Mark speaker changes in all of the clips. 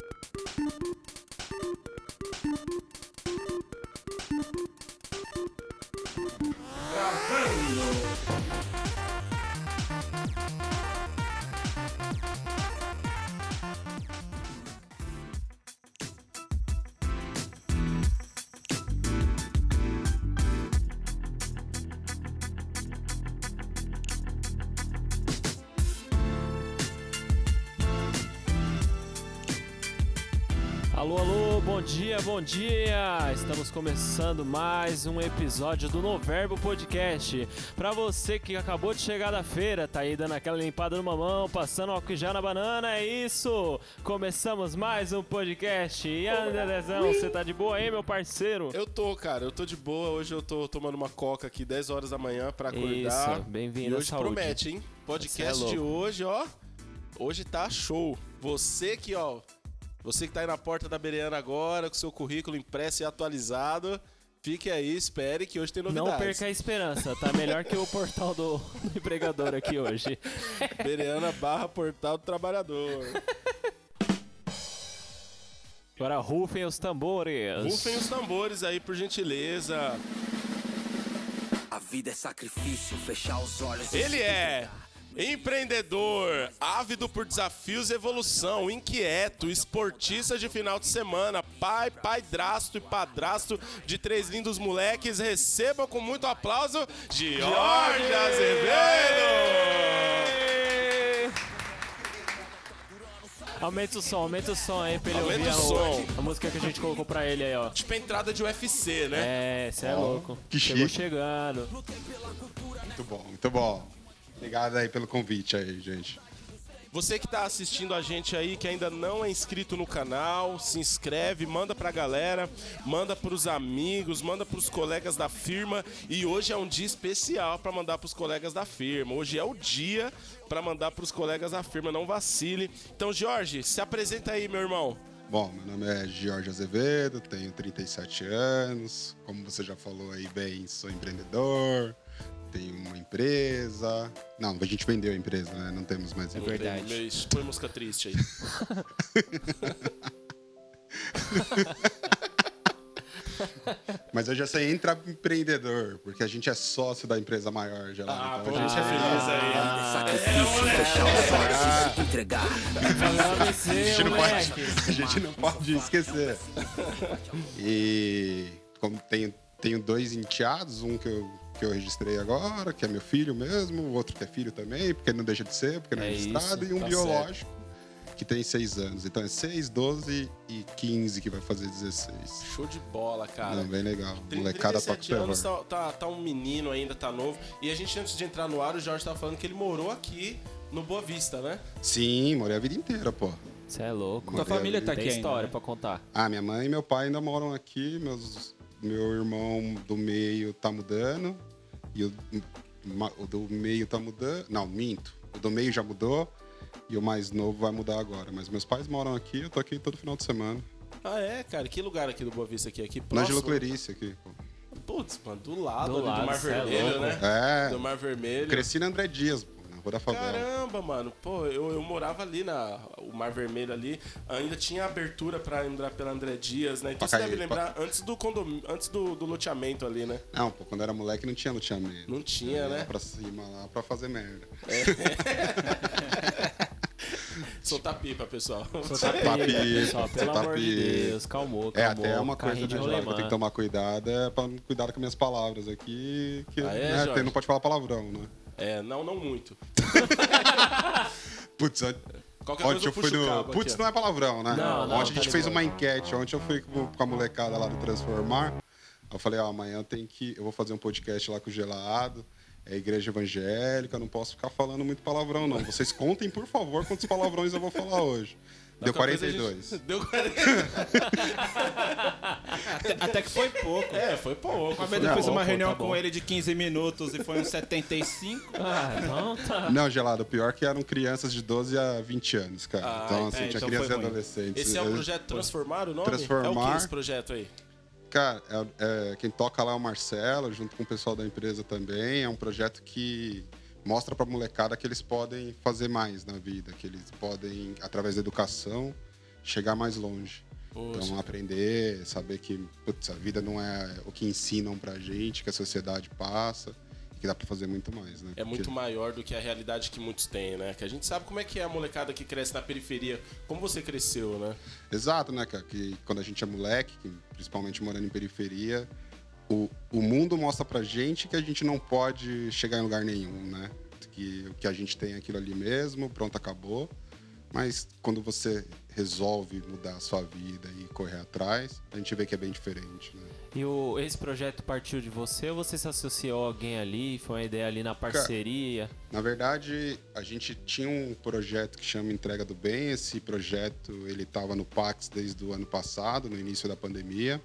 Speaker 1: you dia, bom dia! Estamos começando mais um episódio do Noverbo Podcast. Pra você que acabou de chegar da feira, tá aí dando aquela limpada no mamão, passando álcool já na banana, é isso! Começamos mais um podcast. E Andrezão, você tá de boa aí, meu parceiro?
Speaker 2: Eu tô, cara, eu tô de boa. Hoje eu tô tomando uma coca aqui 10 horas da manhã pra acordar.
Speaker 1: Isso, bem-vindo à
Speaker 2: hoje
Speaker 1: saúde.
Speaker 2: promete, hein? Podcast
Speaker 1: Você é
Speaker 2: de hoje, ó. Hoje tá show. Você que, ó, você que tá aí na porta da Bereana agora, com seu currículo impresso e atualizado, fique aí, espere que hoje tem novidades.
Speaker 1: Não perca a esperança, tá melhor que o portal do, do empregador aqui hoje.
Speaker 2: Bereana barra Portal do Trabalhador.
Speaker 1: Agora rufem os tambores.
Speaker 2: Rufem os tambores aí, por gentileza.
Speaker 3: A vida é sacrifício, fechar os olhos.
Speaker 2: Ele é empreendedor, ávido por desafios e evolução, inquieto, esportista de final de semana, pai, padrasto e padrasto de três lindos moleques. Receba com muito aplauso Jorge Azevedo!
Speaker 1: Aumenta o som, aumenta o som aí pra ele
Speaker 2: Aumenta
Speaker 1: ouvir
Speaker 2: o
Speaker 1: a,
Speaker 2: som.
Speaker 1: a música que a gente colocou pra ele aí, ó.
Speaker 2: Tipo entrada de UFC, né?
Speaker 1: É, cê é louco.
Speaker 4: que
Speaker 1: Chegou
Speaker 4: chique.
Speaker 1: chegando.
Speaker 4: Muito bom, muito bom. Obrigado aí pelo convite aí, gente.
Speaker 2: Você que está assistindo a gente aí, que ainda não é inscrito no canal, se inscreve, manda pra galera, manda pros amigos, manda pros colegas da firma. E hoje é um dia especial para mandar pros colegas da firma. Hoje é o dia para mandar pros colegas da firma, não vacile. Então, Jorge, se apresenta aí, meu irmão.
Speaker 4: Bom, meu nome é Jorge Azevedo, tenho 37 anos. Como você já falou aí bem, sou empreendedor, tenho uma empresa. Não, a gente vendeu a empresa, né? Não temos mais empresa.
Speaker 1: verdade.
Speaker 2: Meu, põe música triste aí.
Speaker 4: Mas eu já sei empreendedor, porque a gente é sócio da empresa maior já.
Speaker 2: Ah,
Speaker 4: então
Speaker 2: pô,
Speaker 4: a gente
Speaker 2: é feliz aí.
Speaker 3: é sacrifício, fechar os olhos e se entregar.
Speaker 1: Falando
Speaker 4: a gente, não pode, a gente não pode esquecer. E como tenho, tenho dois enteados, um que eu, que eu registrei agora, que é meu filho mesmo, o outro que é filho também, porque não deixa de ser, porque não é,
Speaker 1: É
Speaker 4: registrado,
Speaker 1: isso,
Speaker 4: e um
Speaker 2: tá
Speaker 4: biológico, que tem seis anos. Então é 6, 12 e 15 que vai fazer 16.
Speaker 2: Show de bola, cara.
Speaker 4: Não, bem legal. Molecada toca
Speaker 2: 37
Speaker 4: terror.
Speaker 2: anos, tá, tá, tá um menino ainda, tá novo. E a gente, antes de entrar no ar, o Jorge tava falando que ele morou aqui no Boa Vista, né?
Speaker 4: Sim, morei a vida inteira, pô.
Speaker 1: Você é louco.
Speaker 4: Tua família
Speaker 5: tá
Speaker 1: Tem
Speaker 5: aqui ainda,
Speaker 1: história
Speaker 5: né?
Speaker 1: pra contar.
Speaker 4: Ah, minha mãe e meu pai ainda moram aqui, meus, meu irmão do meio tá mudando, e o, o do meio tá mudando. Não, minto. O do meio já mudou e o mais novo vai mudar agora. Mas meus pais moram aqui, eu tô aqui todo final de semana.
Speaker 2: Ah, é, cara? Que lugar aqui do Boa Vista aqui? aqui
Speaker 4: Na
Speaker 2: próximo?
Speaker 4: Gelo Clerice aqui. pô.
Speaker 2: Putz, mano, do lado,
Speaker 1: Do
Speaker 2: ali,
Speaker 1: lado,
Speaker 2: do Mar
Speaker 1: é
Speaker 2: Vermelho,
Speaker 1: louco.
Speaker 2: né?
Speaker 4: É,
Speaker 2: Do Mar Vermelho.
Speaker 4: cresci na André Dias, pô, da Favela.
Speaker 2: Caramba, mano. Pô, eu, eu morava ali na o Mar Vermelho ali. Ainda tinha abertura pra entrar pela André Dias, né? Então
Speaker 4: Pra
Speaker 2: você deve
Speaker 4: cair,
Speaker 2: lembrar antes do condom... antes do, do loteamento ali, né?
Speaker 4: Não, pô, quando era moleque não tinha loteamento.
Speaker 2: Não tinha,
Speaker 4: Eu
Speaker 2: né?
Speaker 4: pra cima lá pra fazer merda.
Speaker 2: Soltar pipa, pessoal.
Speaker 1: Soltar pipa, pessoal. Pelo
Speaker 4: soltar
Speaker 1: amor de
Speaker 4: pipa.
Speaker 1: Deus, calmou,
Speaker 4: É,
Speaker 1: calmou.
Speaker 4: até uma coisa né,
Speaker 1: de
Speaker 4: Jorge, que eu tenho que tomar cuidado é pra cuidar com minhas palavras aqui, que
Speaker 2: Ah, é,
Speaker 4: né,
Speaker 2: Jorge?
Speaker 4: não pode falar palavrão, né?
Speaker 2: É, não, não muito.
Speaker 4: Putz,
Speaker 2: Qualquer
Speaker 4: ontem
Speaker 2: coisa
Speaker 4: eu fui no. Putz,
Speaker 2: aqui,
Speaker 4: não é palavrão, né?
Speaker 1: Não, não,
Speaker 4: ontem a
Speaker 1: tá
Speaker 4: gente fez
Speaker 1: ligado.
Speaker 4: uma enquete, ontem eu fui com a molecada lá do Transformar. Eu falei, ó, amanhã eu tenho que. Eu vou fazer um podcast lá com o Gelado. É igreja evangélica, eu não posso ficar falando muito palavrão, não. Vocês contem, por favor, quantos palavrões eu vou falar hoje. Deu
Speaker 2: Qualquer coisa a
Speaker 4: 42.
Speaker 2: gente- Deu 42.
Speaker 5: Até que foi pouco.
Speaker 2: É, foi pouco.
Speaker 5: Uma vez eu fiz uma reunião
Speaker 1: tá
Speaker 5: com ele de 15 minutos e foi uns 75.
Speaker 1: Ah, então tá.
Speaker 4: Não, Gelado, o pior é que eram crianças de 12 a 20 anos, cara.
Speaker 2: Ah,
Speaker 4: então, assim,
Speaker 5: é,
Speaker 4: tinha
Speaker 5: então
Speaker 4: crianças e adolescentes.
Speaker 2: Esse é o projeto Transformar o nome? É o
Speaker 4: Transformar.
Speaker 2: que esse projeto aí?
Speaker 4: Cara, é- é, quem toca lá é o Marcelo, junto com o pessoal da empresa também. É um projeto que mostra pra molecada que eles podem fazer mais na vida, que eles podem, através da educação, chegar mais longe.
Speaker 2: Poxa.
Speaker 4: Então, aprender, saber que putz, a vida não é o que ensinam pra gente, que a sociedade passa, que dá pra fazer muito mais, né?
Speaker 2: É
Speaker 4: Porque-
Speaker 2: muito maior do que a realidade que muitos têm, né? Que a gente sabe como é que é a molecada que cresce na periferia. Como você cresceu, né?
Speaker 4: Exato, né, cara? Que quando a gente é moleque, que principalmente morando em periferia, o, o mundo mostra pra gente que a gente não pode chegar em lugar nenhum, né? Que o que a gente tem é aquilo ali mesmo, pronto, acabou. Mas quando você resolve mudar a sua vida e correr atrás, a gente vê que é bem diferente, né?
Speaker 1: E o, esse projeto partiu de você ou você se associou a alguém ali? Foi uma ideia ali na parceria?
Speaker 4: Na verdade, a gente tinha um projeto que chama Entrega do Bem. Esse projeto ele estava no Pax desde o ano passado, no início da pandemia.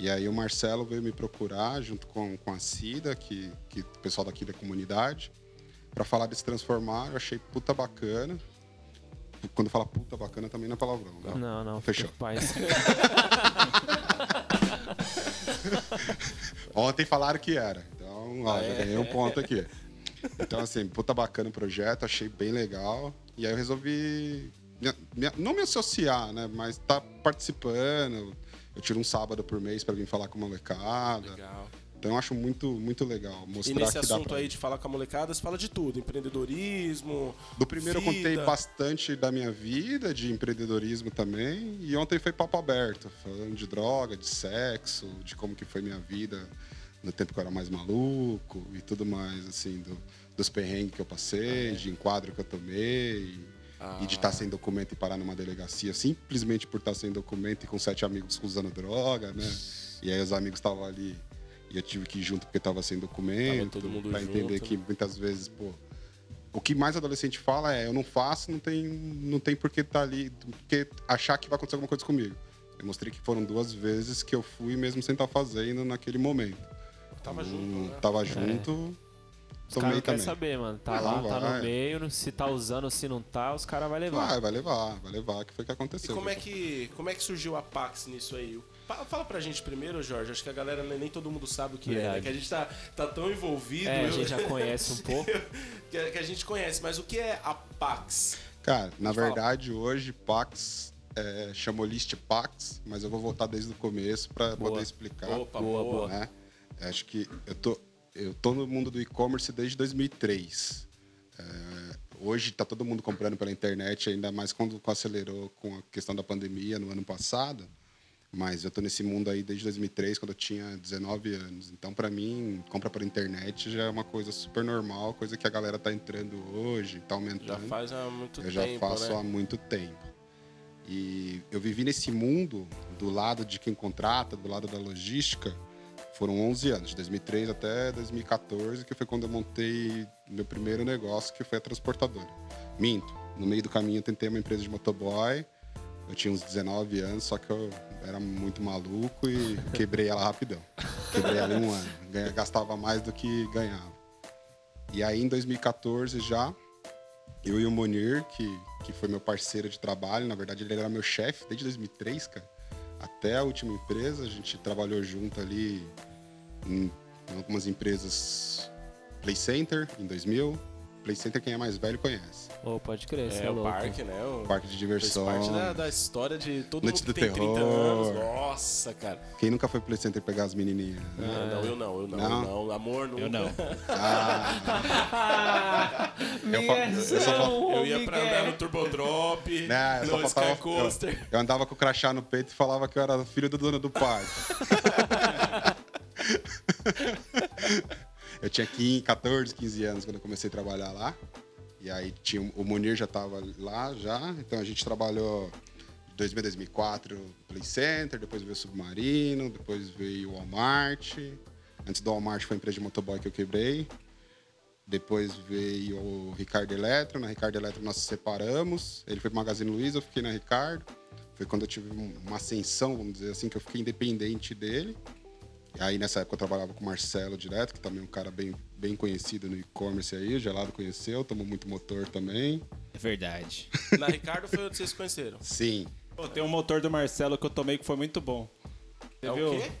Speaker 4: E aí o Marcelo veio me procurar junto com, com a Cida, que, que o pessoal daqui da comunidade, para falar de se transformar. Eu achei puta bacana. Quando fala puta bacana também não é palavrão. né?
Speaker 1: Não, não.
Speaker 4: Fechou.
Speaker 1: fica em Paz.
Speaker 4: Ontem falaram que era. Então, ó,
Speaker 2: Ah,
Speaker 4: já
Speaker 2: é?
Speaker 4: ganhei um ponto aqui. Então, assim, puta bacana o projeto, achei bem legal. E aí eu resolvi não me associar, né? Mas tá participando. Eu tiro um sábado por mês pra vir falar com a molecada.
Speaker 2: Legal.
Speaker 4: Então eu acho muito, muito legal mostrar
Speaker 2: E nesse
Speaker 4: que
Speaker 2: assunto
Speaker 4: pra...
Speaker 2: aí de falar com a molecada, você fala de tudo. Empreendedorismo.
Speaker 4: Do primeiro eu contei
Speaker 2: vida.
Speaker 4: bastante da minha vida, de empreendedorismo também. E ontem foi papo aberto, falando de droga, de sexo, de como que foi minha vida no tempo que eu era mais maluco e tudo mais, assim, do- dos perrengues que eu passei, de enquadro que eu tomei. E de estar sem documento e parar numa delegacia, simplesmente por estar sem documento e com sete amigos usando droga, né? E aí os amigos estavam ali e eu tive que ir junto porque estava sem documento,
Speaker 2: todo mundo
Speaker 4: pra
Speaker 2: junto,
Speaker 4: entender
Speaker 2: né?
Speaker 4: que muitas vezes, pô, o que mais adolescente fala é eu não faço, não tem, não tem por que estar ali, porque achar que vai acontecer alguma coisa comigo. Eu mostrei que foram duas vezes que eu fui mesmo sem estar fazendo naquele momento.
Speaker 2: Tava
Speaker 4: Então,
Speaker 2: junto, né?
Speaker 4: Tava junto,
Speaker 1: Os caras não querem saber, mano. Tá
Speaker 4: Não,
Speaker 1: lá, tá
Speaker 4: vai.
Speaker 1: no meio, se tá usando, se não tá, os caras vão levar.
Speaker 4: Vai, vai levar, vai levar, que foi o que
Speaker 2: E
Speaker 4: aconteceu.
Speaker 2: como é que, como é que surgiu a Pax nisso aí? Fala pra gente primeiro, Jorge. Acho que a galera nem todo mundo sabe o que é, né?
Speaker 1: Verdade.
Speaker 2: Que a gente tá, tá tão envolvido.
Speaker 1: É, a gente já conhece um pouco.
Speaker 2: que, a- que a gente conhece, mas o que é a Pax?
Speaker 4: Cara, na
Speaker 2: Fala.
Speaker 4: verdade, hoje Pax é, chamou List Pax, mas eu vou voltar desde o começo para
Speaker 1: Boa.
Speaker 4: poder explicar.
Speaker 2: Opa,
Speaker 1: boa,
Speaker 2: boa.
Speaker 1: boa.
Speaker 4: né? Acho que eu tô, eu tô no mundo do e-commerce desde 2003. É, hoje tá todo mundo comprando pela internet, ainda mais quando acelerou com a questão da pandemia no ano passado. Mas eu tô nesse mundo aí desde 2003, quando eu tinha 19 anos. Então, para mim, compra pela internet já é uma coisa super normal, coisa que a galera tá entrando hoje, tá
Speaker 2: Já
Speaker 4: aumentando.
Speaker 2: faz há muito
Speaker 4: Eu já
Speaker 2: tempo,
Speaker 4: faço
Speaker 2: né?
Speaker 4: há muito tempo. E eu vivi nesse mundo do lado de quem contrata, do lado da logística, foram 11 anos, de 2003 até 2014, que foi quando eu montei meu primeiro negócio, que foi a transportadora. Minto, no meio do caminho eu tentei uma empresa de motoboy, eu tinha uns 19 anos, só que eu era muito maluco e quebrei ela rapidão. Quebrei ela em um ano, gastava mais do que ganhava. E aí em 2014 já, eu e o Monir, que, que foi meu parceiro de trabalho, na verdade ele era meu chefe desde 2003, cara. Até a última empresa, a gente trabalhou junto ali em, em algumas empresas Play Center em 2000. Play Center quem é mais velho conhece.
Speaker 1: Ô, pode crer, você é,
Speaker 2: É, o
Speaker 1: louco.
Speaker 2: parque, né? O...
Speaker 4: Parque de diversão.
Speaker 2: parte da, da história de todo
Speaker 4: Noite
Speaker 2: mundo que
Speaker 4: do
Speaker 2: tem 30
Speaker 4: terror.
Speaker 2: anos. Nossa, cara.
Speaker 4: Quem nunca foi pro Play Center pegar as menininhas? né?
Speaker 2: Não, não, eu não, eu não,
Speaker 4: Não?
Speaker 2: eu não. Amor, nunca.
Speaker 5: Eu não.
Speaker 4: Eu, fa- eu só
Speaker 2: Eu ia pra andar no Turbo Drop,
Speaker 4: Né,
Speaker 2: no Sky Coaster.
Speaker 4: Eu, eu andava com o crachá no peito e falava que eu era filho do dono do parque. eu tinha 15, 14, 15 anos quando eu comecei a trabalhar lá. E aí tinha, o Munir já estava lá já, então a gente trabalhou de 2000 a 2004 Play Center, depois veio o Submarino, depois veio o Walmart. Antes do Walmart foi a empresa de motoboy que eu quebrei. Depois veio o Ricardo Eletro. Na Ricardo Eletro nós nos separamos. Ele foi pro Magazine Luiza, eu fiquei na Ricardo. Foi quando eu tive um- uma ascensão, vamos dizer assim, que eu fiquei independente dele. E aí nessa época eu trabalhava com o Marcelo direto, que também é um cara bem, bem conhecido no e-commerce aí. O Gelado conheceu, tomou muito motor também.
Speaker 5: É verdade.
Speaker 2: Na Ricardo foi onde vocês se conheceram.
Speaker 4: Sim.
Speaker 5: Pô, tem um motor do Marcelo que eu tomei que foi muito bom. Você
Speaker 2: É o
Speaker 5: viu?
Speaker 2: quê?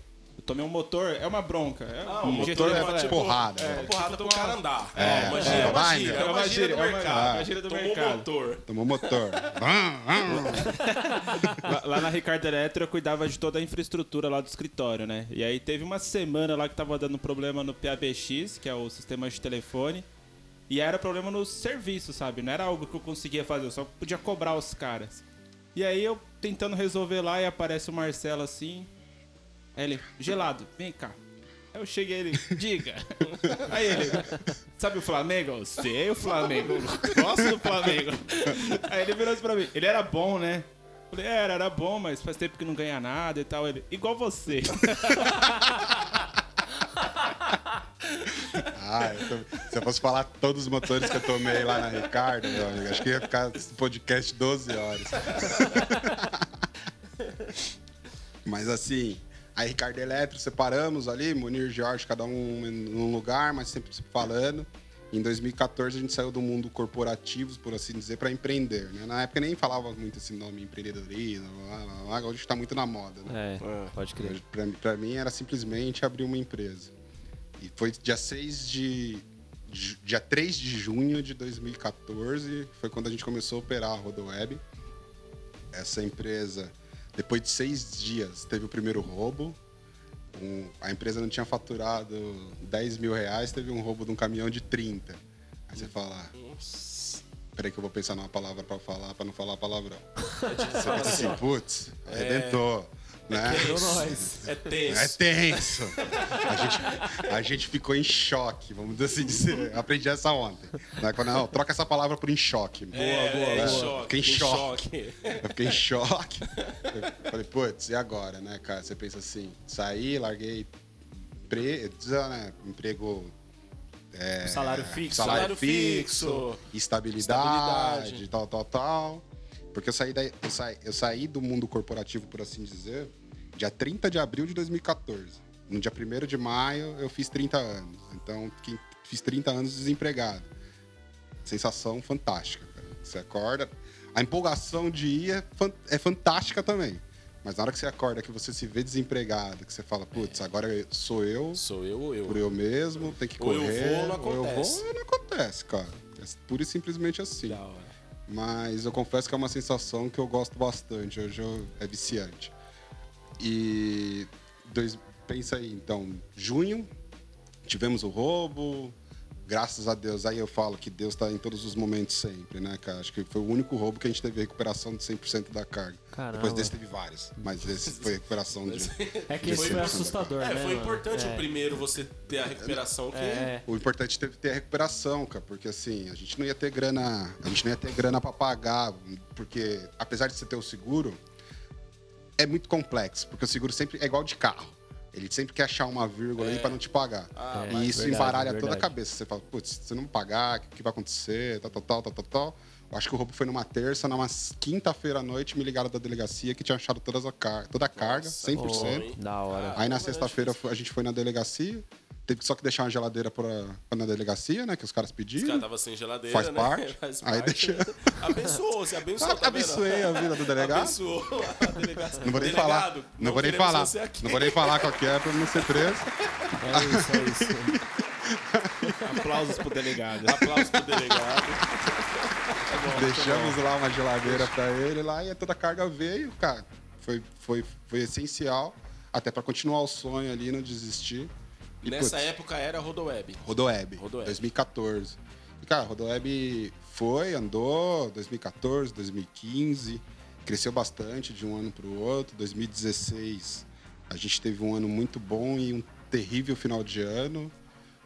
Speaker 5: Tomei um motor, é uma bronca. É
Speaker 2: Ah, o
Speaker 5: um
Speaker 2: motor é
Speaker 5: falar,
Speaker 2: tipo
Speaker 4: porrada.
Speaker 2: É, porrada pro cara andar.
Speaker 4: É,
Speaker 2: É, uma gíria,
Speaker 4: é,
Speaker 2: é uma gíria, é uma gíria do
Speaker 5: É uma-
Speaker 2: mercado.
Speaker 5: é uma gíria do
Speaker 2: Tomou
Speaker 5: mercado.
Speaker 2: motor.
Speaker 4: Tomou motor. Vam, vam.
Speaker 5: Lá, lá na Ricardo Eletro eu cuidava de toda a infraestrutura lá do escritório, né? E aí teve uma semana lá que tava dando problema no PABX, que é o sistema de telefone. E era problema no serviço, sabe? Não era algo que eu conseguia fazer, eu só podia cobrar os caras. E aí eu tentando resolver lá e aparece o Marcelo assim. Aí ele, gelado, vem cá. Aí eu cheguei ele, diga. Aí ele, sabe o Flamengo? Sei o Flamengo, gosto do Flamengo. Aí ele virou assim pra mim, ele era bom, né? Falei, era, era bom, mas faz tempo que não ganha nada e tal. Ele, igual você.
Speaker 4: Ah, eu tô- se eu fosse falar todos os motores que eu tomei lá na Ricardo, meu amigo, acho que ia ficar esse podcast 12 horas. Mas assim, a Ricardo Eletro separamos ali, Munir e Jorge, cada um em um lugar, mas sempre se falando. Em 2014 a gente saiu do mundo corporativo, por assim dizer, para empreender. Né? Na época nem falava muito esse nome empreendedorismo, blá, blá, blá, hoje está muito na moda. Né?
Speaker 1: É, pode crer.
Speaker 4: Pra, pra mim era simplesmente abrir uma empresa. E foi dia 6 de. de- Dia 3 de junho de 2014 foi quando a gente começou a operar a RodoWeb. Essa empresa, depois de seis dias, teve o primeiro roubo. Um- a empresa não tinha faturado 10 mil reais, teve um roubo de um caminhão de 30. Aí você fala. Peraí que eu vou pensar numa palavra pra falar, pra não falar palavrão. Você pensa assim, putz, arrebentou. Né?
Speaker 2: nós. É tenso.
Speaker 4: É tenso. A gente, a gente ficou em choque, vamos assim dizer. Aprendi essa ontem. Né? Quando, não, troca essa palavra por em choque. Boa,
Speaker 2: É, em choque.
Speaker 4: Fiquei em choque. Eu fiquei em choque. Eu falei, putz, e agora, né, cara? Você pensa assim, saí, larguei empre... né, emprego. é,
Speaker 1: Salário fixo.
Speaker 4: salário,
Speaker 2: Salário
Speaker 4: fixo,
Speaker 2: fixo,
Speaker 4: estabilidade,
Speaker 2: estabilidade.
Speaker 4: tal, tal, tal. Porque eu saí, da, eu, saí, eu saí do mundo corporativo, por assim dizer, dia 30 de abril de 2014. No dia 1 de maio, eu fiz 30 anos. Então, fiz 30 anos desempregado. Sensação fantástica, cara. Você acorda. A empolgação de ir é, é fantástica também. Mas na hora que você acorda, que você se vê desempregado, que você fala, putz, agora sou eu,
Speaker 2: Sou eu ou eu?
Speaker 4: por eu mesmo, tem que
Speaker 2: Ou eu
Speaker 4: correr.
Speaker 2: vou, não
Speaker 4: ou eu
Speaker 2: acontece.
Speaker 4: vou, não acontece, cara. É pura e simplesmente assim.
Speaker 2: Da hora.
Speaker 4: Mas eu confesso que é uma sensação que eu gosto bastante. Hoje eu- é viciante. E dois, pensa aí, então, junho, tivemos o roubo. Graças a Deus, aí eu falo que Deus está em todos os momentos sempre, né, cara? Acho que foi o único roubo que a gente teve recuperação de 100% da carga.
Speaker 1: Caramba.
Speaker 4: Depois desse teve vários, mas esse foi recuperação de.
Speaker 1: É que esse
Speaker 4: Foi-
Speaker 1: foi assustador,
Speaker 2: É,
Speaker 1: né?
Speaker 2: foi importante
Speaker 1: É.
Speaker 2: o primeiro você ter a recuperação que
Speaker 1: É,
Speaker 4: O importante é ter a recuperação, cara, porque assim, a gente não ia ter grana, a gente não ia ter grana para pagar, porque apesar de você ter o seguro, é muito complexo, porque o seguro sempre é igual de carro. Ele sempre quer achar uma vírgula aí para não te pagar.
Speaker 2: Ah,
Speaker 4: e isso
Speaker 1: verdade,
Speaker 4: embaralha toda a
Speaker 1: verdade.
Speaker 4: cabeça. Você fala, putz, se não pagar, o que, que vai acontecer? Tal, tal, tal, tal, tal, tal. Eu acho que o roubo foi numa terça, numa quinta-feira à noite, me ligaram da delegacia que tinha achado todas a car toda a carga, 100%.
Speaker 2: hein?
Speaker 1: da hora.
Speaker 4: Aí na sexta-feira a gente foi na delegacia, teve só que deixar uma geladeira pra, pra na delegacia, né? Que os caras
Speaker 2: os
Speaker 4: pediram.
Speaker 2: caras estavam sem geladeira,
Speaker 4: Faz
Speaker 2: né?
Speaker 4: parte.
Speaker 2: Faz
Speaker 4: Aí
Speaker 2: parte.
Speaker 4: deixa-
Speaker 2: Abençoou, você abençoou, tá
Speaker 4: abençoei a vida do delegado.
Speaker 2: Abençoou a delegacia.
Speaker 4: Não vou nem
Speaker 2: Delegado,
Speaker 4: falar. Não, vou nem falar. Não vou nem falar qual que é pra não ser preso.
Speaker 1: É isso, é isso.
Speaker 5: Aplausos pro delegado.
Speaker 2: Aplausos pro delegado.
Speaker 4: Deixamos lá uma geladeira pra ele lá e toda a carga veio, cara. Foi, foi, foi essencial, até pra continuar o sonho ali, não desistir. E,
Speaker 2: Nessa
Speaker 4: putz,
Speaker 2: época era Rodoweb.
Speaker 4: Rodoweb,
Speaker 2: Rodoweb.
Speaker 4: 2014. E, cara, Rodoweb foi, andou, 2014, 2015, cresceu bastante de um ano para o outro. 2016, a gente teve um ano muito bom e um terrível final de ano.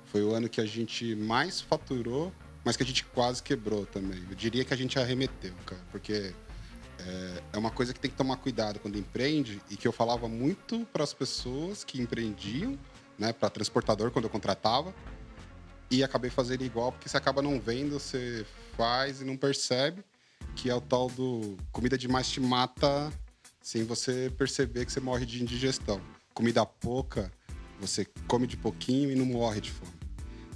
Speaker 4: Foi o ano que a gente mais faturou, mas que a gente quase quebrou também. Eu diria que a gente arremeteu, cara, porque é, é uma coisa que tem que tomar cuidado quando empreende e que eu falava muito para as pessoas que empreendiam, né, para transportador quando eu contratava, e acabei fazendo igual porque você acaba não vendo, você faz e não percebe que é o tal do comida demais te mata sem você perceber que você morre de indigestão. Comida pouca, você come de pouquinho e não morre de fome.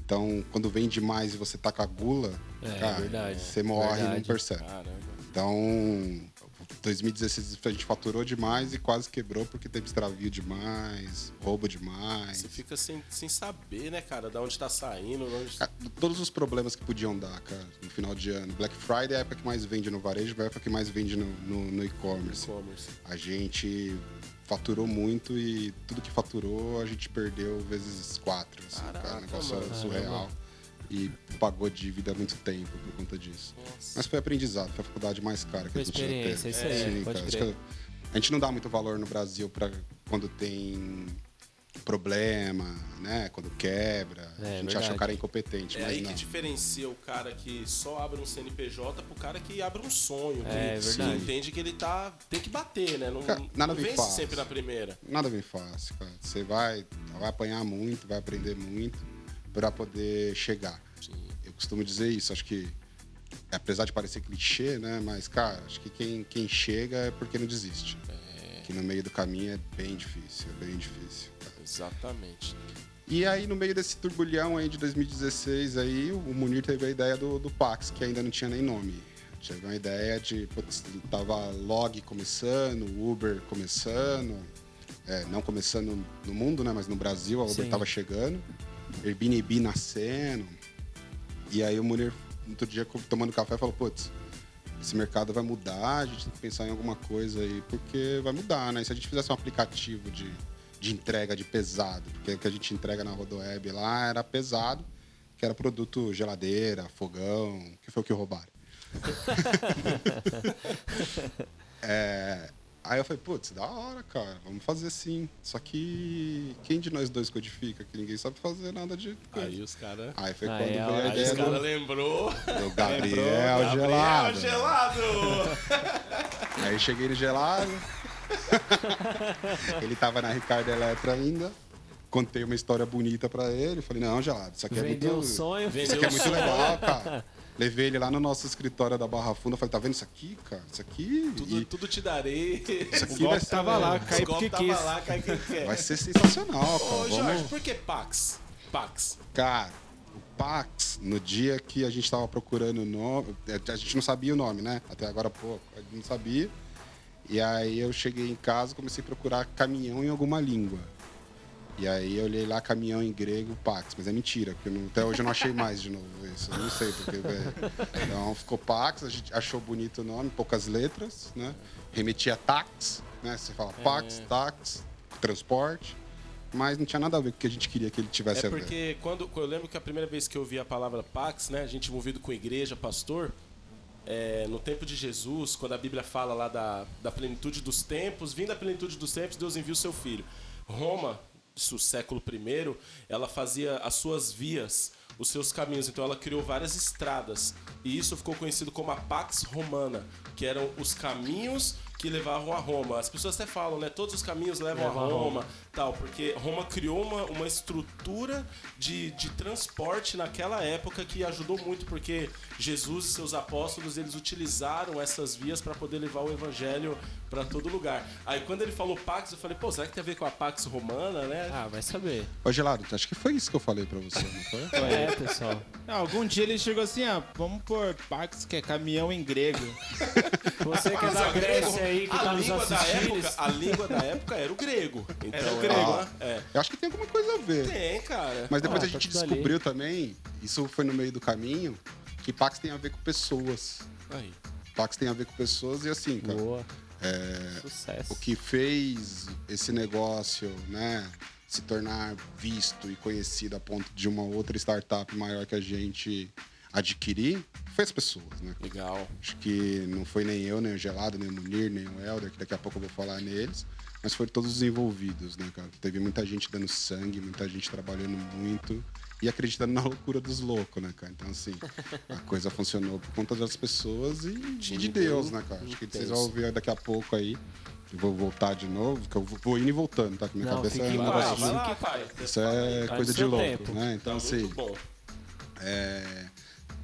Speaker 4: Então, quando vem demais e você tá com a gula,
Speaker 1: É,
Speaker 4: cara,
Speaker 1: verdade,
Speaker 4: você morre e não
Speaker 1: verdade.
Speaker 4: percebe.
Speaker 2: Caramba.
Speaker 4: Então, 2016 a gente faturou demais e quase quebrou porque teve extravio demais, roubo demais.
Speaker 2: Você fica sem, sem saber, né, cara, da onde tá saindo, de onde...
Speaker 4: Cara, Todos os problemas que podiam dar, cara, no final de ano. Black Friday é a época que mais vende no varejo, é a época que mais vende no, no- no e-commerce.
Speaker 2: e-commerce.
Speaker 4: A gente faturou muito e tudo que faturou a gente perdeu vezes quatro. Assim, cara,
Speaker 2: Caraca,
Speaker 4: um negócio
Speaker 2: mano.
Speaker 4: surreal. E pagou dívida há muito tempo por conta disso.
Speaker 2: Nossa.
Speaker 4: Mas foi aprendizado, foi a faculdade mais cara que a gente já teve.
Speaker 1: isso aí,
Speaker 4: Sim, cara. A gente não dá muito valor no Brasil para quando tem problema, né? Quando quebra.
Speaker 1: É,
Speaker 4: a gente
Speaker 1: verdade.
Speaker 4: acha o cara é incompetente,
Speaker 2: É aí
Speaker 4: não.
Speaker 2: que diferencia o cara que só abre um CNPJ pro cara que abre um sonho. Que,
Speaker 1: É,
Speaker 2: que
Speaker 1: verdade.
Speaker 2: entende que ele tá. tem que bater, né? Não,
Speaker 4: Cara, nada
Speaker 2: não
Speaker 4: vem
Speaker 2: vence
Speaker 4: fácil.
Speaker 2: sempre na primeira.
Speaker 4: Nada bem fácil, cara. Você vai, vai apanhar muito, vai aprender muito para poder chegar. Eu costumo dizer isso, acho que apesar de parecer clichê, né, mas cara, acho que quem, quem chega é porque não desiste. Que no meio do caminho é bem difícil, é bem difícil. cara.
Speaker 2: Exatamente.
Speaker 4: E aí no meio desse turbulhão aí de 2016 aí, o Munir teve a ideia do, do Pax, que ainda não tinha nem nome. Teve uma ideia de, putz, tava Log começando, Uber começando, é, não começando no mundo, né, mas no Brasil a Uber
Speaker 1: Sim.
Speaker 4: tava chegando, Airbnb nascendo. E aí o Munir, outro dia, tomando café, falou, putz, esse mercado vai mudar, a gente tem que pensar em alguma coisa aí, porque vai mudar, né? Se a gente fizesse um aplicativo de, de entrega de pesado, porque o que a gente entrega na Rodoweb lá era pesado, que era produto geladeira, fogão, que foi o que roubaram. É, aí eu falei, putz, da hora, cara, vamos fazer sim. Só que quem de nós dois codifica? Que ninguém sabe fazer nada de coisa.
Speaker 2: Aí os caras.
Speaker 4: Aí foi
Speaker 1: Aí
Speaker 4: quando
Speaker 1: é
Speaker 4: veio
Speaker 1: a
Speaker 4: a
Speaker 1: hora
Speaker 2: Aí
Speaker 4: ideia
Speaker 2: os
Speaker 4: do,
Speaker 2: caras lembrou.
Speaker 4: do Gabriel,
Speaker 2: Gabriel
Speaker 4: Gelado.
Speaker 2: gelado.
Speaker 4: Aí cheguei no gelado. ele tava na Ricardo Eletro ainda. Contei uma história bonita pra ele. Falei, não, gelado, isso aqui é
Speaker 1: Vendeu
Speaker 4: muito.
Speaker 1: o sonho.
Speaker 4: Isso aqui é muito legal, cara. Levei ele lá no nosso escritório da Barra Funda. Falei, tá vendo isso aqui, cara? Isso aqui.
Speaker 2: Tudo,
Speaker 4: e
Speaker 2: tudo te darei.
Speaker 4: isso aqui
Speaker 5: O
Speaker 4: vai
Speaker 5: golpe
Speaker 4: ser,
Speaker 5: tava lá, caiu porque
Speaker 2: golpes
Speaker 5: quis.
Speaker 2: tava lá, cai quem quer.
Speaker 4: vai ser sensacional, cara.
Speaker 2: Ô,
Speaker 4: Vamos-
Speaker 2: Jorge, por que Pax? Pax.
Speaker 4: Cara, o Pax, no dia que a gente tava procurando o nome, a gente não sabia o nome, né? Até agora há pouco, a gente não sabia. E aí eu cheguei em casa e comecei a procurar caminhão em alguma língua. E aí eu olhei lá caminhão em grego, Pax, mas é mentira, porque não- até hoje eu não achei mais de novo isso. Eu não sei porque, velho. Então ficou Pax, a gente achou bonito o nome, poucas letras, né? Remetia a tax, né? Você fala Pax, tax, transporte. Mas não tinha nada a ver com o que a gente queria que ele tivesse
Speaker 2: É
Speaker 4: a ver.
Speaker 2: porque quando eu lembro que a primeira vez que eu ouvi a palavra Pax, né, a gente envolvido com igreja, pastor, é, no tempo de Jesus, quando a Bíblia fala lá da, da plenitude dos tempos, vindo a plenitude dos tempos, Deus envia o seu filho. Roma, século I, ela fazia as suas vias, os seus caminhos, então ela criou várias estradas. E isso ficou conhecido como a Pax Romana, que eram os caminhos que levavam a Roma. As pessoas até falam, né? Todos os caminhos levam
Speaker 1: Levam
Speaker 2: a
Speaker 1: a
Speaker 2: Roma,
Speaker 1: Roma.
Speaker 2: Tal, porque Roma criou uma, uma estrutura de, de transporte naquela época que ajudou muito, porque Jesus e seus apóstolos eles utilizaram essas vias para poder levar o evangelho para todo lugar. Aí quando ele falou Pax, eu falei, pô, será que tem a ver com a Pax Romana, né?
Speaker 1: Ah, vai saber.
Speaker 4: Ô, Gelado, acho que foi isso que eu falei pra você, não foi?
Speaker 1: É, pessoal.
Speaker 5: Não, algum dia ele chegou assim, ah, vamos pôr Pax, que é caminhão em grego.
Speaker 1: Você que é da Grécia aí, que
Speaker 2: a
Speaker 1: tá nos
Speaker 2: língua da
Speaker 1: assistindo.
Speaker 2: época, a língua da época era o grego. Então,
Speaker 5: Era o grego.
Speaker 2: Ela- é.
Speaker 4: Eu acho que tem alguma coisa a ver.
Speaker 2: Tem, cara.
Speaker 4: Mas depois
Speaker 1: Ah,
Speaker 4: a
Speaker 1: tá
Speaker 4: gente
Speaker 1: tudo ali.
Speaker 4: descobriu também, isso foi no meio do caminho, que Pax tem a ver com pessoas.
Speaker 2: Aí.
Speaker 4: Pax tem a ver com pessoas e assim, cara,
Speaker 1: Boa. Sucesso.
Speaker 4: o que fez esse negócio, né, se tornar visto e conhecido a ponto de uma outra startup maior que a gente adquirir, foi as pessoas, né?
Speaker 2: Legal.
Speaker 4: Acho que não foi nem eu, nem o Gelado, nem o Munir, nem o Helder, que daqui a pouco eu vou falar neles, mas foram todos os envolvidos, né, cara? Teve muita gente dando sangue, muita gente trabalhando muito e acreditando na loucura dos loucos, né, cara? Então, assim, a coisa funcionou por conta das pessoas e, de Deus, né, cara? Acho que vocês vão ouvir daqui a pouco aí. Eu vou voltar de novo, que eu vou indo e voltando, tá? Que minha
Speaker 1: Não,
Speaker 4: cabeça é um negócio
Speaker 2: pai.
Speaker 4: Isso é
Speaker 1: Vai
Speaker 4: coisa de louco,
Speaker 1: tempo.
Speaker 4: né? Então,
Speaker 2: Tá
Speaker 4: assim, é,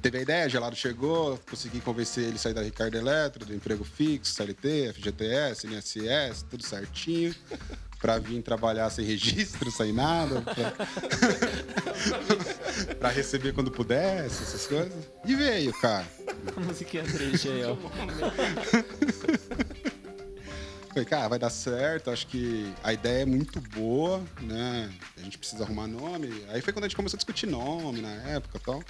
Speaker 4: teve a ideia, Gelado chegou, consegui convencer ele a sair da Ricardo Eletro, do emprego fixo, CLT, FGTS, INSS, tudo certinho, pra vir trabalhar sem registro, sem nada, pra, pra receber quando pudesse, essas coisas. E veio, cara.
Speaker 1: Musiquinha triste aí, ó.
Speaker 4: Falei, cara, vai dar certo, acho que a ideia é muito boa, né? A gente precisa arrumar nome. Aí foi quando a gente começou a discutir nome na época e tal.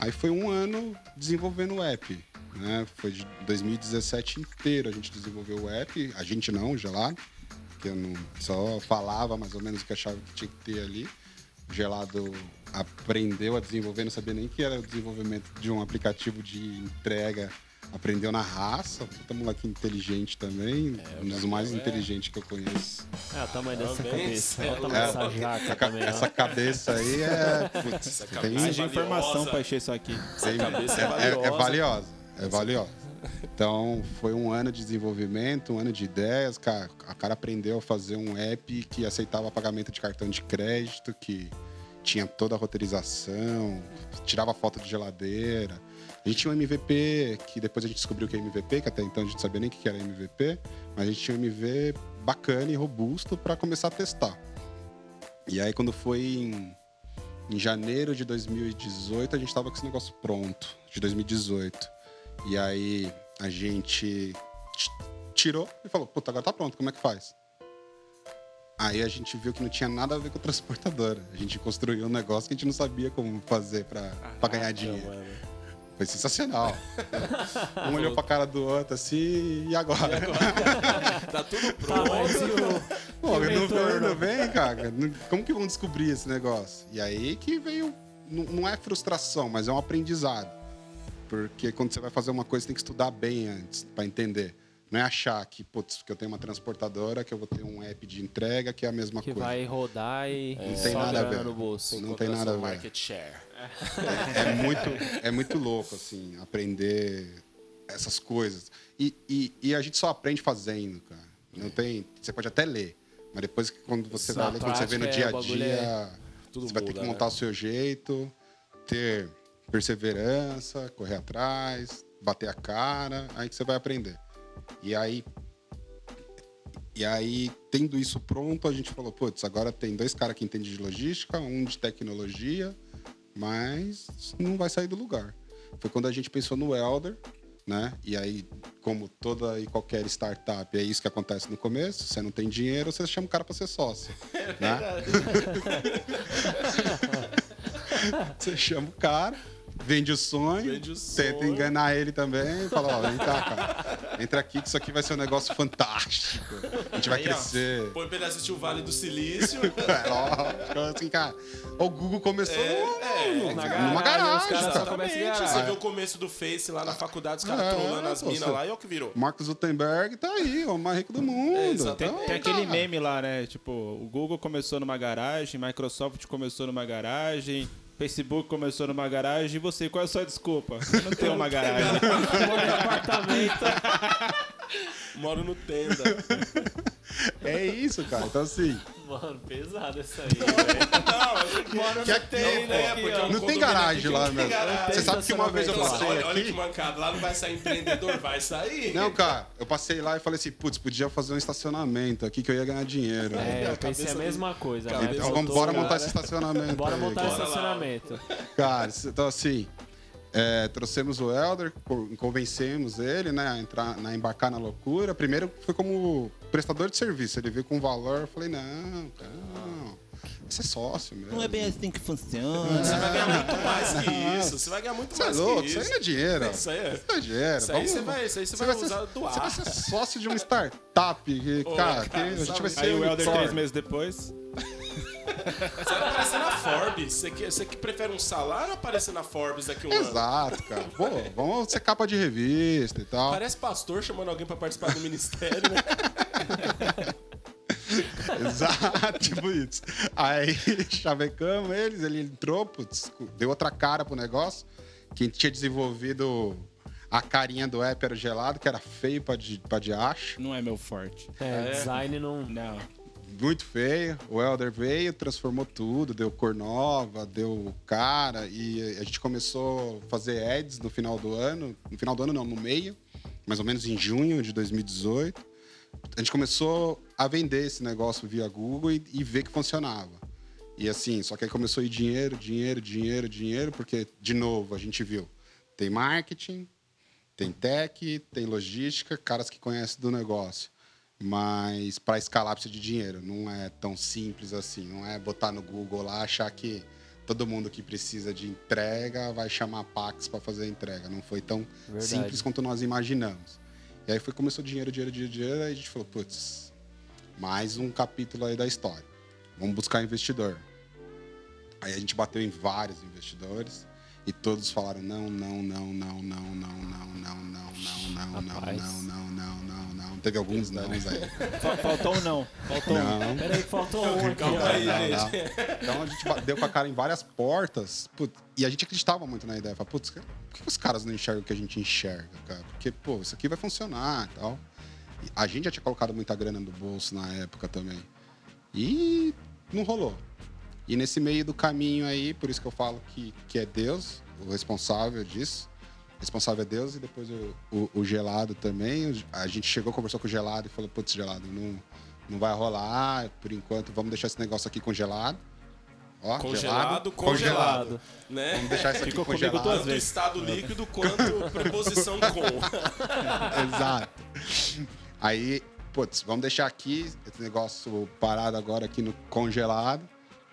Speaker 4: Aí foi um ano desenvolvendo o app, né? Foi de 2017 inteiro a gente desenvolveu o app. A gente não, o Gelado, que eu não só falava mais ou menos o que achava que tinha que ter ali. O Gelado aprendeu a desenvolver, não sabia nem que era o desenvolvimento de um aplicativo de entrega aprendeu na raça, puta moleque inteligente também, um dos mais inteligentes que eu conheço.
Speaker 1: É, o tamanho dessa cabeça.
Speaker 2: é
Speaker 1: Olha o tamanho
Speaker 4: louco.
Speaker 1: dessa jaca
Speaker 4: Essa,
Speaker 1: ó.
Speaker 4: essa cabeça aí é. Putz, tem,
Speaker 2: cabeça
Speaker 5: Haja informação
Speaker 2: valiosa.
Speaker 5: pra encher isso aqui.
Speaker 4: tem-
Speaker 2: cabeça é
Speaker 4: é, é- é
Speaker 2: valiosa.
Speaker 4: valiosa. É valiosa. Então, foi um ano de desenvolvimento, um ano de ideias. Cara, a cara aprendeu a fazer um app que aceitava pagamento de cartão de crédito, que tinha toda a roteirização, tirava foto de geladeira. A gente tinha um MVP, que depois a gente descobriu que é MVP, que até então a gente não sabia nem o que era MVP, mas a gente tinha um MV bacana e robusto para começar a testar. E aí, quando foi em, em janeiro de 2018, a gente estava com esse negócio pronto, de 2018. E aí, a gente tirou e falou: Puta, agora tá pronto, como é que faz? Aí a gente viu que não tinha nada a ver com transportadora. A gente construiu um negócio que a gente não sabia como fazer para ganhar dinheiro. Foi sensacional. um olhou pra cara do outro assim, e agora?
Speaker 2: Tá tudo
Speaker 1: Tá,
Speaker 2: pronto.
Speaker 1: mas e o...
Speaker 4: Pô,
Speaker 1: E
Speaker 4: não,
Speaker 1: retorno?
Speaker 4: não vem, cara. Como que vão descobrir esse negócio? E aí que veio. Não, é frustração, mas é um aprendizado. Porque quando você vai fazer uma coisa, você tem que estudar bem antes, para entender. Não é achar que, putz, que eu tenho uma transportadora, que eu vou ter um app de entrega, que é a mesma
Speaker 1: Que
Speaker 4: coisa.
Speaker 1: vai rodar e
Speaker 4: Não tem
Speaker 1: só
Speaker 4: nada a ver.
Speaker 1: no bolso.
Speaker 4: Não tem nada a ver.
Speaker 2: Market share.
Speaker 4: É muito, é muito louco, assim, aprender essas coisas. E, e, e a gente só aprende fazendo, cara. Não tem. Você pode até ler, mas depois que quando você vai ler, quando você vê no dia a
Speaker 1: bagulho
Speaker 4: dia,
Speaker 1: é-
Speaker 4: você vai ter
Speaker 2: muda,
Speaker 4: que
Speaker 2: né?
Speaker 4: montar o seu jeito, ter perseverança, correr atrás, bater a cara, aí que você vai aprender. E aí. E aí, tendo isso pronto, a gente falou, putz, agora tem dois caras que entendem de logística, um de tecnologia, mas não vai sair do lugar. Foi quando a gente pensou no Elder, né? E aí, como toda e qualquer startup, é isso que acontece no começo. Você não tem dinheiro, você chama o cara para ser sócio, né? você chama o cara, vende o sonho,
Speaker 2: Vende o
Speaker 4: tenta
Speaker 2: sonho.
Speaker 4: enganar ele também, e fala, ó, vem cá, cara. Entra aqui que isso aqui vai ser um negócio fantástico. A gente vai
Speaker 2: Aí, ó,
Speaker 4: crescer.
Speaker 2: Põe pra ele assistir o Vale do Silício.
Speaker 4: É, lógico, assim, cara. O Google começou
Speaker 2: é,
Speaker 4: numa
Speaker 1: na
Speaker 4: garagem,
Speaker 1: garagem, os caras
Speaker 4: cara.
Speaker 2: Você vê o começo do Face lá na faculdade, os caras
Speaker 4: É,
Speaker 2: trolando as minas lá e é o que virou.
Speaker 4: Mark Zuckerberg tá aí, o mais rico do mundo.
Speaker 2: exatamente.
Speaker 5: Tem,
Speaker 4: Então,
Speaker 5: tem aquele
Speaker 4: cara,
Speaker 5: meme lá, né? Tipo, o Google começou numa garagem, Microsoft começou numa garagem, Facebook começou numa garagem. E você, qual é a sua desculpa? Eu não tenho uma garagem.
Speaker 1: No apartamento.
Speaker 2: Moro no tenda.
Speaker 4: É isso, cara. Então, assim,
Speaker 1: Mano, pesado essa aí, velho.
Speaker 2: Não, moro
Speaker 4: que
Speaker 2: no
Speaker 4: aqui,
Speaker 2: tem, né?
Speaker 1: aqui,
Speaker 2: Porque é um
Speaker 4: não tem garagem
Speaker 2: aqui que
Speaker 4: lá,
Speaker 2: não
Speaker 4: meu.
Speaker 2: tem garagem.
Speaker 4: Você sabe que uma vez eu passei
Speaker 2: olha, olha que
Speaker 4: aqui.
Speaker 2: mancada, lá não vai sair empreendedor, vai sair.
Speaker 4: Não, cara, eu passei lá e falei assim, putz, podia fazer um estacionamento aqui que eu ia ganhar dinheiro.
Speaker 1: É, eu pensei a mesma coisa.
Speaker 4: Então vamos bora montar esse estacionamento.
Speaker 1: Bora
Speaker 4: aí,
Speaker 1: montar
Speaker 4: cara.
Speaker 1: esse estacionamento.
Speaker 4: Cara, então assim, é, trouxemos o Elder, co- convencemos ele, né, a entrar, na embarcar na loucura. Primeiro foi como prestador de serviço, ele veio com valor, eu falei, não, cara, não, você é sócio mesmo.
Speaker 5: Não é bem assim que funciona.
Speaker 2: Você vai ganhar muito mais que isso. Você vai ganhar muito
Speaker 4: Você é
Speaker 2: mais
Speaker 4: louco,
Speaker 2: que
Speaker 4: isso aí
Speaker 2: isso.
Speaker 4: não é dinheiro.
Speaker 2: Isso aí é.
Speaker 4: Isso não é dinheiro.
Speaker 2: Isso aí
Speaker 4: Vamos-
Speaker 2: você vai, isso aí você
Speaker 4: você
Speaker 2: vai
Speaker 4: vai
Speaker 2: usar
Speaker 4: ser-
Speaker 2: doar.
Speaker 4: Você vai ser sócio de uma startup, que,
Speaker 2: Ô,
Speaker 4: cara,
Speaker 2: cara,
Speaker 4: que a gente vai ser
Speaker 5: Aí o Helder,
Speaker 4: unicórnio.
Speaker 5: três meses depois.
Speaker 2: Você vai aparecer na Forbes. Você que, você que prefere um salário ou aparecer na Forbes daqui a um ano?
Speaker 4: Exato, cara. Pô, vamos ser capa de revista e tal.
Speaker 2: Parece pastor chamando alguém pra participar do ministério, né?
Speaker 4: Exato, tipo isso. Aí chavecamos eles, ele entrou, putz, deu outra cara pro negócio. Quem tinha desenvolvido a carinha do app era gelado, que era feio pra, de, pra de acho.
Speaker 5: Não é meu forte.
Speaker 1: É, design não.
Speaker 5: Não.
Speaker 4: Muito feio. O Elder veio, transformou tudo, deu cor nova, deu cara. E a gente começou a fazer ads no final do ano. No final do ano, não, no meio. Mais ou menos em junho de 2018. A gente começou a vender esse negócio via Google e, e ver que funcionava. E assim, só que aí começou a ir dinheiro, dinheiro, dinheiro, dinheiro, porque, de novo, a gente viu. Tem marketing, tem tech, tem logística, caras que conhecem do negócio. Mas para escalar precisa de dinheiro. Não é tão simples assim. Não é botar no Google lá achar que todo mundo que precisa de entrega vai chamar a Pax para fazer a entrega. Não foi tão
Speaker 1: Verdade.
Speaker 4: simples quanto nós imaginamos. E aí foi começou dinheiro, dinheiro, dinheiro, dinheiro. Aí a gente falou, putz, mais um capítulo aí da história. Vamos buscar investidor. Aí a gente bateu em vários investidores e todos falaram não, não, não, não, não, não, não, não, não, não, não,
Speaker 1: Rapaz.
Speaker 4: não, não, não, não, não. Teve alguns nãos aí.
Speaker 5: Fa- Faltou um não. Faltou um.
Speaker 4: Não.
Speaker 1: Peraí, que faltou um
Speaker 2: Calma aí,
Speaker 4: Não,
Speaker 2: gente.
Speaker 4: não. Então a gente deu com a cara em várias portas. putz, e a gente acreditava muito na ideia. Falei, putz, por que os caras não enxergam o que a gente enxerga, cara? Porque, pô, isso aqui vai funcionar e tal. E a gente já tinha colocado muita grana no bolso na época também. E não rolou. E nesse meio do caminho aí, por isso que eu falo que, que é Deus o responsável disso. Responsável é Deus e depois o, o, o gelado também. A gente chegou, conversou com o gelado e falou, putz, gelado, não, não vai rolar, por enquanto, vamos deixar esse negócio aqui congelado. Ó,
Speaker 2: Congelado,
Speaker 4: gelado,
Speaker 2: congelado. Né?
Speaker 4: Vamos deixar isso aqui
Speaker 5: Ficou comigo
Speaker 4: congelado.
Speaker 5: duas
Speaker 2: Tanto
Speaker 5: vezes.
Speaker 2: estado líquido quanto preposição com.
Speaker 4: Exato. Aí, putz, vamos deixar aqui esse negócio parado agora aqui no congelado.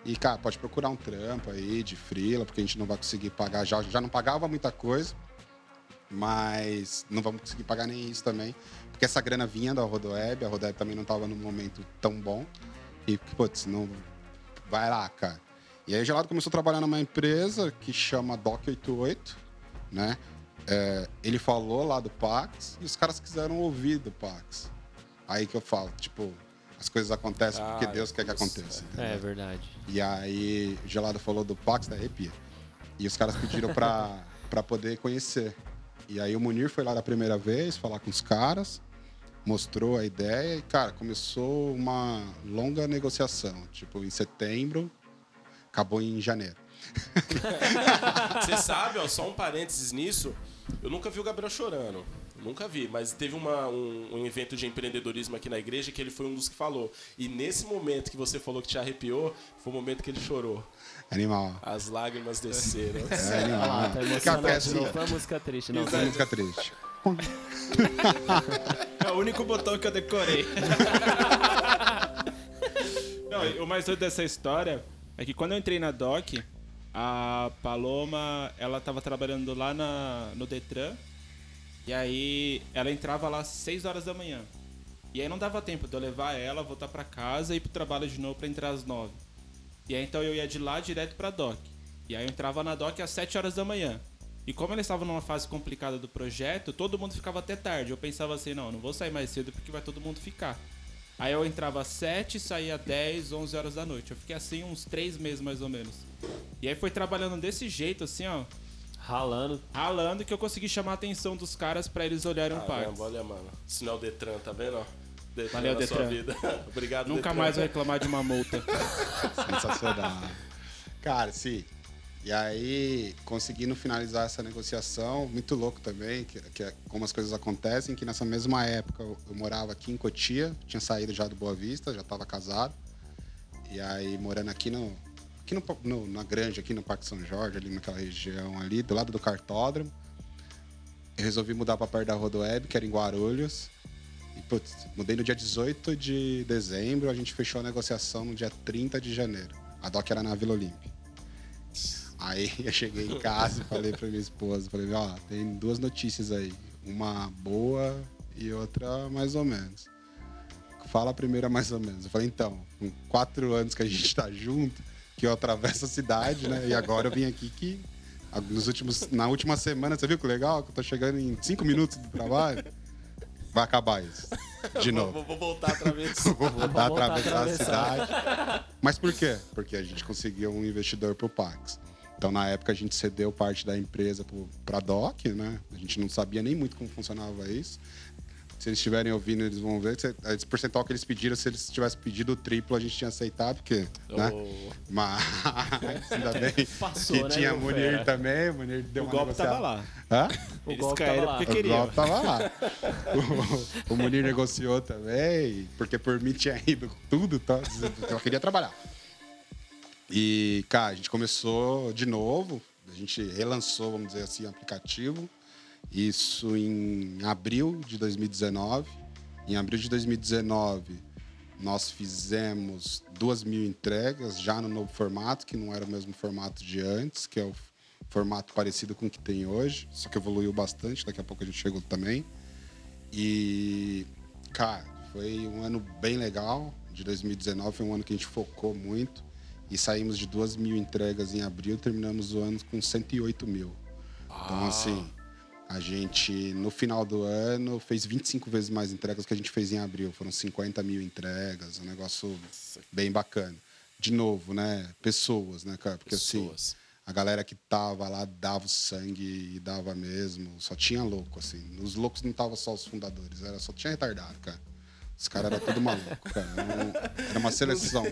Speaker 4: E, cara, pode procurar um trampo aí de frila, porque a gente não vai conseguir pagar. Já, já não pagava muita coisa, mas não vamos conseguir pagar nem isso também. Porque essa grana vinha da Rodoweb, a Rodoweb também não estava num momento tão bom. E, putz, não. Vai lá, cara. E aí o Gelado começou a trabalhar numa empresa que chama Doc88, né? É, ele falou lá do Pax e os caras quiseram ouvir do Pax. Aí que eu falo, tipo, as coisas acontecem porque
Speaker 2: Cara,
Speaker 4: Deus quer que aconteça.
Speaker 1: É verdade.
Speaker 4: E aí o Gelado falou do Pax, da arrepia. E os caras pediram pra, pra poder conhecer. E aí o Munir foi lá da primeira vez falar com os caras, mostrou a ideia e, cara, começou uma longa negociação. Tipo, em setembro, acabou em janeiro.
Speaker 2: Você sabe, ó, só um parênteses nisso. Eu nunca vi o Gabriel chorando. Nunca vi, mas teve uma- um, um evento de empreendedorismo aqui na igreja que ele foi um dos que falou. E nesse momento que você falou que te arrepiou, foi o momento que ele chorou.
Speaker 4: Animal.
Speaker 2: As lágrimas desceram.
Speaker 4: É animal.
Speaker 1: Lá, tá novo. Foi uma música triste, não.
Speaker 4: Essa música triste.
Speaker 5: É o único botão que eu decorei. Não, o mais doido dessa história é que quando eu entrei na DOC, a Paloma, ela tava trabalhando lá na, no Detran. E aí ela entrava lá às 6 horas da manhã. E aí não dava tempo de eu levar ela, voltar pra casa e ir pro trabalho de novo pra entrar às 9. E aí então eu ia de lá direto pra DOC. E aí eu entrava na DOC às 7 horas da manhã. E como eles estavam numa fase complicada do projeto, todo mundo ficava até tarde. Eu pensava assim, não, não vou sair mais cedo porque vai todo mundo ficar. Aí eu entrava às 7, saía às 10, 11 horas da noite. Eu fiquei assim uns 3 meses mais ou menos. E aí foi trabalhando desse jeito, assim, ó,
Speaker 1: Ralando.
Speaker 5: ralando, que eu consegui chamar a atenção dos caras pra eles olharem o parque.
Speaker 2: olha, mano. O Detran, tá vendo? ó? Detran
Speaker 5: Valeu,
Speaker 2: na sua
Speaker 5: Detran.
Speaker 2: vida. Obrigado,
Speaker 5: Nunca
Speaker 2: Detran.
Speaker 5: mais vou reclamar de uma multa.
Speaker 4: Sensacional. Cara, sim. E aí, conseguindo finalizar essa negociação, muito louco também, que, que é como as coisas acontecem, que nessa mesma época eu, eu morava aqui em Cotia, tinha saído já do Boa Vista, já estava casado. E aí, morando aqui no, aqui no, no- na granja, aqui no Parque São Jorge, ali naquela região ali, do lado do cartódromo. Eu resolvi mudar para perto da Rodoweb, que era em Guarulhos. E, putz, mudei no dia 18 de dezembro, a gente fechou a negociação no dia 30 de janeiro. A DOC era na Vila Olímpia. Aí eu cheguei em casa e falei pra minha esposa, falei, ó, tem duas notícias aí. Uma boa e outra mais ou menos. Fala a primeira mais ou menos. Eu falei, então, com quatro anos que a gente tá junto, que eu atravesso a cidade, né? E agora eu vim aqui que nos últimos, na última semana, você viu que legal? Que eu tô chegando em cinco minutos do trabalho. Vai acabar isso. De novo.
Speaker 2: Vou, vou voltar outra vez.
Speaker 4: Vou voltar a
Speaker 1: voltar a
Speaker 4: atravessar a
Speaker 1: atravessar.
Speaker 4: cidade. Mas por quê? Porque a gente conseguiu um investidor pro Pax. Então, na época, a gente cedeu parte da empresa para a DOC, né? A gente não sabia nem muito como funcionava isso. Se eles estiverem ouvindo, eles vão ver. Se- Esse percentual que eles pediram, se eles tivessem pedido o triplo, a gente tinha aceitado, porque. Né?
Speaker 2: Oh.
Speaker 4: Mas ainda bem
Speaker 1: Passou,
Speaker 4: que
Speaker 1: né,
Speaker 4: tinha
Speaker 1: meu
Speaker 4: Munir
Speaker 1: fera?
Speaker 4: também. O Munir deu
Speaker 5: O
Speaker 4: uma
Speaker 5: golpe
Speaker 4: negociada.
Speaker 5: tava lá.
Speaker 4: Hã?
Speaker 1: O
Speaker 5: Eles
Speaker 1: golpe tava lá.
Speaker 5: porque
Speaker 4: O golpe tava lá. O, o Munir negociou também, porque por mim tinha ido tudo, tá? eu queria trabalhar. E, cara, a gente começou de novo, a gente relançou, vamos dizer assim, o aplicativo. Isso em abril de 2019. Em abril de 2019, nós fizemos duas mil entregas, já no novo formato, que não era o mesmo formato de antes, que é o formato parecido com o que tem hoje, só que evoluiu bastante, daqui a pouco a gente chegou também. E, cara, foi um ano bem legal. De 2019 foi um ano que a gente focou muito e saímos de duas mil entregas em abril e terminamos o ano com 108 mil. Então, assim, a gente, no final do ano, fez 25 vezes mais entregas que a gente fez em abril. Foram 50 mil entregas, um negócio bem bacana. De novo, né? Pessoas, né, cara? Porque assim,
Speaker 2: Pessoas.
Speaker 4: a galera que tava lá dava o sangue e dava mesmo. Só tinha louco, assim. Os loucos não tava só os fundadores, era só tinha retardado, cara. Os caras eram tudo maluco, cara. Era, um- uma seleção.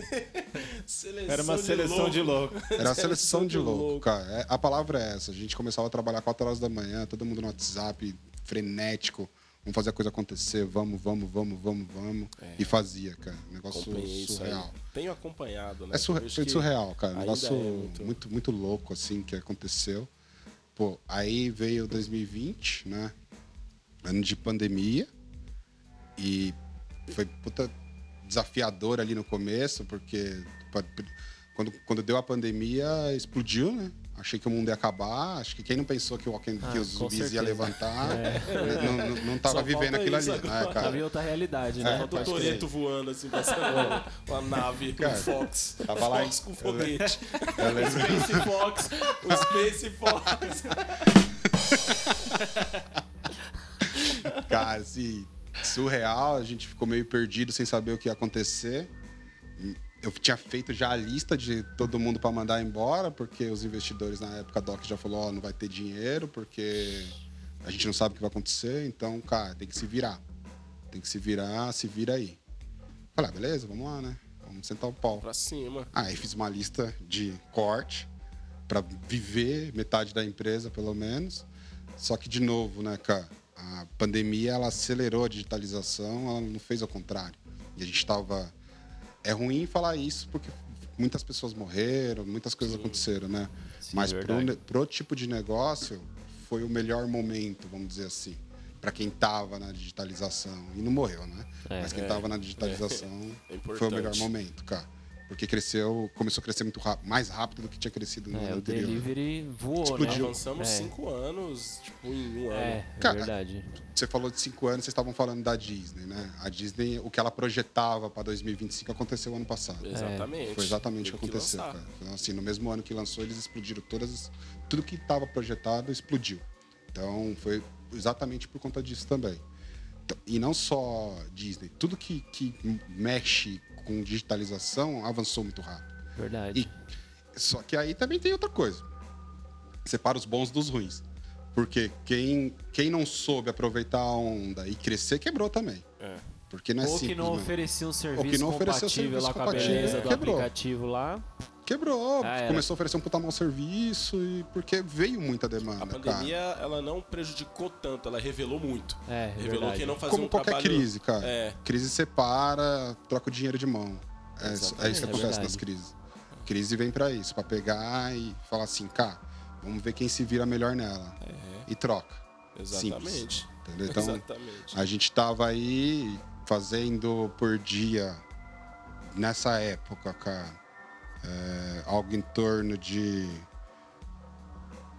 Speaker 2: Seleção
Speaker 5: Era uma seleção de louco.
Speaker 4: Era a seleção de
Speaker 2: louco.
Speaker 4: louco, cara. É, a palavra é essa. A gente começava a trabalhar 4 horas da manhã, todo mundo no WhatsApp, frenético. Vamos fazer a coisa acontecer, vamos, vamos, vamos, vamos, vamos. E fazia, cara. Negócio surreal.
Speaker 2: Tenho acompanhado, né?
Speaker 4: É surre- foi surreal, cara. Um negócio
Speaker 2: é muito-
Speaker 4: muito... muito, louco, assim, que aconteceu. Pô, aí veio 2020, né? Ano de pandemia. E foi puta desafiador ali no começo, porque quando, quando deu a pandemia, explodiu, né? Achei que o mundo ia acabar. Acho que quem não pensou que, o Walking-
Speaker 1: Ah,
Speaker 4: que os zumbis ia
Speaker 1: certeza.
Speaker 4: levantar, não, não, não tava
Speaker 2: Só
Speaker 4: vivendo aquilo ali, né,
Speaker 2: agora.
Speaker 4: Cara?
Speaker 1: em outra realidade, né?
Speaker 2: Falta o
Speaker 1: Pode crer.
Speaker 2: Toreto voando assim, passando uma, uma nave,
Speaker 4: Cara,
Speaker 2: um Fox.
Speaker 4: tava lá
Speaker 2: Fox
Speaker 4: em-
Speaker 2: com foguete.
Speaker 4: Eu lembro-
Speaker 2: Space Fox. O Space Fox.
Speaker 4: Cara, assim, surreal. A gente ficou meio perdido sem saber o que ia acontecer. Eu tinha feito já a lista de todo mundo para mandar embora, porque os investidores na época, Doc já falou: Ó, não vai ter dinheiro, porque a gente não sabe o que vai acontecer. Então, cara, tem que se virar. Tem que se virar, se vira aí. Falei, ah, beleza, vamos lá, né? Vamos sentar o pau.
Speaker 2: Pra cima.
Speaker 4: Aí fiz uma lista de corte para viver metade da empresa, pelo menos. Só que, de novo, né, cara? A pandemia, ela acelerou a digitalização, ela não fez ao contrário. E a gente estava... É ruim falar isso, porque muitas pessoas morreram, muitas coisas aconteceram, né?
Speaker 1: Sim,
Speaker 4: Mas
Speaker 1: é
Speaker 4: pro, pro tipo de negócio, foi o melhor momento, vamos dizer assim. Para quem estava na digitalização. E não morreu, né?
Speaker 1: É.
Speaker 4: Mas quem
Speaker 2: É.
Speaker 4: estava na digitalização
Speaker 2: É
Speaker 4: foi o melhor momento, cara. Porque cresceu, começou a crescer muito rápido, mais rápido do que tinha crescido no
Speaker 1: É,
Speaker 4: ano
Speaker 1: o
Speaker 4: anterior.
Speaker 1: delivery voou,
Speaker 4: Explodiu.
Speaker 1: né?
Speaker 2: Avançamos
Speaker 1: É.
Speaker 2: cinco anos, tipo, em um ano.
Speaker 1: É, é
Speaker 4: Cara,
Speaker 1: verdade.
Speaker 4: Você falou de cinco anos, vocês estavam falando da Disney, né? A Disney, o que ela projetava para 2025 aconteceu ano passado.
Speaker 2: Exatamente.
Speaker 4: Foi exatamente o que aconteceu,
Speaker 2: lançar.
Speaker 4: cara. Então, assim, no mesmo ano que lançou, eles explodiram todas. as- Tudo que estava projetado explodiu. Então, foi exatamente por conta disso também. E não só Disney, tudo que, que mexe com digitalização avançou muito rápido.
Speaker 1: Verdade.
Speaker 4: E, só que aí também tem outra coisa. Separa os bons dos ruins. Porque quem, quem não soube aproveitar a onda e crescer, quebrou também.
Speaker 2: É.
Speaker 4: Porque não é
Speaker 1: Ou que
Speaker 4: simples,
Speaker 1: não
Speaker 4: né?
Speaker 1: oferecia um serviço
Speaker 4: que não
Speaker 1: compatível
Speaker 4: serviço
Speaker 1: lá com a beleza do
Speaker 4: quebrou.
Speaker 1: aplicativo lá.
Speaker 4: Quebrou,
Speaker 1: Ah,
Speaker 4: começou a oferecer um puta mau serviço e porque veio muita demanda,
Speaker 2: A pandemia, ela não prejudicou tanto, ela revelou muito.
Speaker 1: É,
Speaker 2: revelou
Speaker 1: verdade.
Speaker 2: que não
Speaker 4: cara.
Speaker 2: fazia
Speaker 4: Como
Speaker 2: um
Speaker 4: qualquer
Speaker 2: trabalho...
Speaker 4: crise, cara.
Speaker 2: É.
Speaker 4: Crise separa, troca o dinheiro de mão. É, isso- é isso que
Speaker 1: É
Speaker 4: acontece nas crises. Crise vem pra isso, pra pegar e falar assim, cara, vamos ver quem se vira melhor nela. E troca.
Speaker 2: Exatamente.
Speaker 4: Simples, entendeu? Então,
Speaker 2: Exatamente.
Speaker 4: A gente tava aí fazendo por dia, nessa época, cara, é, algo em torno de,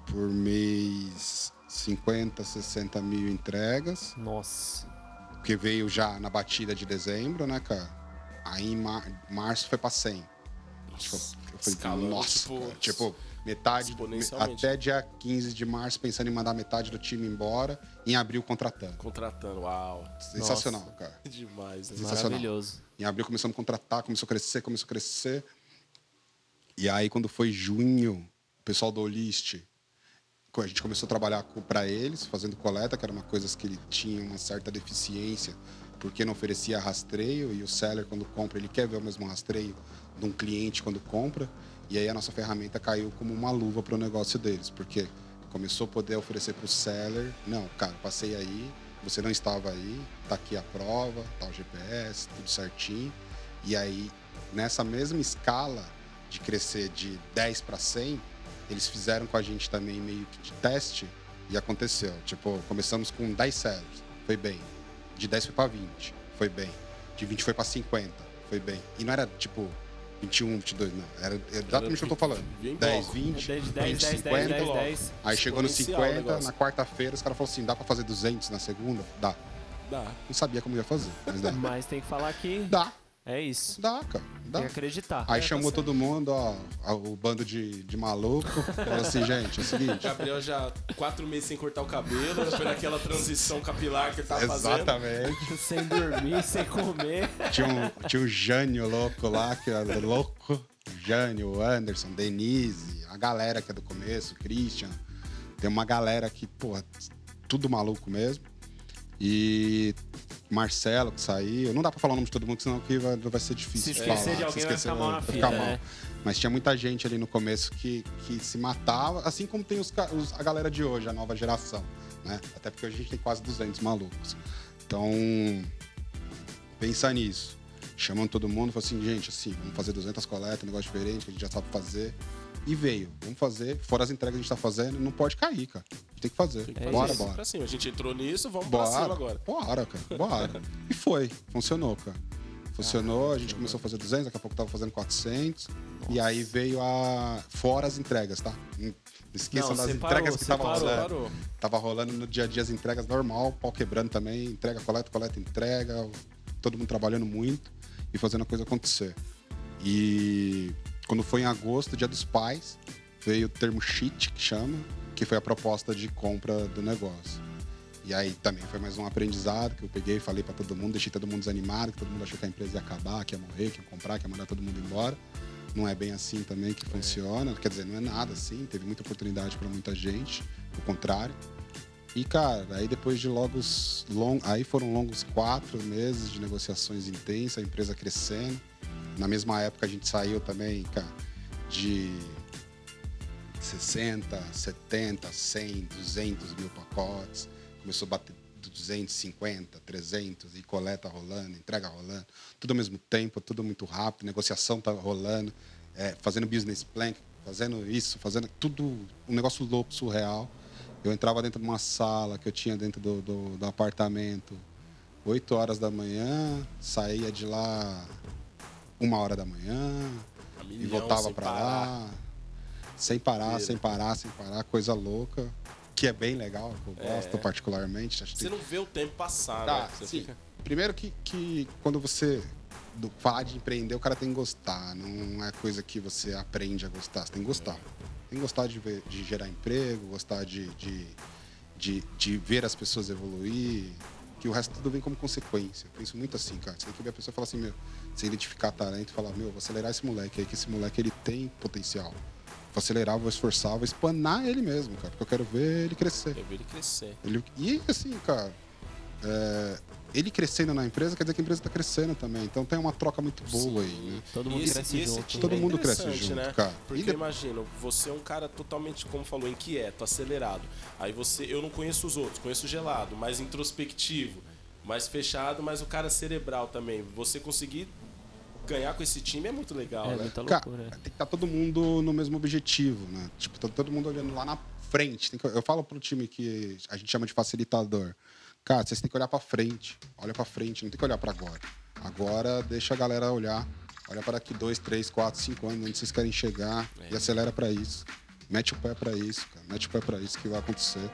Speaker 4: por mês, 50, 60 mil entregas,
Speaker 1: Nossa.
Speaker 4: que veio já na batida de dezembro, né, cara? Aí em mar- março foi pra 100. Tipo, eu falei,
Speaker 2: Escalando,
Speaker 4: nossa,
Speaker 2: tipo,
Speaker 4: cara, tipo, metade, até dia 15 de março, pensando em mandar metade do time embora, em abril contratando.
Speaker 2: Contratando, uau.
Speaker 4: Sensacional, cara.
Speaker 2: Demais, né?
Speaker 4: Sensacional.
Speaker 1: Maravilhoso.
Speaker 4: Em abril começamos a contratar, começou a crescer, começou a crescer. E aí, quando foi junho, o pessoal do Olist, co- a gente começou a trabalhar para eles, fazendo coleta, que era uma coisa que ele tinha uma certa deficiência, porque não oferecia rastreio, e o seller, quando compra, ele quer ver o mesmo rastreio de um cliente quando compra. E aí a nossa ferramenta caiu como uma luva para o negócio deles, porque começou a poder oferecer para o seller, não, cara, passei aí, você não estava aí, tá aqui a prova, tá o GPS, tudo certinho. E aí, nessa mesma escala de crescer de 10 para 100, eles fizeram com a gente também meio que de teste e aconteceu. Tipo, começamos com 10 sellers, foi bem. De 10 foi para 20, foi bem. De 20 foi pra 50, foi bem. E não era tipo 21, 22, não. Era exatamente o que eu tô falando.
Speaker 2: Vem
Speaker 4: 10,
Speaker 2: bloco.
Speaker 4: 20,
Speaker 1: 10,
Speaker 4: 20,
Speaker 1: 10, 10,
Speaker 4: 50.
Speaker 1: 10, 10.
Speaker 4: Aí chegou no
Speaker 2: Exponencial o
Speaker 4: 50,
Speaker 2: negócio.
Speaker 4: na quarta-feira, os caras falaram assim: dá pra fazer 200 na segunda? Dá.
Speaker 2: Dá.
Speaker 4: Não sabia como ia fazer, mas dá.
Speaker 1: Mas tem que falar que
Speaker 4: Dá,
Speaker 1: é isso.
Speaker 4: dá, cara. Dá.
Speaker 1: Tem que acreditar.
Speaker 4: Aí chamou todo mundo, ó, o bando de, de maluco. Falou assim, gente, é o seguinte.
Speaker 2: Gabriel já quatro meses sem cortar o cabelo, depois daquela transição capilar que ele tá fazendo.
Speaker 4: Exatamente.
Speaker 1: Sem dormir, sem comer.
Speaker 4: Tinha um, tinha um Jânio louco lá, que era louco. Jânio, o Anderson, Denise, a galera que é do começo, o Christian. Tem uma galera que, porra, tudo maluco mesmo. E Marcelo que saiu. Não dá pra falar o nome de todo mundo, senão que vai, vai ser difícil
Speaker 1: Se esquecer
Speaker 4: falar.
Speaker 1: de alguém, vai
Speaker 4: esquecer,
Speaker 1: ficar mal na
Speaker 4: vai
Speaker 1: fita,
Speaker 4: ficar mal.
Speaker 1: né?
Speaker 4: Mas tinha muita gente ali no começo que, que se matava, assim como tem os, os- a galera de hoje, a nova geração, né? Até porque hoje a gente tem quase 200 malucos. Então, pensa nisso. Chamando todo mundo, falou assim, gente, assim, vamos fazer 200 coletas, um negócio diferente que a gente já sabe fazer. E veio, vamos fazer, fora as entregas que a gente tá fazendo, não pode cair, cara. A gente tem que fazer. Bora,
Speaker 1: isso.
Speaker 4: bora.
Speaker 2: Pra cima. A gente entrou nisso, vamos pra cima
Speaker 4: Bora,
Speaker 2: agora.
Speaker 4: bora, cara, bora. e foi, funcionou, cara. Funcionou, a gente começou a fazer 200, daqui a pouco tava fazendo 400. E aí veio a... Fora as entregas, tá? Não esqueçam
Speaker 1: Não,
Speaker 4: das
Speaker 1: separou,
Speaker 4: entregas que
Speaker 1: separou.
Speaker 4: rolando.
Speaker 2: Parou.
Speaker 4: Tava rolando no dia a dia as entregas normal, pau quebrando também, entrega, coleta, coleta, entrega, todo mundo trabalhando muito e fazendo a coisa acontecer. E quando foi em agosto, dia dos pais, veio o termo cheat, que chama, que foi a proposta de compra do negócio. E aí também foi mais um aprendizado que eu peguei e falei pra todo mundo, deixei todo mundo desanimado, que todo mundo achou que a empresa ia acabar, que ia morrer, que ia comprar, que ia mandar todo mundo embora. Não é bem assim também que funciona, quer dizer, não é nada assim, teve muita oportunidade para muita gente, o contrário. E, cara, aí depois de longos, long, aí foram longos quatro meses de negociações intensas, a empresa crescendo. Na mesma época a gente saiu também, cara, de 60, 70, 100, 200 mil pacotes. Começou a bater 250, 300 e coleta rolando, entrega rolando. Tudo ao mesmo tempo, tudo muito rápido, negociação tá rolando, é, fazendo business plan, fazendo isso, fazendo tudo, um negócio louco, surreal. Eu entrava dentro de uma sala que eu tinha dentro do, do, do apartamento, 8 horas da manhã, saía de lá uma hora da manhã
Speaker 2: A
Speaker 4: e
Speaker 2: milhão,
Speaker 4: voltava para lá, sem parar, sem parar, sem parar, coisa louca, que é bem legal, eu gosto particularmente. Acho que
Speaker 2: Você não vê o tempo passar,
Speaker 4: Tá,
Speaker 2: né? Você
Speaker 4: sim.
Speaker 2: fica-
Speaker 4: Primeiro que, que quando você do, falar de empreender, o cara tem que gostar. Não é coisa que você aprende a gostar. Você tem que gostar. Tem que gostar de, ver- de gerar emprego, gostar de, de, de, de ver as pessoas evoluir. Que o resto tudo vem como consequência. Eu penso muito assim, cara. Você tem que ver a pessoa e falar assim, meu, você identificar talento e falar, meu, vou acelerar esse moleque aí, que esse moleque ele tem potencial. Vou acelerar, vou esforçar, vou espanar ele mesmo, cara. Porque eu quero ver ele crescer.
Speaker 2: Eu vi ele crescer.
Speaker 4: Ele- e assim, cara, é, ele crescendo na empresa quer dizer que a empresa está crescendo também. Então tem uma troca muito boa aí, né?
Speaker 1: Todo mundo
Speaker 2: esse-
Speaker 1: cresce
Speaker 2: esse
Speaker 1: junto.
Speaker 2: time
Speaker 4: Todo
Speaker 2: é
Speaker 4: mundo cresce junto,
Speaker 2: né?
Speaker 4: cara.
Speaker 2: Porque
Speaker 4: E de-
Speaker 2: imagina, você é um cara totalmente, como falou, inquieto, acelerado. Aí você, eu não conheço os outros, conheço o gelado, mais introspectivo, mais fechado, mas o cara cerebral também. Você conseguir ganhar com esse time é muito legal,
Speaker 1: É
Speaker 2: né?
Speaker 1: muita
Speaker 4: Cara,
Speaker 1: loucura.
Speaker 4: tem que estar todo mundo no mesmo objetivo, né? Tipo, tá todo mundo olhando lá na frente. Tem que- eu falo pro time que a gente chama de facilitador. Cara, vocês têm que olhar pra frente. Olha pra frente, não tem que olhar pra agora. Agora deixa a galera olhar. Olha para daqui dois, três, quatro, cinco anos, onde vocês querem chegar e acelera pra isso. Mete o pé pra isso, cara. Mete o pé pra isso que vai acontecer.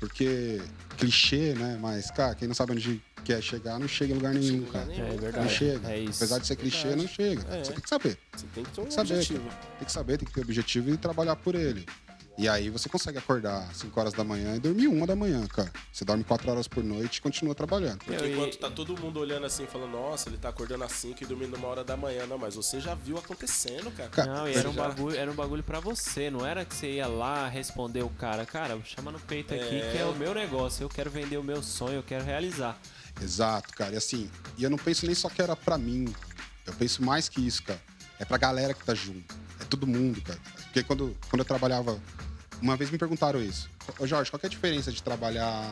Speaker 4: Porque clichê, né? Mas, cara, quem não sabe onde quer chegar, não chega em lugar nenhum, cara.
Speaker 1: É
Speaker 4: Não
Speaker 1: verdade.
Speaker 4: chega.
Speaker 1: É isso.
Speaker 4: Apesar de ser clichê, não chega.
Speaker 2: É.
Speaker 4: Você tem que saber.
Speaker 2: Você tem que ter um
Speaker 4: Tem que saber,
Speaker 2: objetivo.
Speaker 4: cara. Tem que saber, tem que ter objetivo e trabalhar por ele. E aí você consegue acordar 5 horas da manhã e dormir uma da manhã, cara. Você dorme 4 horas por noite e continua trabalhando.
Speaker 2: Porque
Speaker 1: Eu-
Speaker 2: enquanto tá todo mundo olhando assim, falando, nossa, ele tá acordando às 5 e dormindo uma hora da manhã. Não, mas você já viu acontecendo, cara.
Speaker 4: Cara,
Speaker 1: Não, e era um,
Speaker 2: já-
Speaker 1: bagulho, era um bagulho pra você, não era que você ia lá responder o cara, cara, chama no peito aqui
Speaker 2: É.
Speaker 1: que é o meu negócio, eu quero vender o meu sonho, eu quero realizar.
Speaker 4: Exato, cara. E assim, e eu não penso nem só que era pra mim. Eu penso mais que isso, cara. É pra galera que tá junto. É todo mundo, cara. Porque quando, quando eu trabalhava. Uma vez me perguntaram isso. Ô Jorge, qual que é a diferença de trabalhar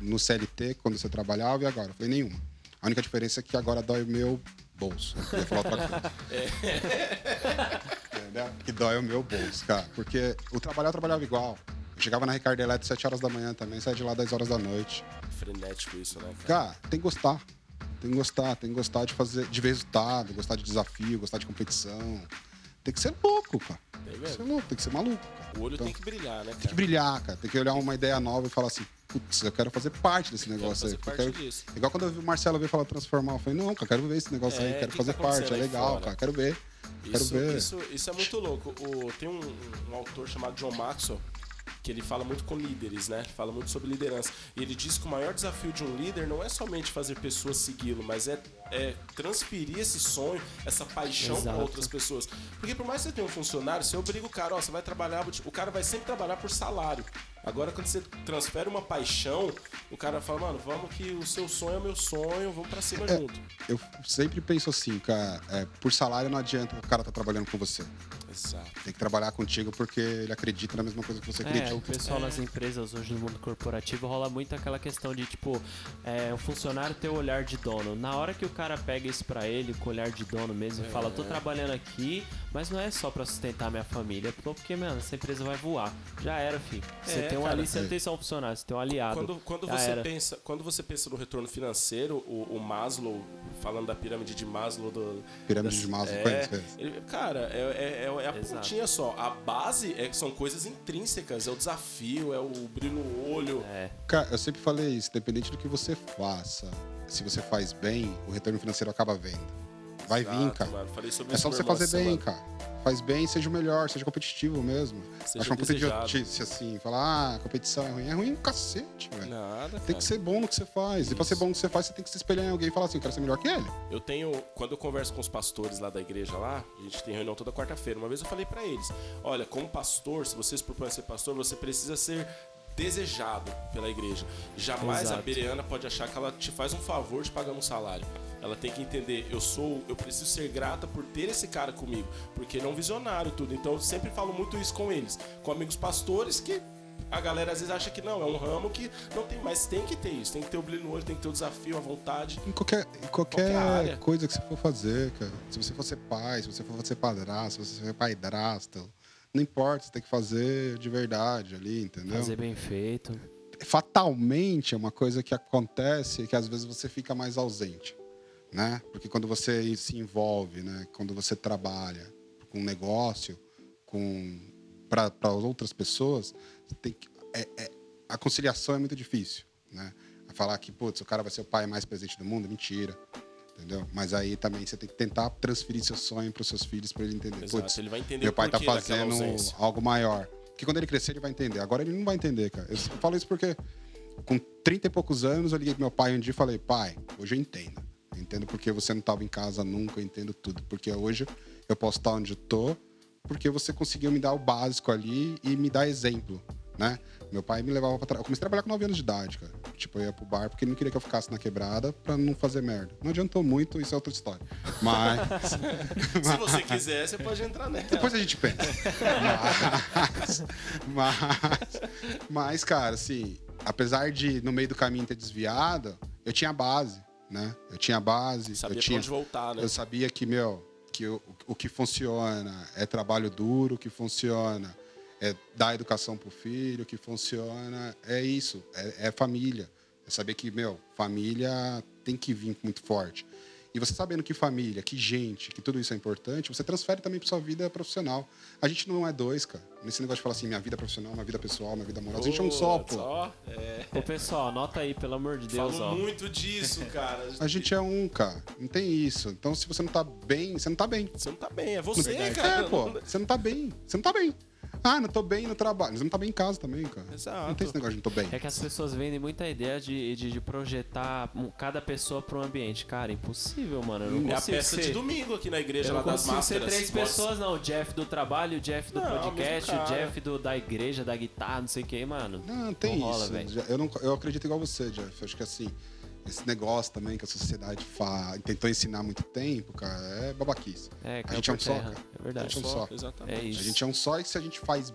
Speaker 4: no CLT quando você trabalhava e agora? Eu falei, nenhuma. A única diferença é que agora dói o meu bolso. Eu ia falar outra coisa. Entendeu? Que dói o meu bolso, cara. Porque o trabalhar eu trabalhava igual. Eu chegava na Ricardo Eletro 7 horas da manhã também, saía de lá 10 horas da noite.
Speaker 2: Frenético isso, né, cara?
Speaker 4: Cara, tem que gostar. Tem que gostar, tem que gostar de fazer, de ver resultado, gostar de desafio, gostar de competição. Tem que ser louco, cara.
Speaker 2: Tem
Speaker 4: Tem que ser louco, tem que ser maluco. Cara.
Speaker 2: O olho
Speaker 4: Então,
Speaker 2: tem que brilhar, né,
Speaker 4: tem que
Speaker 2: cara?
Speaker 4: brilhar, cara. Tem que olhar uma ideia nova e falar assim, putz, eu quero fazer parte desse
Speaker 2: Quero
Speaker 4: negócio aí. quero-. Igual quando eu vi o Marcelo ver falar transformar, eu falei, não, cara, quero ver esse negócio
Speaker 2: É,
Speaker 4: aí, quero
Speaker 2: que
Speaker 4: fazer
Speaker 2: tá
Speaker 4: parte, é legal,
Speaker 2: fora?
Speaker 4: cara, quero ver. Quero
Speaker 2: Isso,
Speaker 4: ver.
Speaker 2: isso, isso é muito louco. O- tem um, um autor chamado John Maxwell que ele fala muito com líderes, né? Ele fala muito sobre liderança. E ele diz que o maior desafio de um líder não é somente fazer pessoas segui-lo, mas é, é transferir esse sonho, essa paixão para outras pessoas. Porque por mais que você tenha um funcionário, você obriga o cara, ó, você vai trabalhar, o cara vai sempre trabalhar por salário. Agora, quando você transfere uma paixão, o cara fala, mano, vamos que o seu sonho é o meu sonho, vamos pra cima
Speaker 4: É.
Speaker 2: junto.
Speaker 4: Eu sempre penso assim, cara, é, por salário não adianta o cara tá trabalhando com você.
Speaker 2: Exato.
Speaker 4: Tem que trabalhar contigo porque ele acredita na mesma coisa que você
Speaker 1: É,
Speaker 4: acredita.
Speaker 1: o pessoal nas empresas hoje no mundo corporativo rola muito aquela questão de tipo, é, o funcionário ter o olhar de dono. Na hora que o cara pega isso pra ele, com o olhar de dono mesmo, e fala, tô
Speaker 2: É.
Speaker 1: trabalhando aqui, mas não é só pra sustentar minha família, porque, mano, essa empresa vai voar. Já era, filho. Você
Speaker 2: É,
Speaker 1: tem um
Speaker 2: cara,
Speaker 1: ali, você não
Speaker 4: é.
Speaker 1: tem só um funcionário, você tem um aliado.
Speaker 2: Quando, quando,
Speaker 1: Já
Speaker 2: você
Speaker 1: era.
Speaker 2: pensa, quando você pensa no retorno financeiro, o, o Maslow, falando da pirâmide de Maslow do.
Speaker 4: Pirâmide
Speaker 2: das-
Speaker 4: de Maslow,
Speaker 2: é,
Speaker 4: conhece,
Speaker 2: ele- Cara, é, é, é- a
Speaker 1: Exato.
Speaker 2: pontinha só. A base é que são coisas intrínsecas, é o desafio, é o brilho no olho.
Speaker 1: É,
Speaker 4: Cara, eu sempre falei isso, independente do que você faça, se você faz bem, o retorno financeiro acaba vendo. Vai vir,
Speaker 2: Exato,
Speaker 4: cara.
Speaker 2: mano. Falei sobre
Speaker 4: É só você fazer bem,
Speaker 2: semana.
Speaker 4: cara. Faz bem, seja o melhor, seja competitivo mesmo.
Speaker 2: Seja
Speaker 4: Acho uma puta idiotice, assim, falar, ah, competição é ruim. É ruim um cacete, velho.
Speaker 2: Nada,
Speaker 4: Tem
Speaker 2: cara.
Speaker 4: que ser bom no que você faz. E pra ser bom no que você faz, você tem que se espelhar em alguém e falar assim, eu quero ser melhor que ele.
Speaker 2: Eu tenho, quando eu converso com os pastores lá da igreja lá, a gente tem reunião toda quarta-feira. Uma vez eu falei pra eles: "Olha, como pastor, se vocês propõem ser pastor, você precisa ser desejado pela igreja. Jamais a
Speaker 1: Exato.
Speaker 2: Bereana pode achar que ela te faz um favor de pagar um salário. Ela tem que entender, eu sou, eu preciso ser grata por ter esse cara comigo, porque ele é um visionário tudo. Então eu sempre falo muito isso com eles, com amigos pastores que a galera às vezes acha que não, é um ramo que não tem, mas tem que ter isso, tem que ter o brilho no olho, tem que ter o desafio, a vontade.
Speaker 4: Em qualquer, em
Speaker 2: Qualquer
Speaker 4: qualquer coisa que você for fazer, cara. Se você for ser pai, se você for ser padrasto, se você for padrasto, não importa, você tem que fazer de verdade ali, entendeu?
Speaker 1: fazer bem feito.
Speaker 4: Fatalmente é uma coisa que acontece que às vezes você fica mais ausente, né? Porque quando você se envolve, né? Quando você trabalha com um negócio, com para outras pessoas, tem que, é, é- a conciliação é muito difícil, né? Falar que, putz, o cara vai ser o pai mais presente do mundo, mentira. Entendeu? Mas aí também você tem que tentar transferir seu sonho para os seus filhos para ele entender.
Speaker 2: Exato,
Speaker 4: Putz,
Speaker 2: ele vai entender
Speaker 4: meu pai tá
Speaker 2: daquela
Speaker 4: fazendo algo maior. Que quando ele crescer, ele vai entender. Agora ele não vai entender, cara. Eu falo isso porque com 30 e poucos anos, eu liguei pro meu pai um dia e falei, pai, hoje eu entendo. Entendo porque você não estava em casa nunca, eu entendo tudo. Porque hoje eu posso estar onde eu tô, porque você conseguiu me dar o básico ali e me dar exemplo, né? Meu pai me levava pra trás. Eu comecei a trabalhar com 9 anos de idade, cara. Tipo, eu ia pro bar porque ele não queria que eu ficasse na quebrada pra não fazer merda. Não adiantou muito, isso é outra história. Mas.
Speaker 2: Se você quiser, você pode entrar nela.
Speaker 4: Depois a gente pensa. Mas, mas, mas, cara, assim, apesar de no meio do caminho ter desviado, eu tinha base, né? Eu tinha base,
Speaker 2: Sabia
Speaker 4: eu tinha,
Speaker 2: onde voltar, né?
Speaker 4: eu sabia que, meu, que o, o que funciona é trabalho duro, o que funciona é dar educação pro filho, o que funciona é isso, é, é família. É saber que, meu, família tem que vir muito forte. E você sabendo que família, que gente, que tudo isso é importante, você transfere também para sua vida profissional. A gente não é dois, cara. Nesse negócio de falar assim, minha vida profissional, minha vida pessoal, minha vida amorosa. A gente é um só, pô.
Speaker 2: ó, é.
Speaker 1: Ô, pessoal, anota aí, pelo amor de Deus,
Speaker 2: Falo
Speaker 1: ó.
Speaker 2: muito disso, cara.
Speaker 4: A gente é um, cara. Não tem isso. Então, se você não tá bem, você não tá bem.
Speaker 2: Você não tá bem, é você,
Speaker 4: É,
Speaker 2: cara.
Speaker 4: pô. Você não tá bem. Você não tá bem. Ah, não tô bem no trabalho. Você não tá bem em casa também, cara.
Speaker 2: Exato.
Speaker 4: Não tem esse negócio de não tô bem.
Speaker 1: É que as pessoas vendem muita ideia de, de, de projetar cada pessoa para um ambiente. Cara, impossível, mano. Eu não
Speaker 2: É a peça
Speaker 1: ser...
Speaker 2: de domingo aqui na igreja
Speaker 1: Eu
Speaker 2: lá das
Speaker 1: consigo ser
Speaker 2: máscaras.
Speaker 1: três
Speaker 2: Pode-
Speaker 1: pessoas, não. O Jeff do trabalho, o Jeff do
Speaker 2: Não,
Speaker 1: podcast, o. Jeff do, da igreja, da guitarra, não sei o que, mano.
Speaker 4: Não, tem
Speaker 1: Não rola,
Speaker 4: isso. Eu, não, eu acredito igual você, Jeff. Acho que assim, esse negócio também que a sociedade fa... tentou ensinar há muito tempo, cara, é babaquice.
Speaker 1: É,
Speaker 4: a gente é um só, cara.
Speaker 1: É verdade.
Speaker 4: A gente é um
Speaker 2: Só,
Speaker 4: só.
Speaker 2: Exatamente.
Speaker 1: É isso.
Speaker 4: A gente é um só e se a gente faz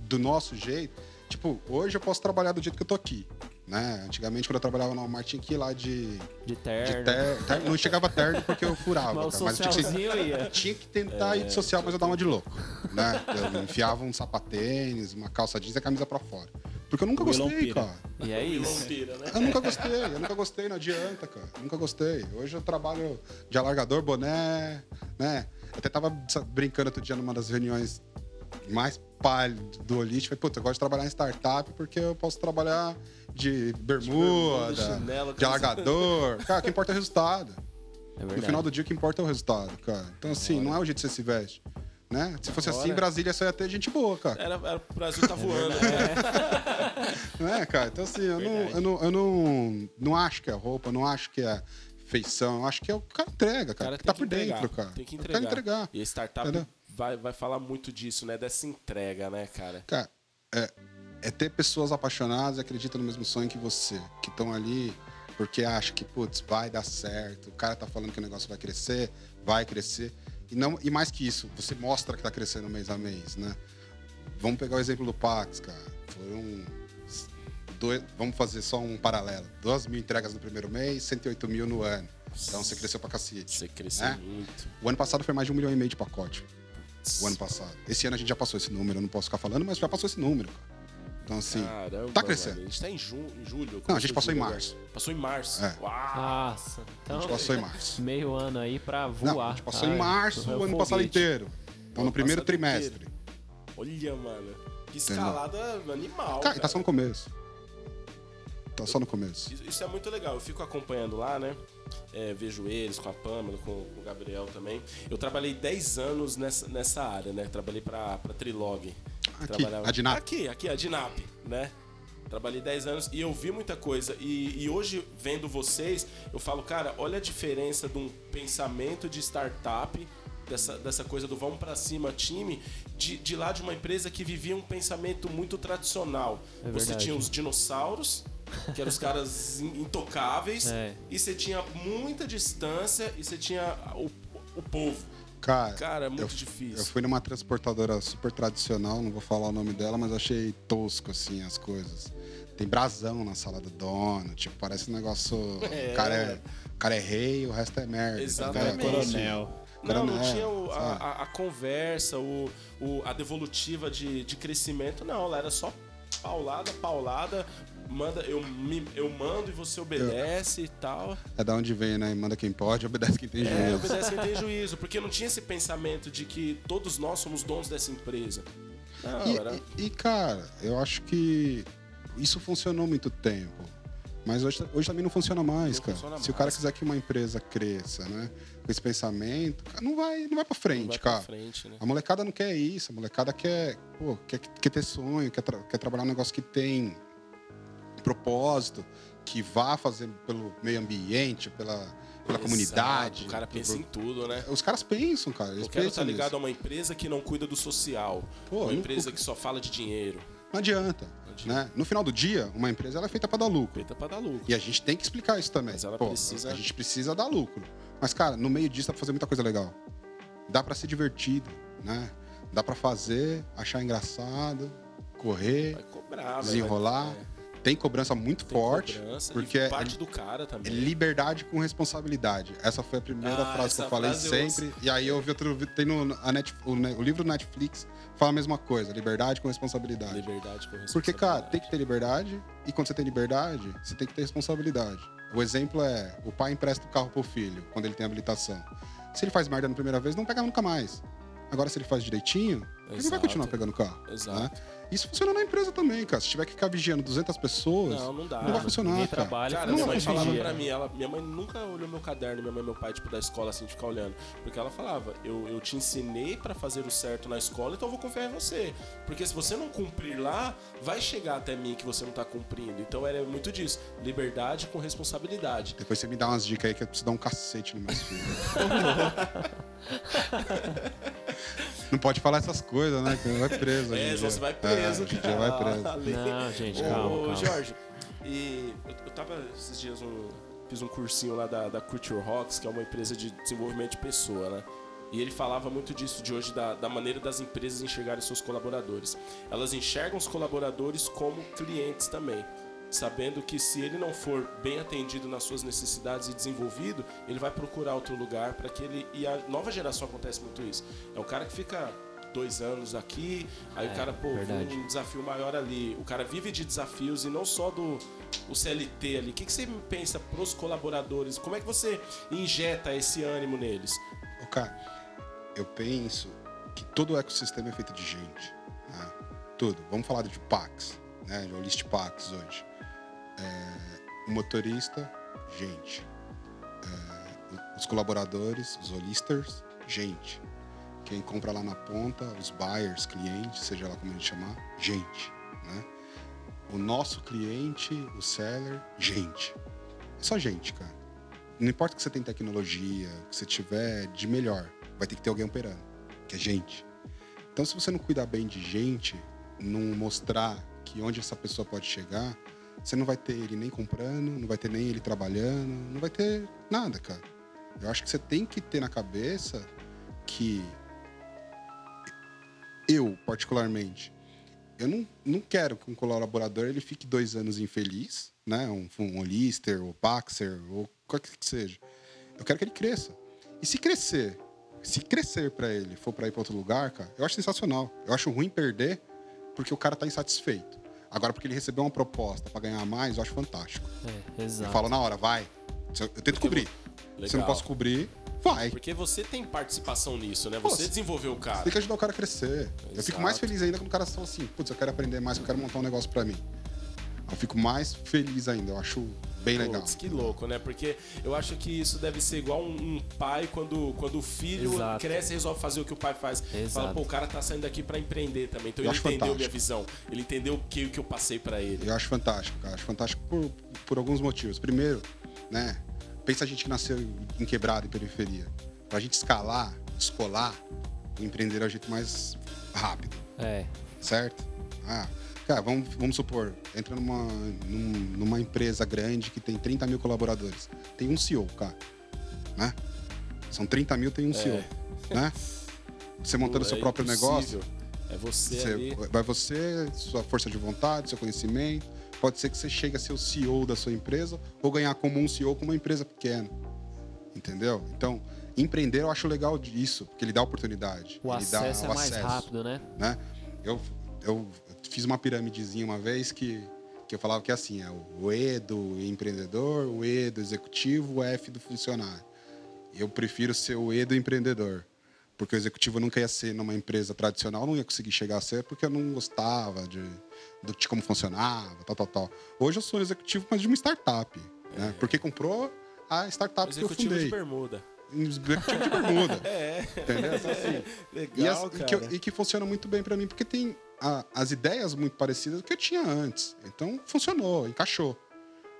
Speaker 4: do nosso jeito. Tipo, hoje eu posso trabalhar do jeito que eu tô aqui. Né? Antigamente, quando eu trabalhava no Walmart, tinha que ir lá de,
Speaker 1: De
Speaker 4: de
Speaker 1: terno.
Speaker 4: ter, ter- Não chegava terno porque eu furava.
Speaker 1: Mas
Speaker 4: cara, mas eu tinha que, tinha que tentar ir de social, mas eu dava uma de louco. Né? Eu enfiava um sapatênis, uma calça jeans e a camisa pra fora. Porque eu nunca
Speaker 5: Willow
Speaker 4: gostei,
Speaker 5: pira.
Speaker 4: cara.
Speaker 1: E é isso.
Speaker 2: Né?
Speaker 4: Eu nunca gostei, eu nunca gostei, não adianta, cara. Nunca gostei. Hoje eu trabalho de alargador, boné, né? Eu até tava brincando outro dia numa das reuniões mais pálido do Olite. Falei, puta, eu gosto de trabalhar em startup porque eu posso trabalhar de bermuda,
Speaker 2: bermuda, chinelo,
Speaker 4: de alargador. Cara, o que importa é o resultado.
Speaker 1: É
Speaker 4: No final do dia, o que importa é o resultado, cara. Então, assim, não é o jeito que você se veste. Né? Se fosse assim,
Speaker 2: Agora-
Speaker 4: Brasília só ia ter gente boa, cara.
Speaker 2: Era, era, o Brasil tá voando. né?
Speaker 4: Né, cara? Então, assim, eu, não, eu, não, eu não, não acho que é roupa, não acho que é feição, eu acho que é o que cara entrega, cara.
Speaker 2: cara
Speaker 4: que
Speaker 2: tem
Speaker 4: tá por
Speaker 2: entregar,
Speaker 4: dentro, cara.
Speaker 2: Tem que entregar.
Speaker 4: quero entregar.
Speaker 2: E a startup
Speaker 4: Entendeu?
Speaker 2: vai, vai falar muito disso, né? Dessa entrega, né, cara?
Speaker 4: Cara, é, é ter pessoas apaixonadas e acreditam no mesmo sonho que você, que estão ali porque acham que, putz, vai dar certo, o cara tá falando que o negócio vai crescer, vai crescer. E, não, e mais que isso, você mostra que tá crescendo mês a mês, né? Vamos pegar o exemplo do Pax, cara. Foram. dois- vamos fazer só um paralelo. 2 mil entregas no primeiro mês, 108 mil no ano. Então você cresceu pra cacete.
Speaker 2: Você cresceu
Speaker 4: né?
Speaker 2: muito.
Speaker 4: O ano passado foi mais de um milhão e meio de pacote. O ano passado. Esse ano a gente já passou esse número, eu não posso ficar falando, mas já passou esse número. cara. Então, assim.
Speaker 2: Caramba,
Speaker 4: tá crescendo.
Speaker 2: mano. A gente tá em, ju em julho.
Speaker 4: Não, a gente passou em
Speaker 2: julho
Speaker 4: março.
Speaker 2: agora. Passou em março.
Speaker 4: É.
Speaker 1: Nossa.
Speaker 4: A
Speaker 1: Então,
Speaker 4: gente passou em março.
Speaker 1: meio ano aí pra
Speaker 4: Não,
Speaker 1: voar.
Speaker 4: a gente passou
Speaker 1: Ai,
Speaker 4: em março
Speaker 1: é
Speaker 4: o
Speaker 1: um
Speaker 4: ano passado inteiro. Então, no primeiro trimestre.
Speaker 2: Olha, mano. Que escalada animal.
Speaker 4: Cara, e tá
Speaker 2: cara.
Speaker 4: só no começo. Tá só no começo.
Speaker 2: Isso- Isso é muito legal. Eu fico acompanhando lá, né? É, vejo eles com a Pamela, com o Gabriel também. Eu trabalhei 10 anos nessa, nessa área, né? Trabalhei pra, pra Trilog.
Speaker 4: Aqui, a Dinap.
Speaker 2: Aqui, aqui, a Dinap, né? Trabalhei 10 anos e eu vi muita coisa. E, e hoje, vendo vocês, eu falo, cara, olha a diferença de um pensamento de startup, dessa, dessa coisa do vamos pra cima, time, de, de lá de uma empresa que vivia um pensamento muito tradicional.
Speaker 1: É
Speaker 2: Você tinha os dinossauros, que eram os caras in- intocáveis,
Speaker 1: É.
Speaker 2: e você tinha muita distância e você tinha o, o povo.
Speaker 4: Cara,
Speaker 2: Cara, é muito
Speaker 4: eu,
Speaker 2: difícil.
Speaker 4: eu fui numa transportadora super tradicional, não vou falar o nome dela, mas achei tosco, assim, as coisas. Tem brasão na sala do dono, tipo, parece um negócio.
Speaker 2: É.
Speaker 4: O, cara é, o cara é rei, o resto é merda.
Speaker 2: Exatamente.
Speaker 4: entendeu?
Speaker 5: Coronel.
Speaker 2: Não, não tinha o- a- a conversa, o, o- a devolutiva de, de crescimento, não. Ela era só paulada, paulada. Manda, eu, me- eu mando e você obedece e tal.
Speaker 4: É da onde vem, né? Manda quem pode, obedece quem tem
Speaker 2: É,
Speaker 4: juízo.
Speaker 2: obedece quem tem juízo. Porque não tinha esse pensamento de que todos nós somos donos dessa empresa. Não,
Speaker 4: E,
Speaker 2: era.
Speaker 4: e- e, cara, eu acho que isso funcionou muito tempo. Mas hoje, hoje também não funciona mais,
Speaker 2: Não
Speaker 4: cara.
Speaker 2: funciona
Speaker 4: Se o cara quiser que uma empresa cresça, né? Com esse pensamento, não vai, não vai pra frente,
Speaker 2: vai pra
Speaker 4: cara.
Speaker 2: frente, né?
Speaker 4: A molecada não quer isso, a molecada quer, pô, quer, quer ter sonho, quer, tra- quer trabalhar um negócio que tem propósito, que vá fazer pelo meio ambiente, pela, pela comunidade.
Speaker 2: Exato, O cara pensa em tudo, né?
Speaker 4: Os caras pensam, cara. Eles
Speaker 2: Eu quero estar ligado
Speaker 4: nisso.
Speaker 2: a uma empresa que não cuida do social.
Speaker 4: Pô,
Speaker 2: uma
Speaker 4: não-
Speaker 2: empresa que só fala de dinheiro.
Speaker 4: Não adianta.
Speaker 2: adianta.
Speaker 4: Né? No final do dia, uma empresa ela é feita para dar lucro.
Speaker 2: Feita pra dar lucro.
Speaker 4: E a gente tem que explicar isso também.
Speaker 2: Mas ela
Speaker 4: Pô,
Speaker 2: precisa-
Speaker 4: A gente precisa dar lucro. Mas, cara, no meio disso dá pra fazer muita coisa legal. Dá pra ser divertido, né? Dá pra fazer, achar engraçado, correr,
Speaker 2: cobrar,
Speaker 4: desenrolar. Tem cobrança muito
Speaker 2: tem
Speaker 4: forte,
Speaker 2: cobrança,
Speaker 4: porque é,
Speaker 2: parte do cara
Speaker 4: é
Speaker 2: também.
Speaker 4: liberdade com responsabilidade. Essa foi a primeira
Speaker 2: Ah,
Speaker 4: frase que eu falei
Speaker 2: frase eu
Speaker 4: sempre. E aí eu vi outro. Tem no, a Net, o, o livro do Netflix fala a mesma coisa: liberdade com responsabilidade.
Speaker 2: Liberdade com
Speaker 4: Porque, cara, tem
Speaker 2: responsabilidade.
Speaker 4: que ter liberdade, e quando você tem liberdade, você tem que ter responsabilidade. O exemplo é: o pai empresta o carro pro filho quando ele tem habilitação. Se ele faz merda na primeira vez, não pega nunca mais. Agora, se ele faz direitinho, ele vai
Speaker 2: Exato.
Speaker 4: continuar pegando o carro.
Speaker 2: Exato.
Speaker 4: né? Isso funciona na empresa também, cara. Se tiver que ficar vigiando 200 pessoas,
Speaker 2: Não, não dá.
Speaker 4: não vai funcionar,
Speaker 1: Ninguém
Speaker 4: cara.
Speaker 1: trabalha
Speaker 2: Cara,
Speaker 1: com
Speaker 2: minha
Speaker 4: não
Speaker 2: mãe falava pra mim, ela, minha mãe nunca olhou meu caderno, minha mãe e meu pai, tipo, da escola, assim, de ficar olhando. Porque ela falava, eu, eu te ensinei pra fazer o certo na escola, então eu vou confiar em você. Porque se você não cumprir lá, vai chegar até mim que você não tá cumprindo. Então era muito disso. Liberdade com responsabilidade.
Speaker 4: Depois você me dá umas dicas aí que eu preciso dar um cacete nos meus filhos. não pode falar essas coisas, né? Que vai preso. hoje
Speaker 2: É, você vai
Speaker 4: É,
Speaker 2: preso.
Speaker 4: hoje em dia vai preso.
Speaker 2: Ah.
Speaker 1: Não, gente,
Speaker 2: Ô,
Speaker 1: calma,
Speaker 2: ô,
Speaker 1: calma.
Speaker 2: Jorge, e eu, eu tava esses dias um, fiz um cursinho lá da, da Culture Rocks, que é uma empresa de desenvolvimento de pessoa, né? E ele falava muito disso de hoje, da, da maneira das empresas enxergarem seus colaboradores. Elas enxergam os colaboradores como clientes também. Sabendo que se ele não for bem atendido nas suas necessidades e desenvolvido, ele vai procurar outro lugar para que ele. E a nova geração acontece muito isso. É o cara que fica dois anos aqui, aí o cara, pô,
Speaker 1: verdade.
Speaker 2: um desafio maior ali. O cara vive de desafios e não só do o CLT ali. O que, que você pensa pros colaboradores? Como é que você injeta esse ânimo neles?
Speaker 4: Ô, cara, eu penso que todo o ecossistema é feito de gente. né? Tudo. Vamos falar de Pax, né? De list Pax hoje. É, o motorista, gente. É, os colaboradores, os olisters, gente. Quem compra lá na ponta, os buyers, clientes, seja lá como a gente chamar, gente. Né? O nosso cliente, o seller, gente. É só gente, cara. Não importa que você tem tecnologia, que você tiver de melhor, vai ter que ter alguém operando, que é gente. Então, se você não cuidar bem de gente, não mostrar que onde essa pessoa pode chegar, você não vai ter ele nem comprando, não vai ter nem ele trabalhando, não vai ter nada, cara. Eu acho que você tem que ter na cabeça que eu, particularmente, eu não, não quero que um colaborador ele fique dois anos infeliz, né? Um, um Olister, ou Paxer, ou qualquer que seja. Eu quero que ele cresça. E se crescer, se crescer para ele for para ir para outro lugar, cara, eu acho sensacional. Eu acho ruim perder porque o cara tá insatisfeito. Agora, porque ele recebeu uma proposta para ganhar mais, eu acho fantástico.
Speaker 1: É,
Speaker 4: Eu
Speaker 1: exato.
Speaker 4: falo na hora, vai. Eu tento cobrir. Se eu não
Speaker 2: Legal.
Speaker 4: posso cobrir, vai.
Speaker 2: Porque você tem participação nisso, né? Você
Speaker 4: Pô,
Speaker 2: desenvolveu o cara.
Speaker 4: Tem que ajudar o cara a crescer. Eu fico mais
Speaker 2: Exato.
Speaker 4: feliz ainda quando o cara fala assim, putz, eu quero aprender mais, eu quero montar um negócio pra mim. Eu fico mais feliz ainda, eu acho bem legal.
Speaker 2: Putz, que louco, né? Porque eu acho que isso deve ser igual um, um pai quando, quando o filho
Speaker 1: Exato.
Speaker 2: cresce e resolve fazer o que o pai faz. Fala,
Speaker 1: Exato.
Speaker 2: pô, o cara tá saindo daqui pra empreender também. Então
Speaker 4: Eu
Speaker 2: ele
Speaker 4: acho
Speaker 2: entendeu
Speaker 4: fantástico.
Speaker 2: minha visão. Ele entendeu o que, o que eu passei pra ele.
Speaker 4: Eu acho fantástico, cara. Acho fantástico por, por alguns motivos. Primeiro, né? Pensa a gente que nasceu em quebrada, em periferia. Pra gente escalar, descolar, o empreender é o jeito mais rápido.
Speaker 1: É,
Speaker 4: certo? Ah, cara, vamos, vamos supor, entra numa, num- numa empresa grande que tem 30 mil colaboradores. Tem um CEO, cara. Né? São 30 mil, tem um CEO. Né? Você montando
Speaker 2: É
Speaker 4: seu próprio
Speaker 2: impossível.
Speaker 4: negócio,
Speaker 2: É você,
Speaker 4: você-
Speaker 2: ali.
Speaker 4: vai você, sua força de vontade, seu conhecimento. Pode ser que você chegue a ser o CEO da sua empresa ou ganhar como um CEO com uma empresa pequena. Entendeu? Então, empreender eu acho legal disso, porque ele dá oportunidade.
Speaker 1: o
Speaker 4: ele dá
Speaker 1: acesso é
Speaker 4: o
Speaker 1: mais
Speaker 4: acesso
Speaker 1: rápido, né?
Speaker 4: né? Eu, eu fiz uma piramidezinha uma vez que, que eu falava que é assim, é o E do empreendedor, o E do executivo, o F do funcionário. Eu prefiro ser o E do empreendedor, porque o executivo nunca ia ser numa empresa tradicional, não ia conseguir chegar a ser porque eu não gostava de, de como funcionava, tal, tal, tal. Hoje eu sou executivo, mas de uma startup, né? Porque comprou a startup que eu
Speaker 2: Executivo
Speaker 4: fundei.
Speaker 2: de bermuda.
Speaker 4: Executivo de bermuda.
Speaker 2: É.
Speaker 4: Entendeu? Então, assim,
Speaker 2: Legal,
Speaker 4: e, as- e que, e que funciona muito bem pra mim, porque tem a- as ideias muito parecidas do que eu tinha antes. Então, funcionou, encaixou.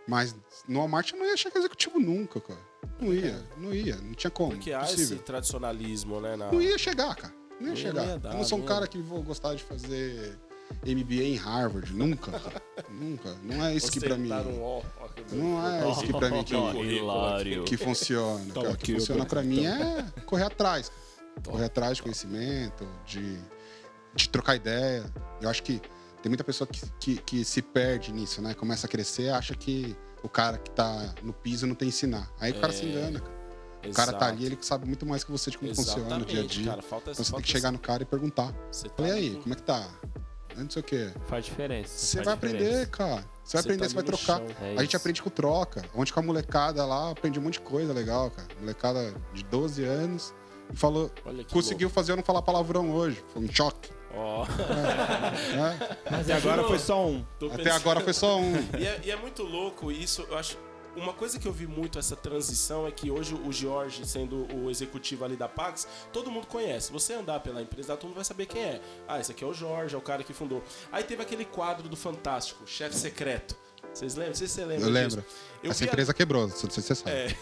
Speaker 4: Mas no Walmart eu não ia chegar executivo nunca, cara. Não ia, não ia, não tinha como.
Speaker 2: Porque há esse tradicionalismo, né? Na...
Speaker 4: Não ia chegar, cara. Não ia
Speaker 2: Não
Speaker 4: chegar.
Speaker 2: ia dar,
Speaker 4: eu não sou um
Speaker 2: não ia.
Speaker 4: cara que vou gostar de fazer MBA em Harvard. Nunca, cara. Nunca. Não é isso que pra mim.
Speaker 2: Um que
Speaker 4: Não é isso que pra mim que, que funciona.
Speaker 5: Toma
Speaker 4: Cara. O que funciona pra mim é correr atrás. Correr atrás de conhecimento, de, de trocar ideia. Eu acho que tem muita pessoa que, que, que se perde nisso, né? Começa a crescer, acha que o cara que tá no piso não tem que ensinar. Aí o cara se engana, cara. O cara tá
Speaker 2: Exato.
Speaker 4: ali, ele sabe muito mais que você de como funciona no dia a
Speaker 2: Exatamente,
Speaker 4: dia.
Speaker 2: cara. Falta,
Speaker 4: Então você tem
Speaker 2: falta
Speaker 4: que chegar no cara e perguntar.
Speaker 2: Você tá
Speaker 4: Falei, e aí, como é que tá? Não sei o quê.
Speaker 1: Faz diferença.
Speaker 4: Você
Speaker 1: faz
Speaker 4: vai
Speaker 1: diferença.
Speaker 4: aprender, cara. Você vai
Speaker 2: Você
Speaker 4: aprender,
Speaker 2: tá
Speaker 4: você vai trocar.
Speaker 1: É
Speaker 4: a gente aprende com troca. Onde com a molecada lá, aprendi um monte de coisa legal, cara. Molecada de 12 anos. E falou, conseguiu fazer eu não falar palavrão hoje. Foi um choque.
Speaker 2: Ó,
Speaker 4: né?
Speaker 1: Mas
Speaker 5: Até
Speaker 1: é
Speaker 5: agora foi só um.
Speaker 2: tô
Speaker 4: Até
Speaker 2: pensando-
Speaker 4: agora foi só um.
Speaker 2: E é, e é muito louco isso, eu acho. Uma coisa que eu vi muito essa transição é que hoje o Jorge, sendo o executivo ali da Pax, todo mundo conhece. Você andar pela empresa, todo mundo vai saber quem é. Ah, esse aqui é o Jorge, é o cara que fundou. Aí teve aquele quadro do Fantástico, chefe secreto. Vocês lembram? Não sei se você lembra
Speaker 4: Eu
Speaker 2: disso.
Speaker 4: lembro.
Speaker 2: Eu
Speaker 4: Essa
Speaker 2: vi a-
Speaker 4: empresa quebrou, não sei se você sabe.
Speaker 2: É.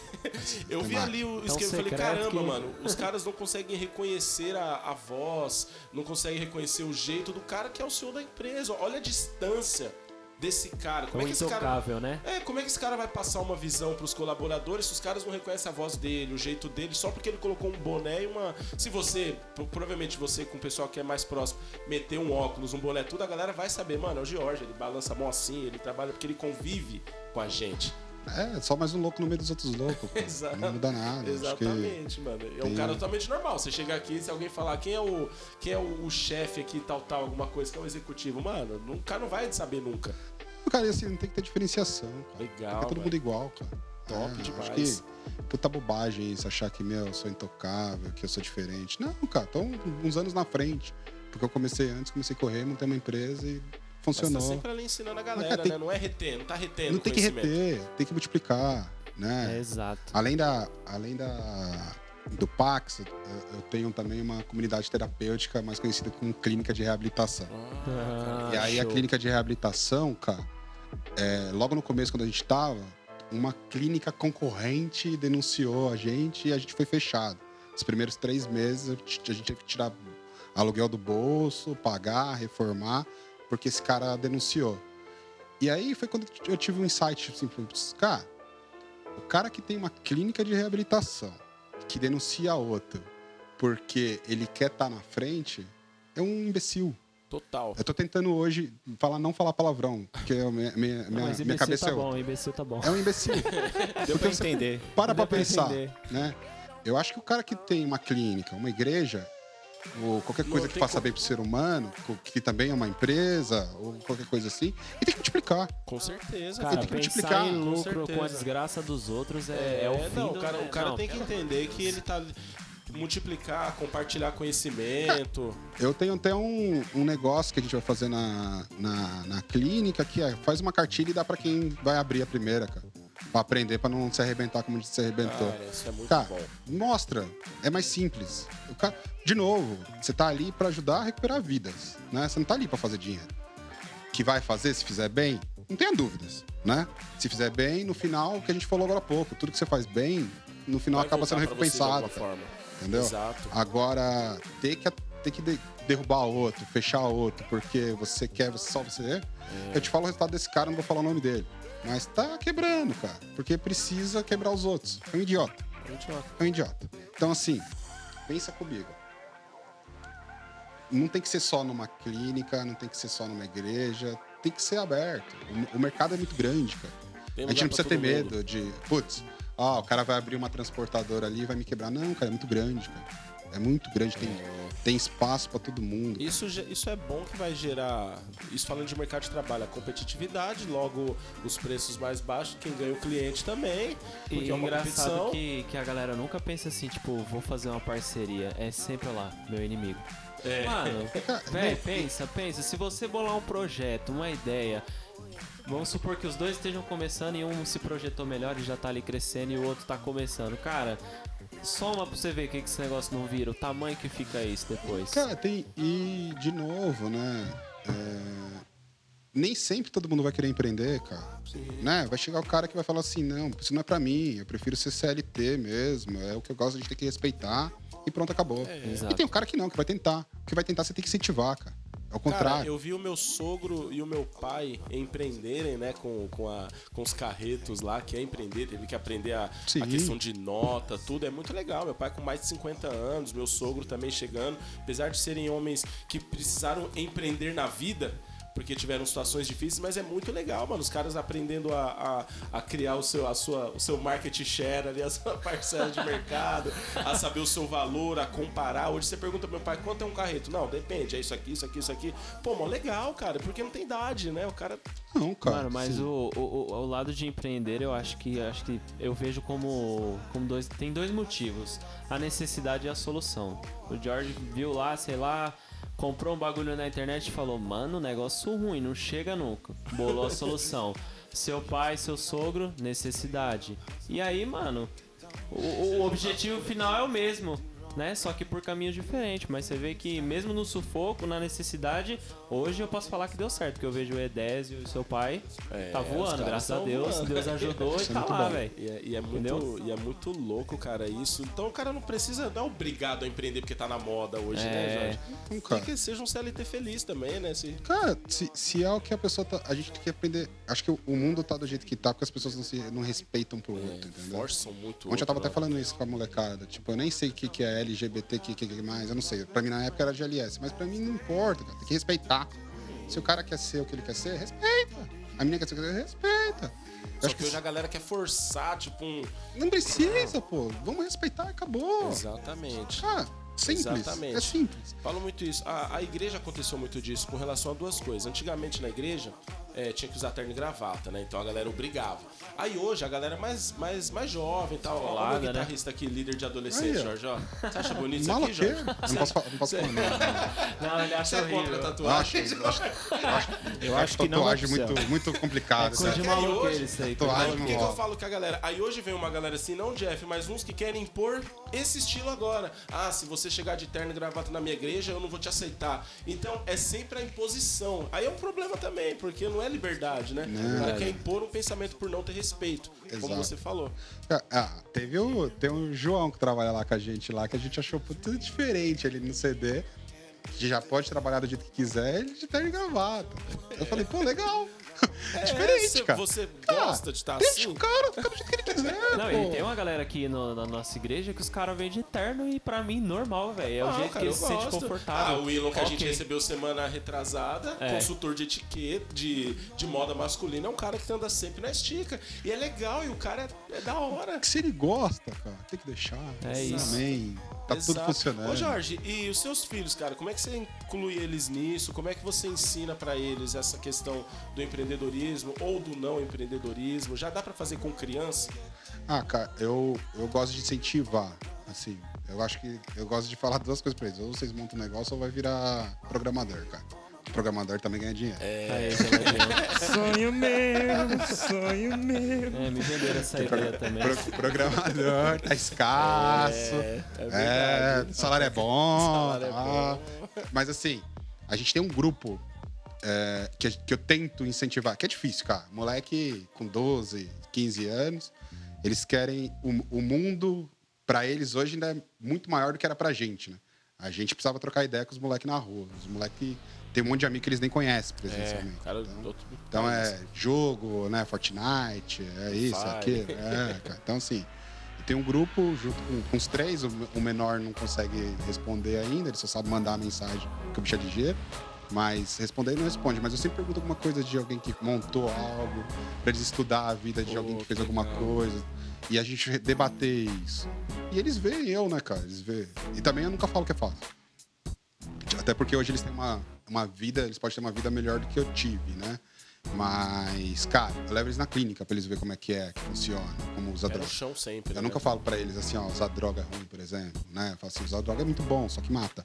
Speaker 2: Eu vi ali o
Speaker 1: Tão
Speaker 2: esquema e falei, caramba,
Speaker 1: que-
Speaker 2: mano, os caras não conseguem reconhecer a, a voz, não conseguem reconhecer o jeito do cara que é o senhor da empresa. Olha a distância desse cara. Como
Speaker 1: Tão
Speaker 2: é que esse cara.
Speaker 1: intocável, né?
Speaker 2: É, como é que esse cara vai passar uma visão pros colaboradores se os caras não reconhecem a voz dele, o jeito dele, só porque ele colocou um boné e uma. Se você, pro- provavelmente você, com o pessoal que é mais próximo, meter um óculos, um boné, tudo, a galera vai saber, mano, é o George, ele balança a mão assim, ele trabalha porque ele convive com a gente.
Speaker 4: É, só mais um louco no meio dos outros loucos.
Speaker 2: Exato.
Speaker 4: Não muda nada.
Speaker 2: Exatamente, mano. É um
Speaker 4: tem-
Speaker 2: cara totalmente normal. Você chega aqui, se alguém falar quem é o, quem é o, o chefe aqui, tal, tal, alguma coisa, que é o executivo, mano, o cara não vai saber nunca.
Speaker 4: Cara, assim, não tem que ter diferenciação. Cara.
Speaker 2: Legal,
Speaker 4: É todo
Speaker 2: velho.
Speaker 4: mundo igual, cara.
Speaker 2: Top
Speaker 4: É,
Speaker 2: demais.
Speaker 4: Acho que puta bobagem isso, achar que, meu, eu sou intocável, que eu sou diferente. Não, cara, tô uns anos na frente. Porque eu comecei antes, comecei a correr, montei uma empresa e
Speaker 2: Mas tá
Speaker 4: funcionou.
Speaker 2: sempre ali ensinando a galera,
Speaker 4: Mas, cara, tem-
Speaker 2: né? Não é reter, não tá retendo
Speaker 4: Não tem que reter, tem que multiplicar, né?
Speaker 1: É, exato.
Speaker 4: Além da, além da do Pax, eu, tenho também uma comunidade terapêutica mais conhecida como clínica de reabilitação.
Speaker 1: Ah,
Speaker 4: e aí a
Speaker 1: show.
Speaker 4: clínica de reabilitação, cara, é, logo no começo quando a gente tava, uma clínica concorrente denunciou a gente e a gente foi fechado. Os primeiros três meses a gente a teve que tirar aluguel do bolso, pagar, reformar, porque esse cara denunciou. E aí foi quando eu tive um insight assim, putz, cara, o cara que tem uma clínica de reabilitação que denuncia outro porque ele quer estar na frente é um imbecil.
Speaker 2: Total.
Speaker 4: Eu tô tentando hoje falar, não falar palavrão, porque minha, minha,
Speaker 1: Não,
Speaker 4: minha,
Speaker 1: mas
Speaker 4: minha cabeça
Speaker 1: tá
Speaker 4: é,
Speaker 1: bom, imbecil tá bom.
Speaker 4: é um imbecil.
Speaker 5: Deu pra entender.
Speaker 4: Para pra
Speaker 1: Deu pra
Speaker 4: pensar,
Speaker 1: entender.
Speaker 4: né? Eu acho que o cara que tem uma clínica, uma igreja, ou qualquer
Speaker 2: Não
Speaker 4: coisa que faça
Speaker 2: como.
Speaker 4: bem pro ser humano, que também é uma empresa, ou qualquer coisa assim, e tem que multiplicar.
Speaker 2: Com certeza,
Speaker 1: Cara,
Speaker 4: tem que multiplicar,
Speaker 1: em
Speaker 2: com
Speaker 1: lucro com, a
Speaker 2: certeza.
Speaker 1: desgraça dos outros é, é o fim
Speaker 2: não,
Speaker 1: do...
Speaker 2: o cara, o
Speaker 1: é,
Speaker 2: cara
Speaker 1: não,
Speaker 2: tem que entender que ele tá multiplicar, compartilhar conhecimento.
Speaker 4: Eu tenho até um, um negócio que a gente vai fazer na, na, na clínica, que é faz uma cartilha e dá pra quem vai abrir a primeira, cara. Pra aprender, pra não se arrebentar como a gente se arrebentou.
Speaker 2: Cara, isso é muito
Speaker 4: Cara,
Speaker 2: bom.
Speaker 4: mostra. É mais simples. O cara, de novo, você tá ali pra ajudar a recuperar vidas, né? Você não tá ali pra fazer dinheiro. Que vai fazer, se fizer bem, não tenha dúvidas, né? Se fizer bem, no final, o que a gente falou agora há pouco, tudo que você faz bem, no final
Speaker 2: Vai
Speaker 4: acaba sendo
Speaker 2: você de
Speaker 4: recompensado,
Speaker 2: alguma forma.
Speaker 4: entendeu?
Speaker 2: Exato.
Speaker 4: Agora, ter que, ter que de- derrubar outro, fechar outro, porque você quer só você. Eu te falo o resultado desse cara, não vou falar o nome dele. Mas tá quebrando, cara. Porque precisa quebrar os outros. É um idiota. É um idiota. Então, assim, pensa comigo. Não tem que ser só numa clínica, não tem que ser só numa igreja. Tem que ser aberto. O, o mercado é muito grande, cara. A gente não precisa ter
Speaker 2: todo mundo.
Speaker 4: medo de, putz, ah, o cara vai abrir uma transportadora ali e vai me quebrar. Não, cara, é muito grande, cara. É muito grande, tem, tem espaço pra todo mundo.
Speaker 2: Isso, isso é bom que vai gerar, isso falando de mercado de trabalho, a competitividade, logo os preços mais baixos, quem ganha o cliente também, porque
Speaker 1: E
Speaker 2: é uma
Speaker 1: engraçado
Speaker 2: competição.
Speaker 1: que, que a galera nunca pensa assim, tipo, vou fazer uma parceria. É sempre lá, meu inimigo.
Speaker 2: É.
Speaker 1: Mano, véi, pensa, pensa. Se você bolar um projeto, uma ideia, vamos supor que os dois estejam começando e um se projetou melhor e já tá ali crescendo e o outro tá começando. Cara, soma pra você ver o que, que esse negócio não vira, o tamanho que fica isso depois.
Speaker 4: Cara, tem. E, de novo, né? é, Nem sempre todo mundo vai querer empreender, cara. Né? Vai chegar o cara que vai falar assim: não, isso não é pra mim, eu prefiro ser CLT mesmo, é o que eu gosto, a gente tem que respeitar. E pronto, acabou.
Speaker 1: Exato.
Speaker 4: E tem o cara que não, que vai tentar. O que vai tentar, você tem que incentivar, cara. É o
Speaker 2: Cara,
Speaker 4: contrário.
Speaker 2: eu vi o meu sogro e o meu pai empreenderem, né, com, com, a, com os carretos lá, que é empreender, teve que aprender a, a questão de nota, tudo. É muito legal. Meu pai com mais de 50 anos, meu sogro também chegando. Apesar de serem homens que precisaram empreender na vida, porque tiveram situações difíceis, mas é muito legal, mano. Os caras aprendendo a, a, a criar o seu, a sua, o seu market share ali, a sua parcela de mercado, a saber o seu valor, a comparar. Hoje você pergunta pro meu pai quanto é um carreto. Não, depende, é isso aqui, isso aqui, isso aqui. Pô, mó legal, cara, porque não tem idade, né? O cara.
Speaker 4: Não, cara.
Speaker 1: Mano, mas o, o- o lado de empreender, eu acho que acho que eu vejo como, como dois. Tem dois motivos: a necessidade e a solução. O George viu lá, sei lá, comprou um bagulho na internet e falou: Mano, negócio ruim, não chega nunca. Bolou a solução. Seu pai, seu sogro, necessidade. E aí, mano, o, o objetivo final é o mesmo. Né? Só que por caminhos diferentes, mas você vê que mesmo no sufoco, na necessidade, hoje eu posso falar que deu certo, porque eu vejo o Edésio e o seu pai
Speaker 2: É,
Speaker 1: tá voando, graças a Deus,
Speaker 2: voando.
Speaker 1: Deus ajudou e
Speaker 4: é
Speaker 1: tá
Speaker 4: muito
Speaker 1: lá, velho.
Speaker 2: E é, e é muito, e é muito louco, cara, isso. Então o cara não precisa, não é obrigado a empreender porque tá na moda hoje, né,
Speaker 1: É.
Speaker 2: Jorge?
Speaker 4: Não,
Speaker 2: Tem
Speaker 4: cara.
Speaker 2: que seja um CLT feliz também, né? Se,
Speaker 4: Cara, se, se é o que a pessoa tá. A gente tem que aprender. Acho que o, mundo tá do jeito que tá, porque as pessoas não, se, não respeitam pro outro, entendeu?
Speaker 2: forçam muito.
Speaker 4: Ontem eu tava
Speaker 2: outro,
Speaker 4: até falando isso com a molecada. Tipo, eu nem sei o que, que é LGBT, que, mais, eu não sei. Pra mim na época era GLS, mas pra mim não importa, cara. Tem que respeitar. Se o cara quer ser o que ele quer ser, respeita. A menina quer ser o que quer ser, respeita.
Speaker 2: Só
Speaker 4: acho
Speaker 2: que hoje a galera quer forçar, tipo, um.
Speaker 4: Não precisa, pô. Vamos respeitar acabou.
Speaker 2: Exatamente.
Speaker 4: Ah, simples.
Speaker 2: Exatamente.
Speaker 4: É simples.
Speaker 2: Falo muito isso. A, a igreja aconteceu muito disso com relação a duas coisas. Antigamente na igreja eh, tinha que usar terno e gravata, né? Então a galera obrigava. Aí hoje a galera é mais, mais, mais jovem e tal. Olha o
Speaker 1: né?
Speaker 2: guitarrista aqui, líder de adolescente,
Speaker 4: Aí.
Speaker 2: Jorge. ó. Você acha bonito isso aqui,
Speaker 4: o quê?
Speaker 2: Jorge?
Speaker 4: Não posso, não posso falar nada.
Speaker 1: Não, ele acha
Speaker 2: Você é contra
Speaker 1: horrível.
Speaker 2: Tatuagem?
Speaker 4: acho, eu acho, eu acho,
Speaker 5: Eu acho que não
Speaker 4: tatuagem
Speaker 5: pro céu.
Speaker 4: muito, muito complicado.
Speaker 1: É coisa
Speaker 4: sabe?
Speaker 1: de
Speaker 2: Aí
Speaker 1: maluco
Speaker 2: hoje-
Speaker 1: isso aí.
Speaker 4: Tatuagem
Speaker 2: Por que, que
Speaker 4: não
Speaker 2: eu falo com a galera? Aí hoje vem uma galera assim, não Jeff, mas uns que querem impor esse estilo agora. Ah, se você chegar de terno e gravata na minha igreja, eu não vou te aceitar. Então é sempre a imposição. Aí é um problema também, porque não é liberdade, né? O cara quer impor um pensamento por não ter respeito, como
Speaker 4: Exato.
Speaker 2: você falou.
Speaker 4: Ah, teve o, tem o João que trabalha lá com a gente lá, que a gente achou tudo diferente ali no CD. Que já pode trabalhar do jeito que quiser, ele de terno e gravata. Eu falei, pô, legal. É, diferente,
Speaker 2: você-
Speaker 4: cara.
Speaker 2: você
Speaker 4: Cara,
Speaker 2: gosta de estar
Speaker 4: Deixa
Speaker 2: assim?
Speaker 4: o cara ficar do jeito que ele quiser.
Speaker 1: Não,
Speaker 4: pô.
Speaker 1: e tem uma galera aqui no- na nossa igreja que os caras vêm de terno e pra mim normal, velho. É o
Speaker 2: Ah,
Speaker 1: jeito
Speaker 2: cara,
Speaker 1: que eles
Speaker 2: eu
Speaker 1: se sentem
Speaker 2: gosto.
Speaker 1: confortável.
Speaker 2: Ah, o Willon que a gente recebeu semana retrasada,
Speaker 1: É.
Speaker 2: consultor de etiqueta, de, de moda masculina, é um cara que anda sempre na estica. E é legal, e o cara é, é da hora.
Speaker 4: Se ele gosta, cara, tem que deixar.
Speaker 1: É isso.
Speaker 4: Amém. Tá tudo
Speaker 2: Exato.
Speaker 4: funcionando.
Speaker 2: Ô Jorge, e os seus filhos, cara, como é que você inclui eles nisso? Como é que você ensina pra eles essa questão do empreendedorismo ou do não empreendedorismo? Já dá pra fazer com criança?
Speaker 4: Ah, cara, eu, eu gosto de incentivar, assim. Eu acho que eu gosto de falar duas coisas pra eles. Ou vocês montam um negócio ou vai virar programador, cara. Programador também ganha dinheiro.
Speaker 1: Aí, Zeladinho.
Speaker 5: Sonho meu, sonho meu.
Speaker 1: É, me venderam essa ideia também.
Speaker 4: Pro- programador tá escasso.
Speaker 2: É, é
Speaker 4: É, salário é bom.
Speaker 2: Salário é
Speaker 4: tá. Mas assim, a gente tem um grupo é, que, que eu tento incentivar, que é difícil, cara. Moleque com 12, 15 anos, eles querem. O, o mundo, pra eles, hoje ainda é muito maior do que era pra gente, né? A gente precisava trocar ideia com os moleques na rua. Os moleques. Tem um monte de amigo que eles nem conhecem
Speaker 2: É,
Speaker 4: presencialmente.
Speaker 2: cara,
Speaker 4: então, então é jogo, né? Fortnite, é isso,
Speaker 2: Fire.
Speaker 4: é aquilo. É, cara. Então, assim, tem um grupo junto com, com os três, o, o menor não consegue responder ainda, ele só sabe mandar a mensagem, que o bicho é ligeiro. Mas responder ele não responde. Mas eu sempre pergunto alguma coisa de alguém que montou algo, pra eles estudar a vida de
Speaker 2: Pô,
Speaker 4: alguém que fez alguma coisa. E a gente debater isso. E eles veem eu, né, cara? Eles veem. E também eu nunca falo que é fácil. Até porque hoje eles têm uma, uma vida, eles podem ter uma vida melhor do que eu tive, né? Mas, cara, eu levo eles na clínica pra eles verem como é que é, que funciona, como usa
Speaker 2: É no
Speaker 4: droga.
Speaker 2: chão sempre.
Speaker 4: Eu
Speaker 2: né?
Speaker 4: nunca falo pra eles assim, ó, usar droga é ruim, por exemplo, né? Eu falo assim, usar droga é muito bom, só que mata.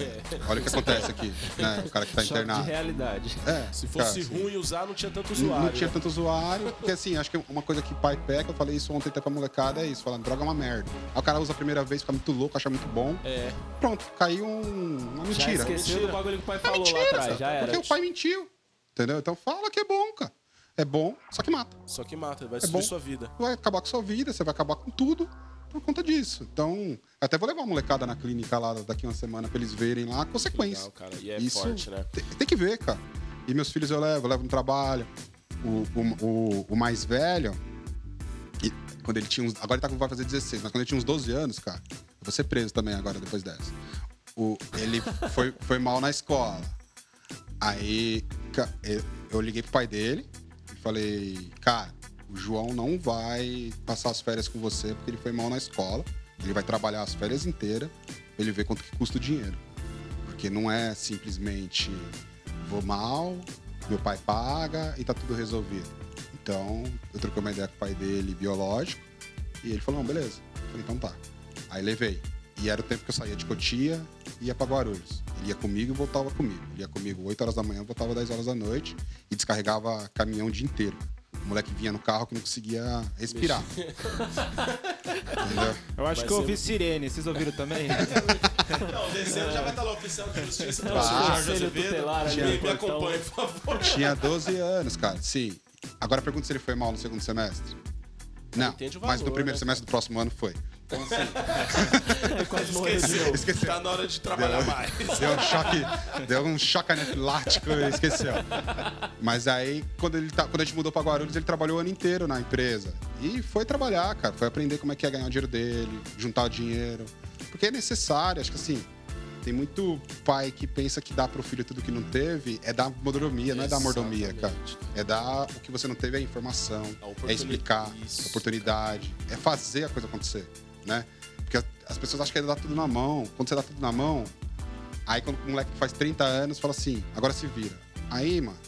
Speaker 4: É, olha o que acontece aqui, né? O cara que tá
Speaker 1: Choque de
Speaker 4: internado.
Speaker 1: realidade.
Speaker 4: É,
Speaker 2: Se
Speaker 4: cara,
Speaker 2: fosse
Speaker 4: assim,
Speaker 2: ruim usar, não tinha tanto
Speaker 4: não-
Speaker 2: usuário.
Speaker 4: Não tinha
Speaker 2: né?
Speaker 4: tanto usuário, porque assim, acho que uma coisa que pai peca, eu falei isso ontem até pra molecada, é isso, falando, droga é uma merda. Aí o cara usa a primeira vez, fica muito louco, acha muito bom.
Speaker 2: É.
Speaker 4: Pronto, caiu um- uma
Speaker 1: Já
Speaker 4: mentira.
Speaker 1: esqueceu
Speaker 2: Mentira.
Speaker 1: do bagulho que o pai
Speaker 4: É
Speaker 1: falou lá
Speaker 4: mentira,
Speaker 1: atrás,
Speaker 4: sabe?
Speaker 1: já era.
Speaker 4: Porque o pai mentiu. Entendeu? Então fala que é bom, cara. É bom, só que mata.
Speaker 2: Só que mata, vai
Speaker 4: É
Speaker 2: destruir
Speaker 4: bom.
Speaker 2: sua vida.
Speaker 4: Vai acabar com sua vida, você vai acabar com tudo por conta disso. Então, até vou levar a molecada na clínica lá daqui uma semana pra eles verem lá a consequência.
Speaker 2: Legal, cara. E é
Speaker 4: Isso
Speaker 2: forte, né?
Speaker 4: Tem, tem que ver, cara. E meus filhos eu levo, eu levo no trabalho. O, o, o, o mais velho, e quando ele tinha uns. Agora ele tá, vai fazer 16, mas quando ele tinha uns 12 anos, cara, eu vou ser preso também agora depois dessa. O, ele foi, foi mal na escola. Aí eu liguei pro pai dele e falei, cara, o João não vai passar as férias com você porque ele foi mal na escola. Ele vai trabalhar as férias inteiras pra ele ver quanto que custa o dinheiro. Porque não é simplesmente vou mal, meu pai paga e tá tudo resolvido. Então, eu troquei uma ideia com o pai dele, biológico, e ele falou, não, beleza. Eu falei, então tá. Aí levei. E era o tempo que eu saía de Cotia e ia pra Guarulhos. Ele ia comigo e voltava comigo. Ele ia comigo 8 horas da manhã, voltava 10 horas da noite e descarregava caminhão o dia inteiro. O moleque vinha no carro que não conseguia respirar. Entendeu?
Speaker 5: Eu acho
Speaker 2: Vai
Speaker 5: que eu
Speaker 2: ser-
Speaker 5: ouvi sirene, vocês ouviram também?
Speaker 2: Não, descendo já vai estar lá oficial de justiça.
Speaker 4: Ah,
Speaker 2: o Jorge
Speaker 1: conselho
Speaker 2: Azevedo.
Speaker 1: tutelar ali
Speaker 2: Me, me
Speaker 1: portão.
Speaker 2: acompanhe, por favor.
Speaker 4: Tinha 12 anos, cara. Sim. Agora pergunta se ele foi mal no segundo semestre. Não,
Speaker 2: Entende o
Speaker 4: mas no
Speaker 2: valor,
Speaker 4: primeiro
Speaker 2: né,
Speaker 4: semestre do próximo ano foi. Então, assim,
Speaker 1: Quase
Speaker 2: Esqueceu.
Speaker 4: Esqueceu.
Speaker 2: Tá na hora de trabalhar mais.
Speaker 4: Deu um choque, deu um choque anafilático e esqueceu. Mas aí, quando, ele tá, quando a gente mudou pra Guarulhos, ele trabalhou o ano inteiro na empresa. E foi trabalhar, cara. Foi aprender como é que é ganhar o dinheiro dele, juntar o dinheiro. Porque é necessário, acho que assim, Tem muito pai que pensa que dá pro filho tudo que não teve é dar mordomia, não é dar mordomia, cara. É dar o que você não teve é informação,
Speaker 2: A
Speaker 4: é explicar,
Speaker 2: Isso.
Speaker 4: oportunidade, é fazer a coisa acontecer, né? Porque as- as pessoas acham que é dar tudo na mão. Quando você dá tudo na mão, aí quando o moleque faz 30 anos, fala assim, agora se vira. Aí, mano,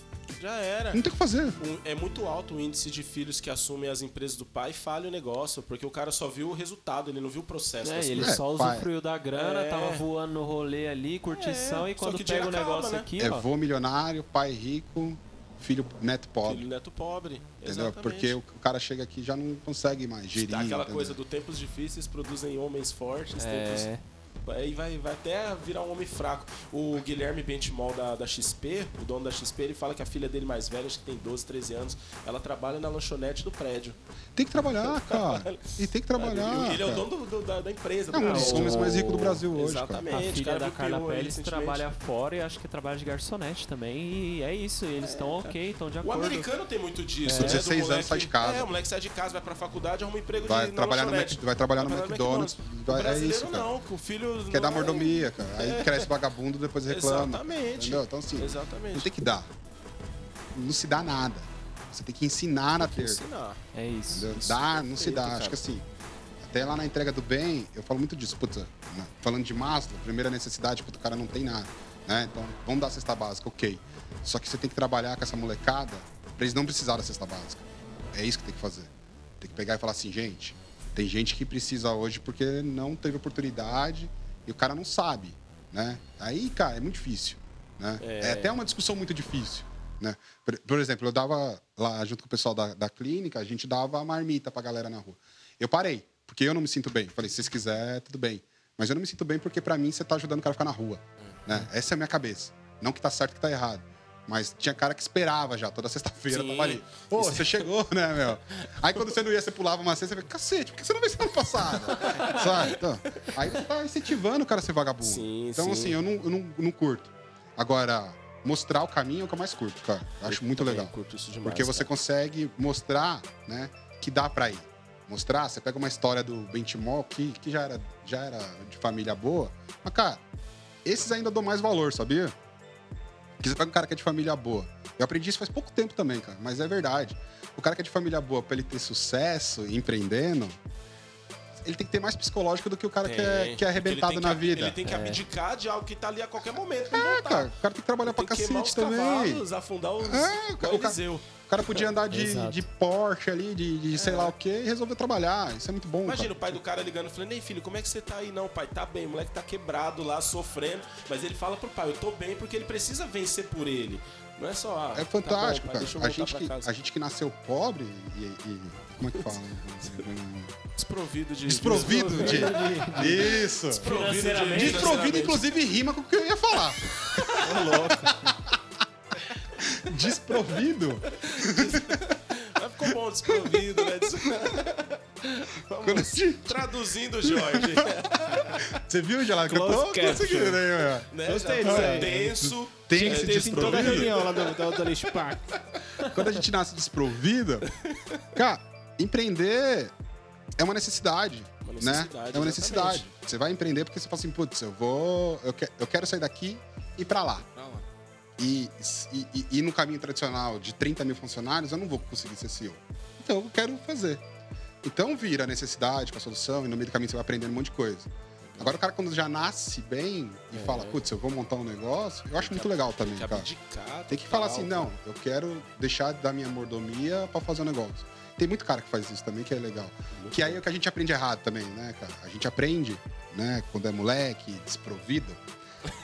Speaker 2: Já era.
Speaker 4: não tem o que fazer.
Speaker 2: Um- é muito alto o índice de filhos que assumem as empresas do pai e falham o negócio, porque o cara só viu o resultado, ele não viu o processo.
Speaker 1: É, ele.
Speaker 4: É,
Speaker 1: só
Speaker 4: pai.
Speaker 1: usufruiu da grana,
Speaker 2: É.
Speaker 1: tava voando no rolê ali, curtição,
Speaker 2: É,
Speaker 1: e quando pega o
Speaker 2: acaba,
Speaker 1: negócio
Speaker 2: né?
Speaker 1: aqui,
Speaker 4: É
Speaker 1: ó.
Speaker 4: vô milionário, pai rico, filho neto pobre.
Speaker 2: Filho neto pobre.
Speaker 4: Entendeu?
Speaker 2: Exatamente.
Speaker 4: Porque o cara chega aqui e já não consegue mais gerir.
Speaker 2: Tá aquela
Speaker 4: entendeu?
Speaker 2: coisa do tempos difíceis produzem homens fortes,
Speaker 1: É.
Speaker 2: tempos Aí vai, vai até virar um homem fraco. O Guilherme Bentimol da, da XP, o dono da XP, ele fala que a filha dele mais velha, acho que tem 12, 13 anos, ela trabalha na lanchonete do prédio.
Speaker 4: Tem que trabalhar, cara. E tem que trabalhar.
Speaker 2: ele, ele é o
Speaker 4: cara.
Speaker 2: dono do- do- da, da empresa.
Speaker 4: É um dos homens mais ricos do Brasil hoje, cara.
Speaker 2: Exatamente.
Speaker 1: A
Speaker 2: o
Speaker 1: filha
Speaker 2: cara
Speaker 1: da Carla Pérez trabalha fora e acho que trabalha de garçonete também. E é isso, eles estão ok, estão de
Speaker 2: O
Speaker 1: acordo.
Speaker 2: americano tem muito disso,
Speaker 4: Com
Speaker 2: né?
Speaker 4: 16
Speaker 2: Do
Speaker 4: anos sai de casa.
Speaker 2: É, o moleque sai de casa, vai pra faculdade, arruma um emprego
Speaker 4: Vai
Speaker 2: de,
Speaker 4: trabalhar, no. Mac- vai trabalhar no
Speaker 2: Vai
Speaker 4: McDonald's.
Speaker 2: O
Speaker 4: Vai, é
Speaker 2: brasileiro
Speaker 4: isso, cara.
Speaker 2: não, que o filho...
Speaker 4: Quer dar
Speaker 2: é-
Speaker 4: mordomia, cara. Aí cresce vagabundo, depois reclama.
Speaker 2: Exatamente.
Speaker 4: Entendeu? Então, assim,
Speaker 2: Exatamente.
Speaker 4: não tem que dar. Não se dá nada. Você tem que ensinar a ter.
Speaker 2: Ensinar.
Speaker 1: É isso.
Speaker 2: Isso,
Speaker 4: Dá, não se dá.
Speaker 2: cara.
Speaker 4: Acho que assim, até lá na entrega do bem, eu falo muito disso. Puta, né? falando de Maslow, primeira necessidade, puta, o cara não tem nada. Né? Então, vamos dar a cesta básica, ok. Só que você tem que trabalhar com essa molecada pra eles não precisarem da cesta básica. É isso que tem que fazer. Tem que pegar e falar assim, gente, tem gente que precisa hoje porque não teve oportunidade e o cara não sabe, né? Aí, cara, é muito difícil, né? É, até uma discussão muito difícil, né? Por, por exemplo, eu dava lá, junto com o pessoal da, da clínica, a gente dava marmita pra galera na rua. Eu parei, porque eu não me sinto bem. Falei, se vocês quiserem, tudo bem. Mas eu não me sinto bem porque, pra mim, você tá ajudando o cara a ficar na rua, né? Essa é a minha cabeça. Não que tá certo que tá errado. Mas tinha cara que esperava já, toda sexta-feira, tava ali. Pô, você chegou, né, meu? Aí quando você não ia, você pulava uma cesta, você falava, cacete, por que você não veio semana passada? Sabe? Então, aí você tá incentivando o cara a ser vagabundo.
Speaker 2: Sim,
Speaker 4: então,
Speaker 2: sim.
Speaker 4: assim, eu, não, eu não, não curto. Agora, mostrar o caminho é o que eu mais curto, cara. Eu acho muito legal.
Speaker 2: curto isso demais,
Speaker 4: Porque você
Speaker 2: cara.
Speaker 4: consegue mostrar, né, que dá pra ir. Mostrar, você pega uma história do Bentimol, que, que já, era, já era de família boa, mas, cara, esses ainda dou mais valor, sabia? Porque você pega um cara que é de família boa. Eu aprendi isso faz pouco tempo também, cara, mas é verdade. O cara que é de família boa, pra ele ter sucesso empreendendo, ele tem que ter mais psicológico do que o cara que é, que é arrebentado na
Speaker 2: que-
Speaker 4: vida.
Speaker 2: Ele tem que abdicar de algo que tá ali a qualquer momento pra
Speaker 4: É, cara, o cara tem que trabalhar pra
Speaker 2: Tem que queimar
Speaker 4: cacete
Speaker 2: os
Speaker 4: também.
Speaker 2: cavalos, afundar os...
Speaker 4: É, o o. O cara podia andar de, de Porsche ali, de, de sei lá o quê, e resolveu trabalhar. Isso é muito bom.
Speaker 2: Imagina
Speaker 4: cara.
Speaker 2: o pai do cara ligando, falando, ei filho, como é que você tá aí? Não, pai, tá bem, o moleque tá quebrado lá, sofrendo. Mas ele fala pro pai, eu tô bem porque ele precisa vencer por ele. Não é só, ah,
Speaker 4: É
Speaker 2: tá
Speaker 4: fantástico,
Speaker 2: bom, pai,
Speaker 4: cara.
Speaker 2: deixa eu
Speaker 4: A gente,
Speaker 2: pra
Speaker 4: que, a gente que nasceu pobre e. e- como é que fala?
Speaker 2: Desprovido de...
Speaker 4: Desprovido de. Isso!
Speaker 2: Desprovido de...
Speaker 4: Desprovido, inclusive, rima com o que eu ia falar. Desprovido?
Speaker 2: Mas ficou bom, desprovido, né? Des- Vamos
Speaker 4: gente-
Speaker 2: traduzindo, Jorge.
Speaker 4: Você viu, Gelado? Que eu tô conseguindo aí, meu.
Speaker 2: né?
Speaker 5: Gostei disso
Speaker 2: tá
Speaker 5: aí.
Speaker 2: Tenso. É,
Speaker 4: esse
Speaker 5: Teve em toda a
Speaker 4: desprovido.
Speaker 5: reunião lá do, do, do.
Speaker 4: Quando a gente nasce desprovido, cara, empreender é uma necessidade.
Speaker 2: Uma
Speaker 4: né?
Speaker 2: necessidade,
Speaker 4: É uma necessidade.
Speaker 2: exatamente.
Speaker 4: Você vai empreender porque você fala assim, putz, eu vou. Eu, que- eu quero sair daqui e ir pra lá. E, e, e- no caminho tradicional de 30 mil funcionários, eu não vou conseguir ser CEO. Então eu quero fazer. Então vira a necessidade com a solução, e no meio do caminho você vai aprendendo um monte de coisa. Agora o cara, quando já nasce bem e
Speaker 2: É.
Speaker 4: fala, putz, eu vou montar um negócio, eu acho muito legal também,
Speaker 2: Tem que
Speaker 4: cara.
Speaker 2: abdicar.
Speaker 4: Tem que falar assim, não, eu quero deixar da minha mordomia pra fazer um negócio. Tem muito cara que faz isso também, que é legal. Que aí é o que a gente aprende errado também, né, cara? A gente aprende, né, quando é moleque, desprovido,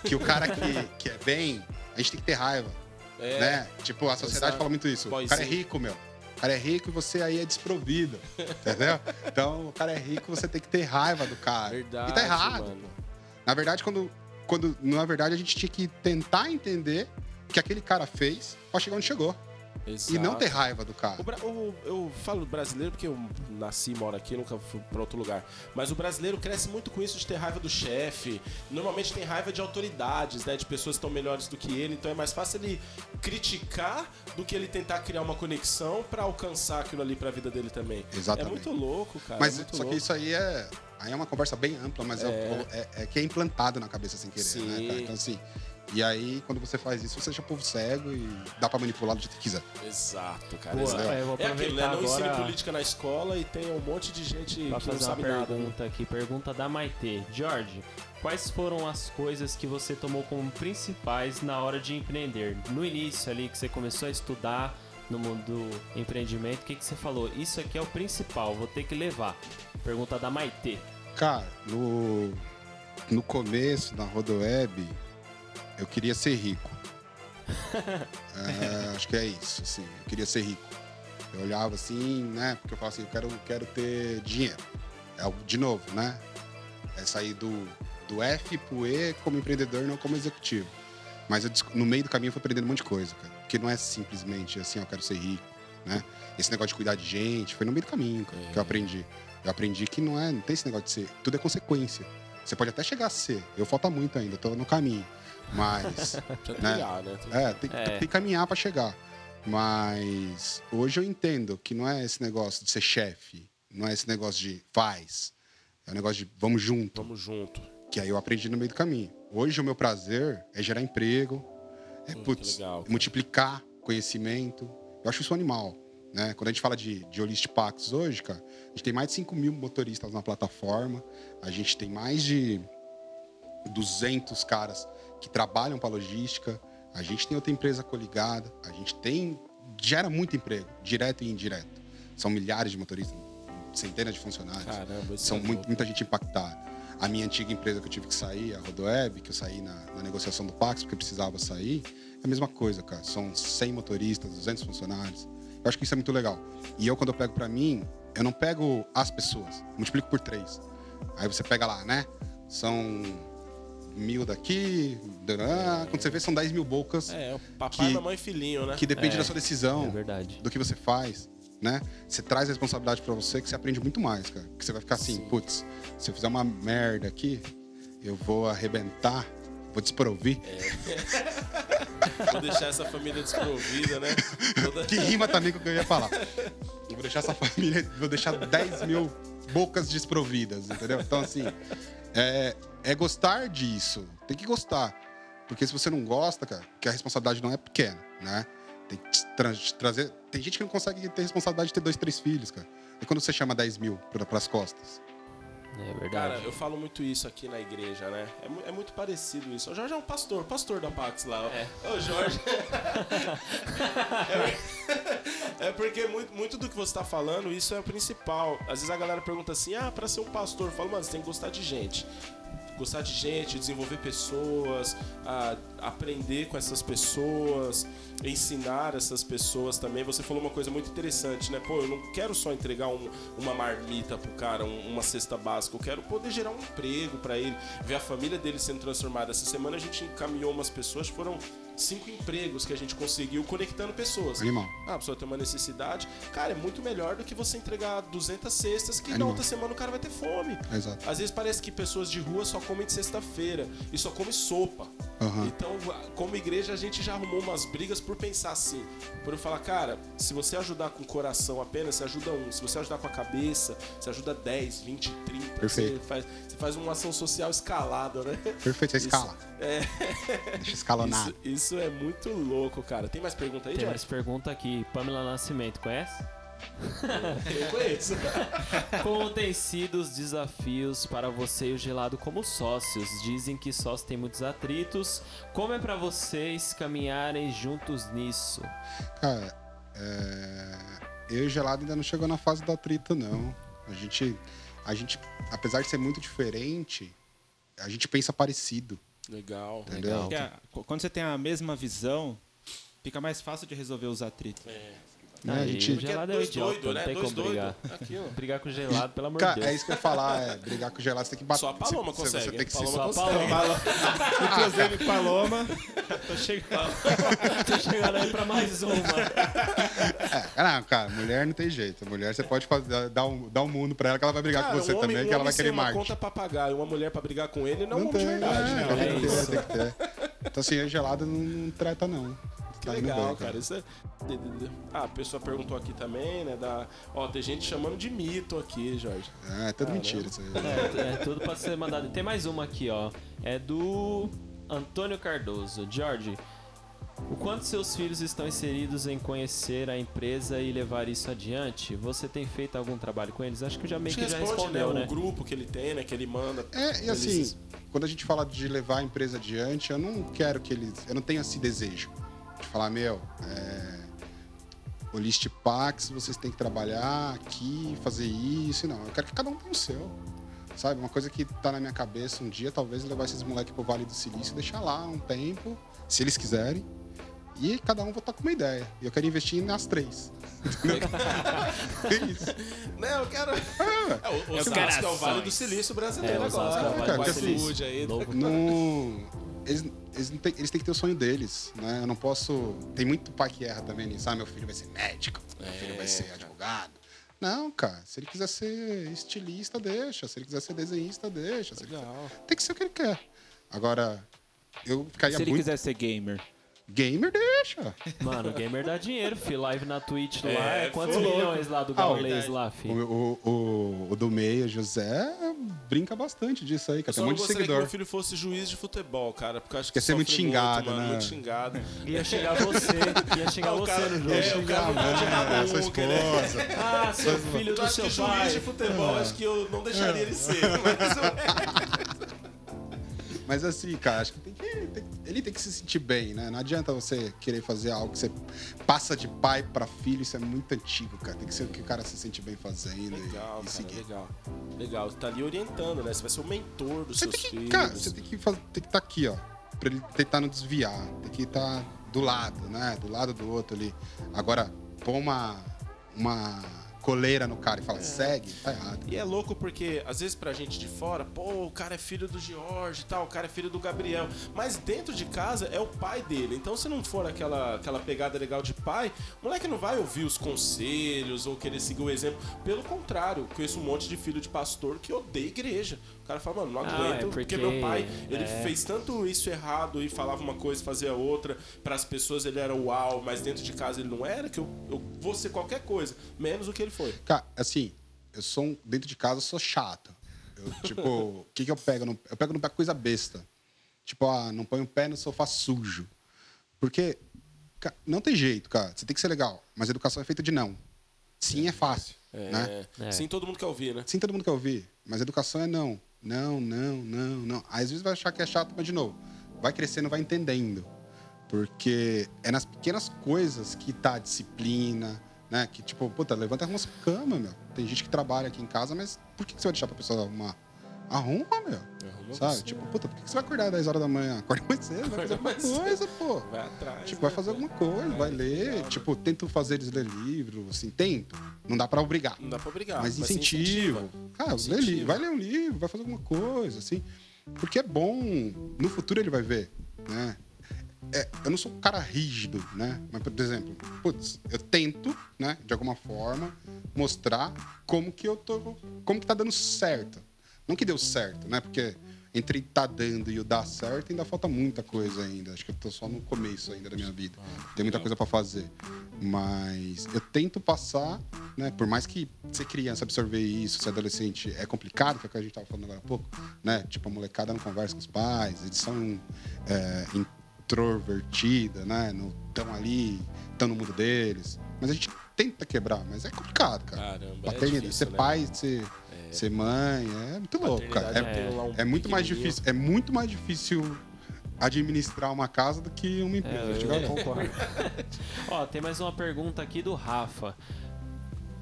Speaker 4: que o cara que, que é bem, a gente tem que ter raiva,
Speaker 2: É,
Speaker 4: né? Tipo, a sociedade fala muito isso. O cara é rico, meu. O cara é rico e você aí é desprovido, entendeu? Então, o cara é rico, você tem que ter raiva do cara.
Speaker 2: Verdade,
Speaker 4: e tá errado,
Speaker 2: mano.
Speaker 4: Na verdade, quando, quando. Na verdade, a gente tinha que tentar entender o que aquele cara fez pra chegar onde chegou. E não
Speaker 2: Exato.
Speaker 4: ter raiva do cara.
Speaker 2: O o- eu falo brasileiro porque eu nasci e moro aqui, nunca fui pra outro lugar. Mas o brasileiro cresce muito com isso de ter raiva do chefe. Normalmente tem raiva de autoridades, né? De pessoas que estão melhores do que ele. Então é mais fácil ele criticar do que ele tentar criar uma conexão pra alcançar aquilo ali pra vida dele também.
Speaker 4: Exatamente.
Speaker 2: É muito louco, cara.
Speaker 4: Mas
Speaker 2: é
Speaker 4: só
Speaker 2: louco.
Speaker 4: que isso aí é. Aí é uma conversa bem ampla, mas é, é- é que é implantado na cabeça sem querer,
Speaker 2: Sim.
Speaker 4: né, cara? Então, assim, e aí, quando você faz isso, você deixa o povo cego e dá pra manipular do jeito que quiser.
Speaker 2: Exato, cara.
Speaker 1: Pô,
Speaker 2: exato.
Speaker 1: é, eu vou
Speaker 2: É aquilo, né? Não ensine política na escola e tem um monte de gente
Speaker 1: Pra
Speaker 2: que não
Speaker 1: fazer uma
Speaker 2: sabe nada. né?
Speaker 1: pergunta aqui, pergunta da Maitê. George, quais foram as coisas que você tomou como principais na hora de empreender? No início ali que você começou a estudar no mundo do empreendimento, o que, que você falou? Isso aqui é o principal, vou ter que levar. Pergunta da Maitê.
Speaker 4: Cara, no, no começo, na Rodoweb, eu queria ser rico. É, acho que é isso, assim, eu queria ser rico. Eu olhava assim, né, porque eu falava assim, eu quero, quero ter dinheiro. É, de novo, né, é sair do, do F pro E como empreendedor, não como executivo. Mas eu no meio do caminho eu fui aprendendo um monte de coisa, cara. Porque não é simplesmente assim, ó, eu quero ser rico, né? Esse negócio de cuidar de gente, foi no meio do caminho cara, que eu aprendi. Eu aprendi que não é, não tem esse negócio de ser, tudo é consequência. Você pode até chegar a ser. Eu falta muito ainda, tô no caminho. Mas
Speaker 2: Precisa
Speaker 4: Né?
Speaker 2: trilhar, né?
Speaker 4: é, tem,
Speaker 1: É.
Speaker 4: tem que caminhar pra chegar. Mas hoje eu entendo que não é esse negócio de ser chefe, não é esse negócio de faz. É o negócio de vamos junto,
Speaker 2: Vamos junto.
Speaker 4: que aí eu aprendi no meio do caminho. Hoje o meu prazer é gerar emprego, é
Speaker 2: que
Speaker 4: putz,
Speaker 2: legal,
Speaker 4: multiplicar conhecimento. Eu acho isso um animal. Né? Quando a gente fala de, de Holistic Packs hoje, cara, a gente tem mais de 5 mil motoristas na plataforma, a gente tem mais de 200 caras que trabalham para logística, a gente tem outra empresa coligada, a gente tem gera muito emprego, direto e indireto. São milhares de motoristas, centenas de funcionários.
Speaker 2: Caramba,
Speaker 4: São
Speaker 2: é
Speaker 4: muito- muita gente impactada. A minha antiga empresa que eu tive que sair, a Rodoweb, que eu saí na, na negociação do Pax porque precisava sair, é a mesma coisa, cara. São 100 motoristas, 200 funcionários. Eu acho que isso é muito legal. E eu, quando eu pego pra mim, eu não pego as pessoas, multiplico por três. Aí você pega lá, né? São mil daqui, danã, quando você vê, são 10 mil bocas
Speaker 2: É, o papai,
Speaker 4: Que-
Speaker 2: mamãe e filhinho, né?
Speaker 4: que depende
Speaker 1: É,
Speaker 4: da sua decisão
Speaker 1: É verdade.
Speaker 4: do que você faz, né? Você traz a responsabilidade pra você que você aprende muito mais, cara. Que você vai ficar assim, putz, se eu fizer uma merda aqui, eu vou arrebentar, vou desprovir.
Speaker 2: Vou deixar essa família desprovida, né? Toda-
Speaker 4: Que rima também com o que eu ia falar. Eu vou deixar essa família, vou deixar 10 mil bocas desprovidas, entendeu? Então, assim, é, é gostar disso. Tem que gostar. Porque se você não gosta, cara, que a responsabilidade não é pequena, né? Tem que tra- trazer. Tem gente que não consegue ter responsabilidade de ter dois, três filhos, cara. E quando você chama 10 mil pra, pras costas?
Speaker 1: É verdade.
Speaker 2: Cara, eu falo muito isso aqui na igreja, né? É, é muito parecido isso. O Jorge é um pastor, pastor da Pax lá.
Speaker 1: É.
Speaker 2: Ô, Jorge. é, é porque muito, muito do que você tá falando, isso é o principal. Às vezes a galera pergunta assim: ah, pra ser um pastor, eu falo, mano, você tem que gostar de gente. Gostar de gente, desenvolver pessoas, aprender com essas pessoas, ensinar essas pessoas também. Você falou uma coisa muito interessante, né? Pô, eu não quero só entregar um- uma marmita pro cara, um- uma cesta básica. Eu quero poder gerar um emprego pra ele, ver a família dele sendo transformada. Essa semana a gente encaminhou umas pessoas, foram cinco empregos que a gente conseguiu conectando pessoas.
Speaker 4: Animal.
Speaker 2: Ah, a pessoa tem uma necessidade. Cara, é muito melhor do que você entregar 200 cestas que na
Speaker 4: Animal.
Speaker 2: outra semana o cara vai ter fome.
Speaker 4: Exato.
Speaker 2: Às vezes parece que pessoas de rua só comem de sexta-feira e só comem sopa.
Speaker 4: Aham.
Speaker 2: Então, como igreja, a gente já arrumou umas brigas por pensar assim. Por eu falar, cara, se você ajudar com o coração apenas, você ajuda um. Se você ajudar com a cabeça, você ajuda 10, 20, 30.
Speaker 4: Perfeito.
Speaker 2: Você faz, você faz uma ação social escalada, né?
Speaker 4: Perfeito,
Speaker 2: Isso-
Speaker 4: escala.
Speaker 2: É.
Speaker 4: Deixa escalonar.
Speaker 2: Isso, isso é muito louco, cara. Tem mais pergunta aí,
Speaker 1: Tem
Speaker 2: Jorge?
Speaker 1: mais pergunta aqui. Pamela Nascimento, conhece?
Speaker 2: Eu conheço.
Speaker 1: Como têm sido os desafios para você e o Gelado como sócios? Dizem que sócios têm muitos atritos. Como é para vocês caminharem juntos nisso?
Speaker 4: Cara, é, eu e o Gelado ainda não chegou na fase do atrito, não. A gente, a gente, apesar de ser muito diferente, a gente pensa parecido,
Speaker 2: Legal.
Speaker 4: entendeu?
Speaker 5: Porque a- quando você tem a mesma visão, fica mais fácil de resolver os atritos.
Speaker 4: Né,
Speaker 1: Aí,
Speaker 4: a gente-
Speaker 1: o Gelado é
Speaker 2: dois
Speaker 1: idiota,
Speaker 2: doido,
Speaker 1: não
Speaker 2: né?
Speaker 1: tem
Speaker 2: Dois
Speaker 1: como brigar.
Speaker 2: Aqui, ó.
Speaker 1: Brigar com o Gelado, pelo amor de Deus.
Speaker 4: é isso que eu ia falar, é, brigar com o Gelado, você tem que bater.
Speaker 2: Só a Paloma
Speaker 4: você,
Speaker 2: consegue.
Speaker 4: Você tem que se
Speaker 2: Paloma
Speaker 1: Só a
Speaker 2: consegue.
Speaker 1: Paloma.
Speaker 5: Inclusive, Paloma, tô chegando.
Speaker 1: Tô chegando aí pra mais uma.
Speaker 4: É, não, cara, mulher não tem jeito. Mulher você pode fazer, dar, um, dar um mundo pra ela que ela vai brigar
Speaker 2: Cara,
Speaker 4: com você
Speaker 2: um homem,
Speaker 4: também,
Speaker 2: um
Speaker 4: que ela vai querer
Speaker 2: sem uma conta pra pagar e uma mulher pra brigar com ele, não, é um
Speaker 4: Não
Speaker 2: homem de
Speaker 4: tem,
Speaker 2: verdade.
Speaker 4: é,
Speaker 2: né?
Speaker 4: tem
Speaker 1: É
Speaker 4: que ter,
Speaker 1: isso.
Speaker 4: tem que ter. Então assim, a gelada não, não trata, não.
Speaker 2: Que
Speaker 4: Tá
Speaker 2: legal,
Speaker 4: bem,
Speaker 2: cara.
Speaker 4: cara.
Speaker 2: Isso é... Ah, a pessoa perguntou aqui também, né? Da... Ó, tem gente chamando de mito aqui, Jorge.
Speaker 4: É, tudo mentira isso aí.
Speaker 1: É, é tudo pra ser mandado. Tem mais uma aqui, ó. É do Antônio Cardoso. George, o quanto seus filhos estão inseridos em conhecer a empresa e levar isso adiante? Você tem feito algum trabalho com eles? Acho que já meio que
Speaker 2: que
Speaker 1: já
Speaker 2: responde,
Speaker 1: respondeu,
Speaker 2: né?
Speaker 1: né?
Speaker 2: O grupo que ele tem, né? Que ele manda.
Speaker 4: É, e assim,
Speaker 2: Eles-
Speaker 4: quando a gente fala de levar a empresa adiante, eu não quero que eles. Eu não tenho esse desejo de falar, meu, é, o List Pax, vocês têm que trabalhar aqui, fazer isso. Não, eu quero que cada um tenha o seu. Sabe? Uma coisa que tá na minha cabeça um dia, talvez levar esses moleques pro Vale do Silício, deixar lá um tempo, se eles quiserem. E cada um voltar com uma ideia. E eu quero investir nas três. é isso.
Speaker 2: Né, eu quero. É, o
Speaker 1: Eu
Speaker 2: Osasco
Speaker 1: quero
Speaker 2: é o Vale do Silício
Speaker 1: É,
Speaker 2: brasileiro
Speaker 1: o Osasco é o
Speaker 2: agora.
Speaker 1: Vale
Speaker 4: do Silício. não. Eles, eles, têm, eles têm que ter o sonho deles, né? Eu não posso. Tem muito pai que erra também nisso. Ah, meu filho vai ser médico, meu filho vai ser advogado. Não, cara. Se ele quiser ser estilista, deixa. Se ele quiser ser desenhista, deixa. Quiser-. Tem que ser o que ele quer. Agora, eu ficaria
Speaker 5: Se ele
Speaker 4: muito.
Speaker 5: quiser ser gamer.
Speaker 4: Gamer, deixa.
Speaker 1: Mano, o gamer dá dinheiro, fi. Live na Twitch lá.
Speaker 2: É,
Speaker 1: É, quantos
Speaker 2: louco.
Speaker 1: milhões lá do
Speaker 4: Ah,
Speaker 1: Gaules
Speaker 2: verdade.
Speaker 1: lá, fi?
Speaker 4: O, o, o, o do meio, José, brinca bastante disso aí,
Speaker 2: Eu
Speaker 4: cara. Tem um monte de
Speaker 2: gostaria que
Speaker 4: seguidor.
Speaker 2: meu filho fosse juiz de futebol, cara, porque eu acho que
Speaker 4: Quer ser muito xingado,
Speaker 2: mano,
Speaker 4: né?
Speaker 2: Muito xingado.
Speaker 1: Ia xingar você, ia xingar
Speaker 2: Ah, o
Speaker 1: você
Speaker 2: cara-
Speaker 1: no jogo.
Speaker 2: é, o cara
Speaker 4: Ah, sua
Speaker 2: né?
Speaker 4: esposa.
Speaker 1: Ah, seu filho
Speaker 2: Tu
Speaker 1: do seu
Speaker 2: que juiz
Speaker 1: pai.
Speaker 2: de futebol, acho que eu não deixaria ele ser. Mas
Speaker 4: Mas assim, cara, acho que, tem que, tem que- ele tem que se sentir bem, né? Não adianta você querer fazer algo que você passa de pai pra filho, isso é muito antigo, cara. Tem que ser o que o cara se sente bem fazendo e-
Speaker 2: legal,
Speaker 4: e, seguir.
Speaker 2: legal. Legal, você tá ali orientando, né? Você vai ser o mentor dos
Speaker 4: Você
Speaker 2: seus
Speaker 4: que,
Speaker 2: filhos.
Speaker 4: cara, você tem que estar aqui, ó, pra ele tentar não desviar, tem que estar do lado, né? Do lado do outro ali. Agora, pôr uma uma coleira no cara e fala segue, tá errado.
Speaker 2: E é louco porque, às vezes, pra gente de fora, pô, o cara é filho do George e tal, o cara é filho do Gabriel. Mas dentro de casa é o pai dele. Então, se não for aquela, aquela pegada legal de pai, o moleque não vai ouvir os conselhos ou querer seguir o exemplo. Pelo contrário, conheço um monte de filho de pastor que odeia igreja. O cara fala, mano, não
Speaker 1: Ah,
Speaker 2: aguento,
Speaker 1: é
Speaker 2: porque...
Speaker 1: porque-
Speaker 2: meu pai, ele
Speaker 1: é.
Speaker 2: fez tanto isso errado e falava uma coisa, fazia outra. Para as pessoas ele era uau, mas dentro de casa ele não era, que eu, eu vou ser qualquer coisa, menos o que ele foi.
Speaker 4: Cara, assim, eu sou um, dentro de casa eu sou chato. Eu, tipo, o que que eu pego? no- Eu pego no pé coisa besta. Tipo, ah, não põe o pé no sofá sujo. Porque ca- não tem jeito, cara. Você tem que ser legal, mas educação é feita de não. Sim é fácil, né?
Speaker 2: É.
Speaker 1: É.
Speaker 2: Sim, todo mundo quer ouvir, né?
Speaker 4: Sim, todo mundo quer ouvir, mas educação é não. Não, não, não, não. Às vezes vai achar que é chato, mas de novo, vai crescendo, vai entendendo. Porque é nas pequenas coisas que tá a disciplina, né? Que tipo, puta, levanta arruma sua cama, meu. Tem gente que trabalha aqui em casa, mas por que que você vai deixar pra pessoa arrumar? Arruma, meu.
Speaker 2: Arruma
Speaker 4: Sabe?
Speaker 2: você.
Speaker 4: Tipo, puta, por que você vai acordar às 10 horas da manhã? Acorda mais cedo, vai fazer alguma coisa, pô.
Speaker 2: Vai atrás.
Speaker 4: Tipo,
Speaker 2: né,
Speaker 4: vai fazer
Speaker 2: cara?
Speaker 4: alguma coisa, vai ler.
Speaker 2: legal, né?
Speaker 4: Tipo, tento fazer eles ler livro, assim, tento. Não dá pra obrigar.
Speaker 2: Não dá pra obrigar.
Speaker 4: Mas
Speaker 2: mas
Speaker 4: incentivo. Cara, lê
Speaker 2: Incentiva.
Speaker 4: li- vai ler um livro, vai fazer alguma coisa, assim. Porque é bom. No futuro ele vai ver, né? É, eu não sou um cara rígido, né? Mas, por exemplo, putz, eu tento, né, de alguma forma, mostrar como que eu tô. Como que tá dando certo. Não que deu certo, né? Porque entre tá dando e o dar certo ainda falta muita coisa ainda. Acho que eu tô só no começo ainda da minha vida. Tem muita coisa para fazer. Mas eu tento passar, né? Por mais que ser criança, absorver isso, ser adolescente é complicado, que é o que a gente tava falando agora há pouco, né? Tipo, a molecada não conversa com os pais, eles são é, introvertida, né? Não estão ali, estão no mundo deles. Mas a gente tenta quebrar, mas é complicado, cara.
Speaker 2: Caramba, é
Speaker 4: Paternidade,
Speaker 2: difícil,
Speaker 4: ser
Speaker 2: né?
Speaker 4: pai, ser, ser mãe, é muito louco, cara. É,
Speaker 2: um
Speaker 4: é muito mais difícil, é muito mais difícil administrar uma casa do que uma empresa.
Speaker 1: É, eu concordo. Ó, tem mais uma pergunta aqui do Rafa.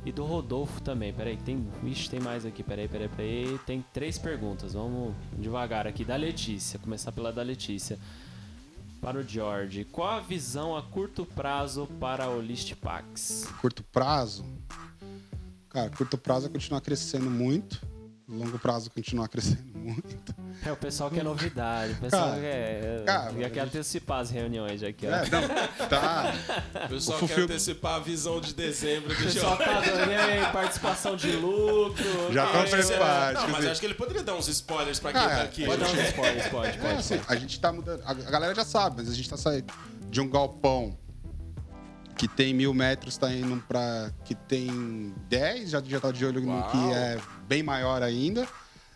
Speaker 1: E do Rodolfo também. Peraí, tem. Ixi, tem mais aqui. Peraí, peraí, peraí. Tem três perguntas. Vamos devagar aqui. Da Letícia. Começar pela da Letícia. Para o George. Qual a visão a curto prazo para o Listpax?
Speaker 4: curto prazo, cara, curto prazo é continuar crescendo muito, longo prazo continuar crescendo muito.
Speaker 1: É, o pessoal quer novidade. O pessoal
Speaker 4: Cara,
Speaker 1: quer.
Speaker 4: cara,
Speaker 1: já quer
Speaker 4: gente-
Speaker 1: antecipar as reuniões aqui, ó.
Speaker 4: É, não, tá.
Speaker 2: O pessoal
Speaker 4: O
Speaker 2: quer antecipar a visão de dezembro
Speaker 1: O
Speaker 2: do
Speaker 1: pessoal tá dando participação de lucro.
Speaker 4: Já parte.
Speaker 2: Não, mas
Speaker 4: dizer,
Speaker 2: acho que ele poderia dar uns spoilers pra quem
Speaker 4: Cara,
Speaker 2: tá aqui.
Speaker 1: Pode dar uns spoilers, pode,
Speaker 4: é,
Speaker 1: pode.
Speaker 4: assim, a gente tá mudando. A a galera já sabe, mas a gente tá saindo de um galpão que tem mil metros tá indo para que tem 10, já, já tá de olho no
Speaker 2: Uau.
Speaker 4: que é bem maior ainda.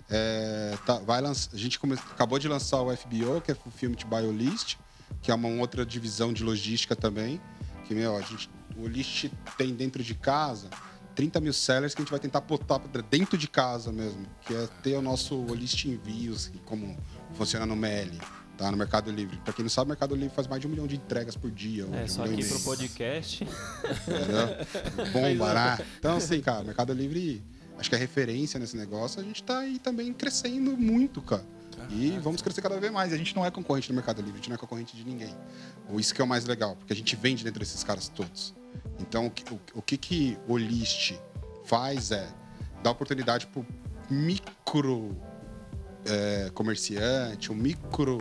Speaker 4: É, tá- vai a gente come- acabou de lançar o FBO, que é o filme de BioList, que é uma outra divisão de logística também. Que, meu, a gente, o List tem dentro de casa 30 mil sellers que a gente vai tentar botar dentro de casa mesmo, que é ter o nosso List Envios, como funciona no MEL, tá? No Mercado Livre. Pra quem não sabe, o Mercado Livre faz mais de um milhão de entregas por dia.
Speaker 1: É,
Speaker 4: um
Speaker 1: só aqui pro podcast.
Speaker 4: Entendeu? Bomba, né? Então, assim, cara, Mercado Livre, acho que é referência nesse negócio. A gente tá aí também crescendo muito, cara. E vamos crescer cada vez mais. A gente não é concorrente do Mercado Livre, a gente não é concorrente de ninguém. Isso que é o mais legal, porque a gente vende dentro desses caras todos. Então, o que o, o, que, que o List faz é dar oportunidade pro micro é, comerciante, o micro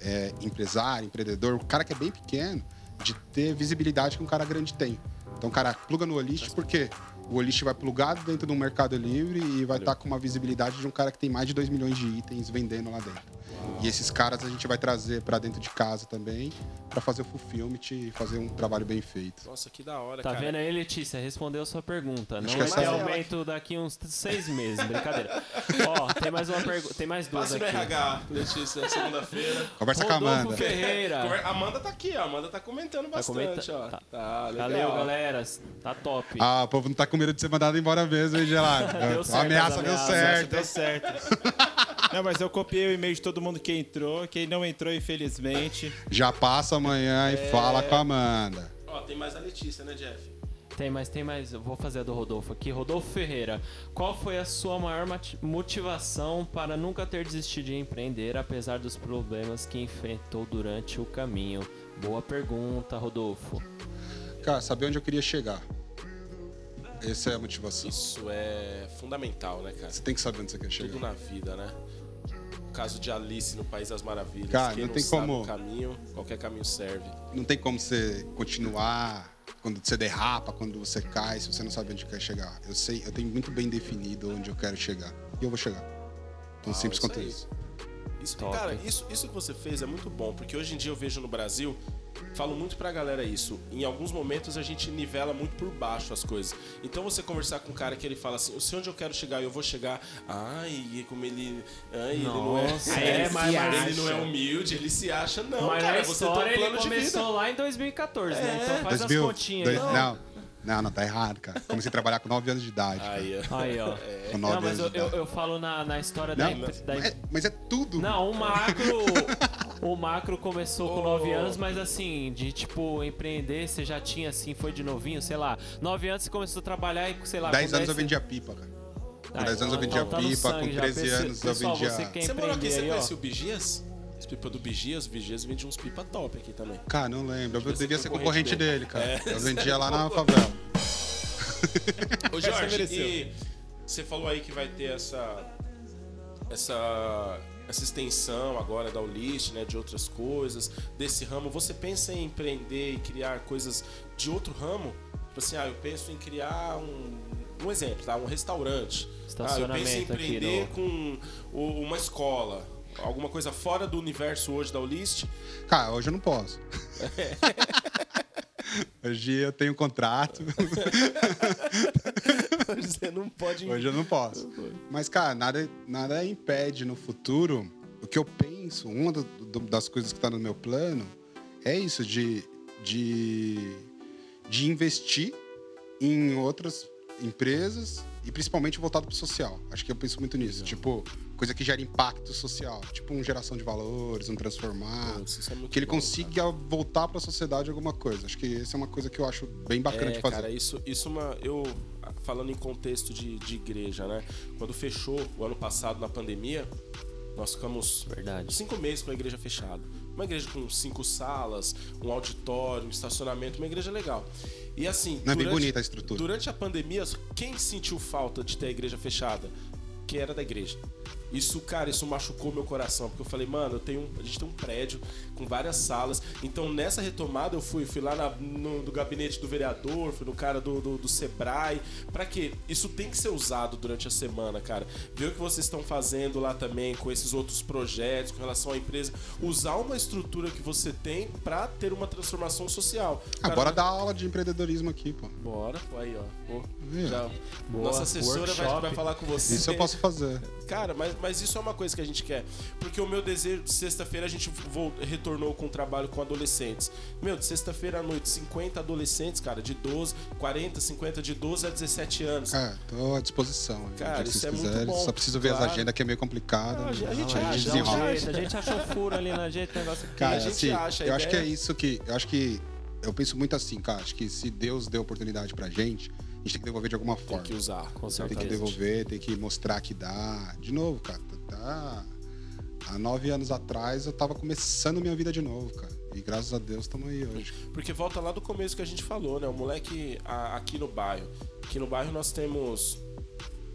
Speaker 4: é, empresário, empreendedor, o cara que é bem pequeno, de ter visibilidade que um cara grande tem. Então o cara pluga no Olist porque o Olist vai plugado dentro do Mercado Livre e vai estar com uma visibilidade de um cara que tem mais de 2 milhões de itens vendendo lá dentro. E esses caras a gente vai trazer para dentro de casa também, para fazer o fulfillment e fazer um trabalho bem feito.
Speaker 2: Nossa, que da hora,
Speaker 1: Tá
Speaker 2: cara.
Speaker 1: vendo aí, Letícia? Respondeu sua pergunta. Não vai
Speaker 4: essa
Speaker 1: ter
Speaker 4: é-
Speaker 1: aumento daqui uns seis meses, brincadeira. Ó, tem mais uma pergunta, tem mais duas
Speaker 2: Passe no
Speaker 1: aqui.
Speaker 2: RH, Letícia, segunda-feira.
Speaker 4: Conversa com a
Speaker 1: Rodolfo
Speaker 4: Amanda.
Speaker 1: Ferreira.
Speaker 2: Amanda tá aqui, ó. A Amanda tá comentando bastante,
Speaker 1: comenta-
Speaker 2: ó.
Speaker 1: tá.
Speaker 2: Tá, legal.
Speaker 1: Valeu, galera. Tá top.
Speaker 4: Ah, o povo não tá com medo de ser mandado embora mesmo, hein, Gelado?
Speaker 1: Deu
Speaker 4: a
Speaker 1: certo
Speaker 4: ameaça deu certo.
Speaker 5: Deu certo. Não, mas eu copiei o e-mail de todo mundo que entrou. Quem não entrou, infelizmente.
Speaker 4: Já passa amanhã e fala com a Amanda.
Speaker 2: Ó, tem mais a Letícia, né, Jeff?
Speaker 1: Tem mais, tem mais. Eu vou fazer a do Rodolfo aqui. Rodolfo Ferreira, qual foi a sua maior motivação para nunca ter desistido de empreender, apesar dos problemas que enfrentou durante o caminho? Boa pergunta, Rodolfo.
Speaker 4: Cara, saber onde eu queria chegar. Essa é a motivação.
Speaker 2: Isso é fundamental, né, cara?
Speaker 4: Você tem que saber onde você quer chegar.
Speaker 2: Tudo na vida, né? O caso de Alice no País das Maravilhas.
Speaker 4: Cara,
Speaker 2: Quem
Speaker 4: não tem como-
Speaker 2: caminho, qualquer caminho serve.
Speaker 4: Não tem como você continuar quando você derrapa, quando você cai, se você não sabe onde quer chegar. Eu sei, eu tenho muito bem definido onde eu quero chegar. E eu vou chegar. Tão
Speaker 2: Ah,
Speaker 4: simples
Speaker 2: isso
Speaker 4: quanto
Speaker 2: aí.
Speaker 4: isso.
Speaker 2: Isso,
Speaker 1: Top.
Speaker 2: cara, isso, isso que você fez é muito bom, porque hoje em dia eu vejo no Brasil, falo muito pra galera isso. Em alguns momentos a gente nivela muito por baixo as coisas. Então você conversar com um cara que ele fala assim, eu sei onde eu quero chegar, eu vou chegar. Ai, como ele. Ai, ele não é.
Speaker 1: Nossa,
Speaker 2: é,
Speaker 1: é, mas- mas-
Speaker 2: ele não é humilde, ele se acha. Não,
Speaker 1: Mas
Speaker 2: cara,
Speaker 1: na
Speaker 2: você tem um
Speaker 1: história ele
Speaker 2: plano de vida.
Speaker 1: começou lá em 2014, né?
Speaker 2: É.
Speaker 1: Então faz
Speaker 4: 2000,
Speaker 1: as continhas
Speaker 4: dois-
Speaker 1: aí.
Speaker 4: não, não, não, tá errado, cara. Comecei a trabalhar com 9 anos de idade.
Speaker 2: Aí, ó.
Speaker 1: Aí, ó.
Speaker 4: Com 9
Speaker 1: Não, mas eu,
Speaker 4: anos de
Speaker 1: eu,
Speaker 4: idade.
Speaker 1: eu falo na, na história da,
Speaker 4: Não,
Speaker 1: da
Speaker 4: mas é, mas é tudo.
Speaker 1: Não, o macro. o macro começou com
Speaker 2: Oh.
Speaker 1: 9 anos, mas assim, de tipo, empreender, você já tinha assim, foi de novinho, sei lá. 9 anos você começou a trabalhar e, sei lá.
Speaker 4: 10
Speaker 1: com
Speaker 4: anos eu
Speaker 1: 10
Speaker 4: vendia pipa, cara. Com 10 anos eu vendia
Speaker 1: tá
Speaker 4: pipa, com
Speaker 1: já.
Speaker 4: 13
Speaker 1: Pessoal,
Speaker 4: anos eu vendia.
Speaker 1: Você
Speaker 2: morou aqui, você conhece o Bigias? As pipas do Bigias, o Bigias vende uns pipa top aqui também.
Speaker 4: Cara, não lembro. Eu
Speaker 2: Devia ser concorrente
Speaker 4: concorrente
Speaker 2: dele.
Speaker 4: dele, cara.
Speaker 2: É.
Speaker 4: Eu vendia lá na favela.
Speaker 2: Ô Jorge, e você falou aí que vai ter essa essa essa extensão agora da Ulist, né, de outras coisas, desse ramo. Você pensa em empreender e criar coisas de outro ramo? Tipo assim, ah, eu penso em criar um um exemplo, tá? Um restaurante. Ah, eu
Speaker 1: Estacionamento
Speaker 2: penso em empreender
Speaker 1: no-
Speaker 2: com uma escola. Alguma coisa fora do universo hoje da Ulist.
Speaker 4: Cara, hoje eu não posso. hoje eu tenho contrato.
Speaker 2: Você não pode
Speaker 4: Hoje eu não posso. Mas, cara, nada, nada impede no futuro. O que eu penso, uma do- do- das coisas que está no meu plano é isso, de, de, de investir em outras empresas e principalmente voltado para o social. Acho que eu penso muito nisso. Tipo, coisa que gera impacto social. Tipo, uma geração de valores, um transformar.
Speaker 2: Isso é muito
Speaker 4: que ele
Speaker 2: bom,
Speaker 4: consiga voltar para a sociedade alguma coisa. Acho que essa é uma coisa que eu acho bem bacana
Speaker 2: É,
Speaker 4: de fazer.
Speaker 2: cara, isso, isso é uma. Eu, falando em contexto de, de igreja, né? Quando fechou o ano passado na pandemia, nós ficamos
Speaker 1: Verdade.
Speaker 2: cinco meses com a igreja fechada. Uma igreja com cinco salas, um auditório, um estacionamento, uma igreja legal. E assim.
Speaker 4: Não é bem bonita a estrutura.
Speaker 2: Durante a pandemia, quem sentiu falta de ter a igreja fechada? Quem era da igreja. Isso, cara, isso machucou meu coração, porque eu falei, mano, eu tenho a gente tem um prédio com várias salas. Então, nessa retomada, eu fui, fui lá na- no, do gabinete do vereador, fui no cara do, do, do Sebrae. Pra quê? Isso tem que ser usado durante a semana, cara. Ver o que vocês estão fazendo lá também com esses outros projetos, com relação à empresa. Usar uma estrutura que você tem pra ter uma transformação social.
Speaker 4: Ah,
Speaker 2: Cara,
Speaker 4: bora dar aula de empreendedorismo aqui, pô.
Speaker 2: Bora, aí, ó. Pô, já-
Speaker 1: Boa,
Speaker 2: Nossa assessora vai, vai falar com você.
Speaker 4: Isso eu posso fazer.
Speaker 2: Cara, mas, mas isso é uma coisa que a gente quer. Porque o meu desejo, de sexta-feira a gente vol- retornou com o trabalho com adolescentes. Meu, de sexta-feira à noite, 50 adolescentes, cara, de 12, 40, 50, de 12 a 17 anos.
Speaker 4: É, tô à disposição.
Speaker 2: Cara,
Speaker 4: que
Speaker 2: isso é muito
Speaker 4: quiserem.
Speaker 2: bom,
Speaker 4: Só preciso ver
Speaker 2: claro.
Speaker 4: as agendas que é meio complicado.
Speaker 2: a gente- a gente
Speaker 1: Não,
Speaker 2: acha,
Speaker 1: dá um
Speaker 4: desenrola.
Speaker 1: jeito, a gente acha um furo ali na gente, negócio aqui.
Speaker 4: Cara,
Speaker 2: a gente
Speaker 4: assim,
Speaker 2: acha a
Speaker 4: eu acho que é isso que. Eu acho que. Eu penso muito assim, cara. Acho que se Deus deu oportunidade pra gente, a gente tem que devolver de alguma
Speaker 2: Tem
Speaker 4: forma.
Speaker 2: que usar, com
Speaker 4: Tem
Speaker 2: certeza.
Speaker 4: que devolver, tem que mostrar que dá. De novo, cara. Tá... Há nove anos atrás eu tava começando minha vida de novo, cara. E graças a Deus estamos aí hoje.
Speaker 2: Porque volta lá do começo que a gente falou, né? O moleque a- aqui no bairro. Aqui no bairro nós temos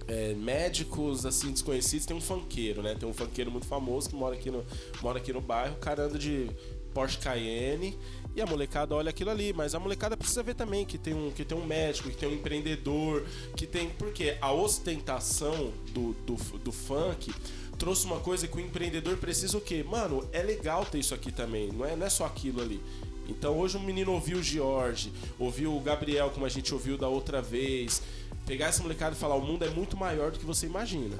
Speaker 2: é, médicos assim desconhecidos, tem um funkeiro, né? Tem um funkeiro muito famoso que mora aqui no, mora aqui no bairro, o cara anda de Porsche Cayenne e a molecada olha aquilo ali, mas a molecada precisa ver também que tem um, que tem um médico, que tem um empreendedor, que tem. Porque a ostentação do, do, do funk trouxe uma coisa que o empreendedor precisa o quê? Mano, é legal ter isso aqui também, não é, não é só aquilo ali. Então hoje o menino ouviu o George, ouviu o Gabriel, como a gente ouviu da outra vez. Pegar essa molecada e falar: o mundo é muito maior do que você imagina.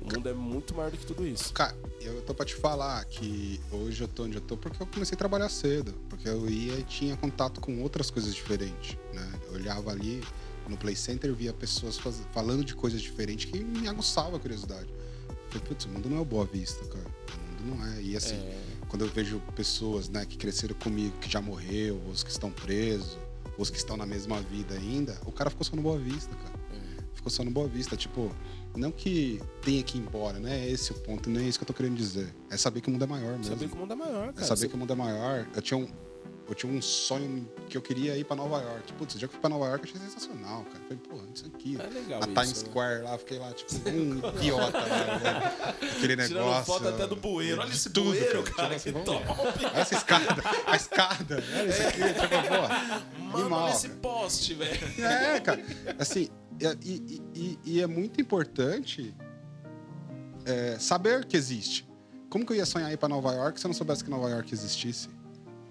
Speaker 2: O mundo é muito maior do que tudo isso.
Speaker 4: Cara, eu tô pra te falar que hoje eu tô onde eu tô porque eu comecei a trabalhar cedo. Porque eu ia e tinha contato com outras coisas diferentes, né? Eu olhava ali no Play Center via pessoas faz- falando de coisas diferentes que me aguçava a curiosidade. Eu falei, putz, o mundo não é o Boa Vista, cara. O mundo não é. E assim, quando eu vejo pessoas, né, que cresceram comigo, que já morreu, os que estão presos, os que estão na mesma vida ainda, o cara ficou só no Boa Vista, cara. Ficou só no Boa Vista. Tipo, não que tenha que ir embora, não é esse o ponto, não é isso que eu tô querendo dizer. É saber que o mundo é maior mesmo.
Speaker 2: Saber que o mundo é maior,
Speaker 4: É
Speaker 2: cara.
Speaker 4: saber
Speaker 2: Você-
Speaker 4: que o mundo é maior. Eu tinha um, eu tinha um sonho que eu queria ir pra Nova York. Putz, o dia que eu fui pra Nova York eu achei sensacional, cara. Falei, pô, isso aqui.
Speaker 2: É legal
Speaker 4: a
Speaker 2: isso,
Speaker 4: Times
Speaker 2: né?
Speaker 4: Square lá, fiquei lá, tipo, um idiota lá, né? Aquele negócio.
Speaker 2: Tirando foto até do bueiro. Olha esse
Speaker 4: tudo,
Speaker 2: bueiro, cara,
Speaker 4: Tirando
Speaker 2: que
Speaker 4: assim,
Speaker 2: top.
Speaker 4: Olha essa escada, a escada. Olha isso aqui, tipo, pô.
Speaker 2: Mano,
Speaker 4: animal,
Speaker 2: olha esse
Speaker 4: cara.
Speaker 2: poste, velho.
Speaker 4: É, cara. Assim, e, e- e- e é muito importante é, saber que existe. Como que eu ia sonhar ir pra Nova York se eu não soubesse que Nova York existisse?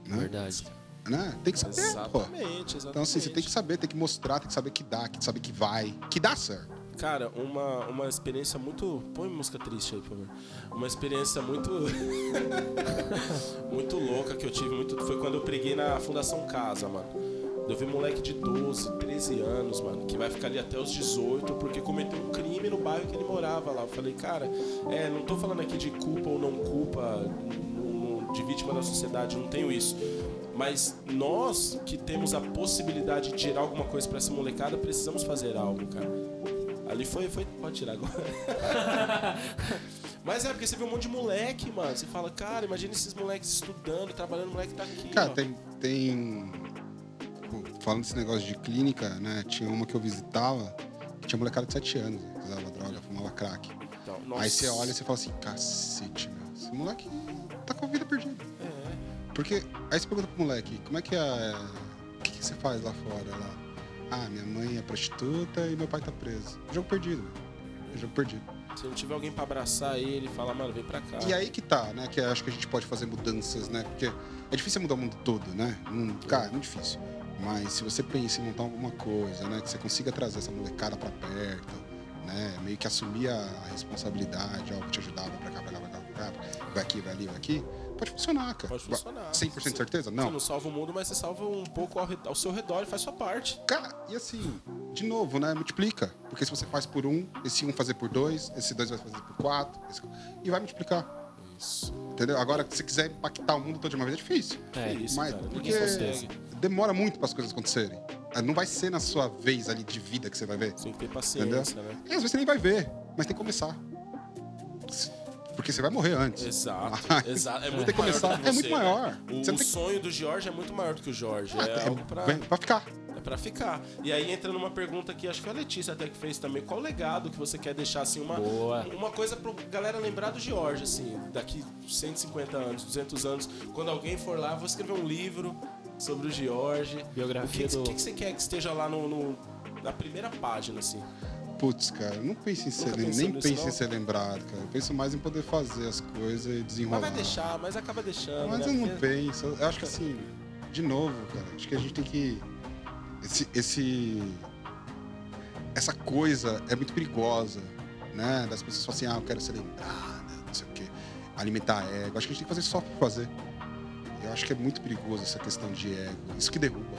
Speaker 4: Né?
Speaker 1: Verdade.
Speaker 4: Né? Tem que saber, pô.
Speaker 2: Exatamente, exatamente.
Speaker 4: Então, assim, você tem que saber, tem que mostrar, tem que saber que dá, que saber que vai, que dá certo.
Speaker 2: Cara, uma, uma experiência muito. Põe música triste aí, por favor. Uma experiência muito. muito louca que eu tive muito. Foi quando eu preguei na Fundação Casa, mano. Eu vi um moleque de 12, 13 anos, mano, que vai ficar ali até os 18 porque cometeu um crime no bairro que ele morava lá. Eu falei, cara, é, não tô falando aqui de culpa ou não culpa, de vítima da sociedade, não tenho isso. Mas nós que temos a possibilidade de tirar alguma coisa pra essa molecada, precisamos fazer algo, cara. Ali foi, foi. Pode tirar agora. Mas é porque você vê um monte de moleque, mano. Você fala, cara, imagina esses moleques estudando, trabalhando, o moleque tá aqui.
Speaker 4: Cara,
Speaker 2: ó.
Speaker 4: tem, tem. pô, Falando desse negócio de clínica, né? Tinha uma que eu visitava que tinha molecada de 7 anos, né, que usava droga, fumava crack.
Speaker 2: Então.
Speaker 4: Aí você olha e você fala assim, cacete, meu. Esse moleque tá com a vida perdida.
Speaker 2: É.
Speaker 4: Porque aí você pergunta pro moleque, como é que é. O que, que você faz lá fora? Lá? Ah, minha mãe é prostituta e meu pai tá preso. Jogo perdido, velho. Jogo perdido.
Speaker 2: Se não tiver alguém pra abraçar ele, fala, mano, vem pra cá.
Speaker 4: E aí que tá, né? Que acho que a gente pode fazer mudanças, né? Porque é difícil mudar o mundo todo, né? Hum, cara, é muito difícil. Mas se você pensa em montar alguma coisa, né? Que você consiga trazer essa molecada pra perto, né? Meio que assumir a responsabilidade, ó, vou te ajudar, vai pra cá, vai lá, vai cá, cá, vai aqui, vai ali, vai aqui. Pode funcionar, cara.
Speaker 2: Pode funcionar.
Speaker 4: 100% de certeza?
Speaker 2: Você
Speaker 4: Não.
Speaker 2: não salva o mundo, mas você salva um pouco ao, ao seu redor e faz sua parte.
Speaker 4: Cara, e assim, de novo, né? Multiplica. Porque se você faz por um, esse um fazer por dois, esse dois vai fazer por quatro, esse- e vai multiplicar.
Speaker 2: Isso.
Speaker 4: Entendeu? Agora, se você quiser impactar o mundo todo de uma vez, é difícil.
Speaker 1: É,
Speaker 2: isso,
Speaker 4: Mas
Speaker 2: cara.
Speaker 4: porque demora muito para as coisas acontecerem. Ah, Não vai ser na sua vez ali de vida que você vai ver.
Speaker 2: Tem que ter
Speaker 4: Entendeu?
Speaker 2: paciência, né?
Speaker 4: E às vezes você nem vai ver, mas tem que começar. Porque você vai morrer antes.
Speaker 2: Exato, exato. É muito
Speaker 4: começar.
Speaker 2: maior
Speaker 4: É muito maior.
Speaker 2: né? O,
Speaker 4: Você
Speaker 2: o
Speaker 4: que-
Speaker 2: sonho do Jorge é muito maior do que o Jorge.
Speaker 4: Ah,
Speaker 2: é
Speaker 4: é-
Speaker 2: algo pra,
Speaker 4: vai ficar.
Speaker 2: é Pra ficar. E aí entra numa pergunta que acho que a Letícia até que fez também. Qual o legado que você quer deixar, assim, uma,
Speaker 1: Boa.
Speaker 2: uma coisa pra galera lembrar do George, assim, daqui 150 anos, 200 anos, quando alguém for lá, vou escrever um livro sobre o George.
Speaker 1: Biografia
Speaker 2: o que,
Speaker 1: do-
Speaker 2: O que, que você quer que esteja lá no, no- na primeira página, assim?
Speaker 4: Putz, cara, eu não penso em ser, nem penso
Speaker 2: não?
Speaker 4: em ser lembrado, cara. Eu penso mais em poder fazer as coisas e
Speaker 2: Mas
Speaker 4: desenrolar.
Speaker 2: vai deixar, mas acaba deixando.
Speaker 4: Mas
Speaker 2: né?
Speaker 4: eu não
Speaker 2: Porque-
Speaker 4: penso. Eu acho que assim, de novo, cara, acho que a gente tem que. Esse. esse- essa coisa é muito perigosa, né? Das pessoas falam assim, ah, eu quero ser lembrada, não sei o quê. Alimentar ego. Acho que a gente tem que fazer só por fazer. Eu acho que é muito perigoso essa questão de ego. Isso que derruba.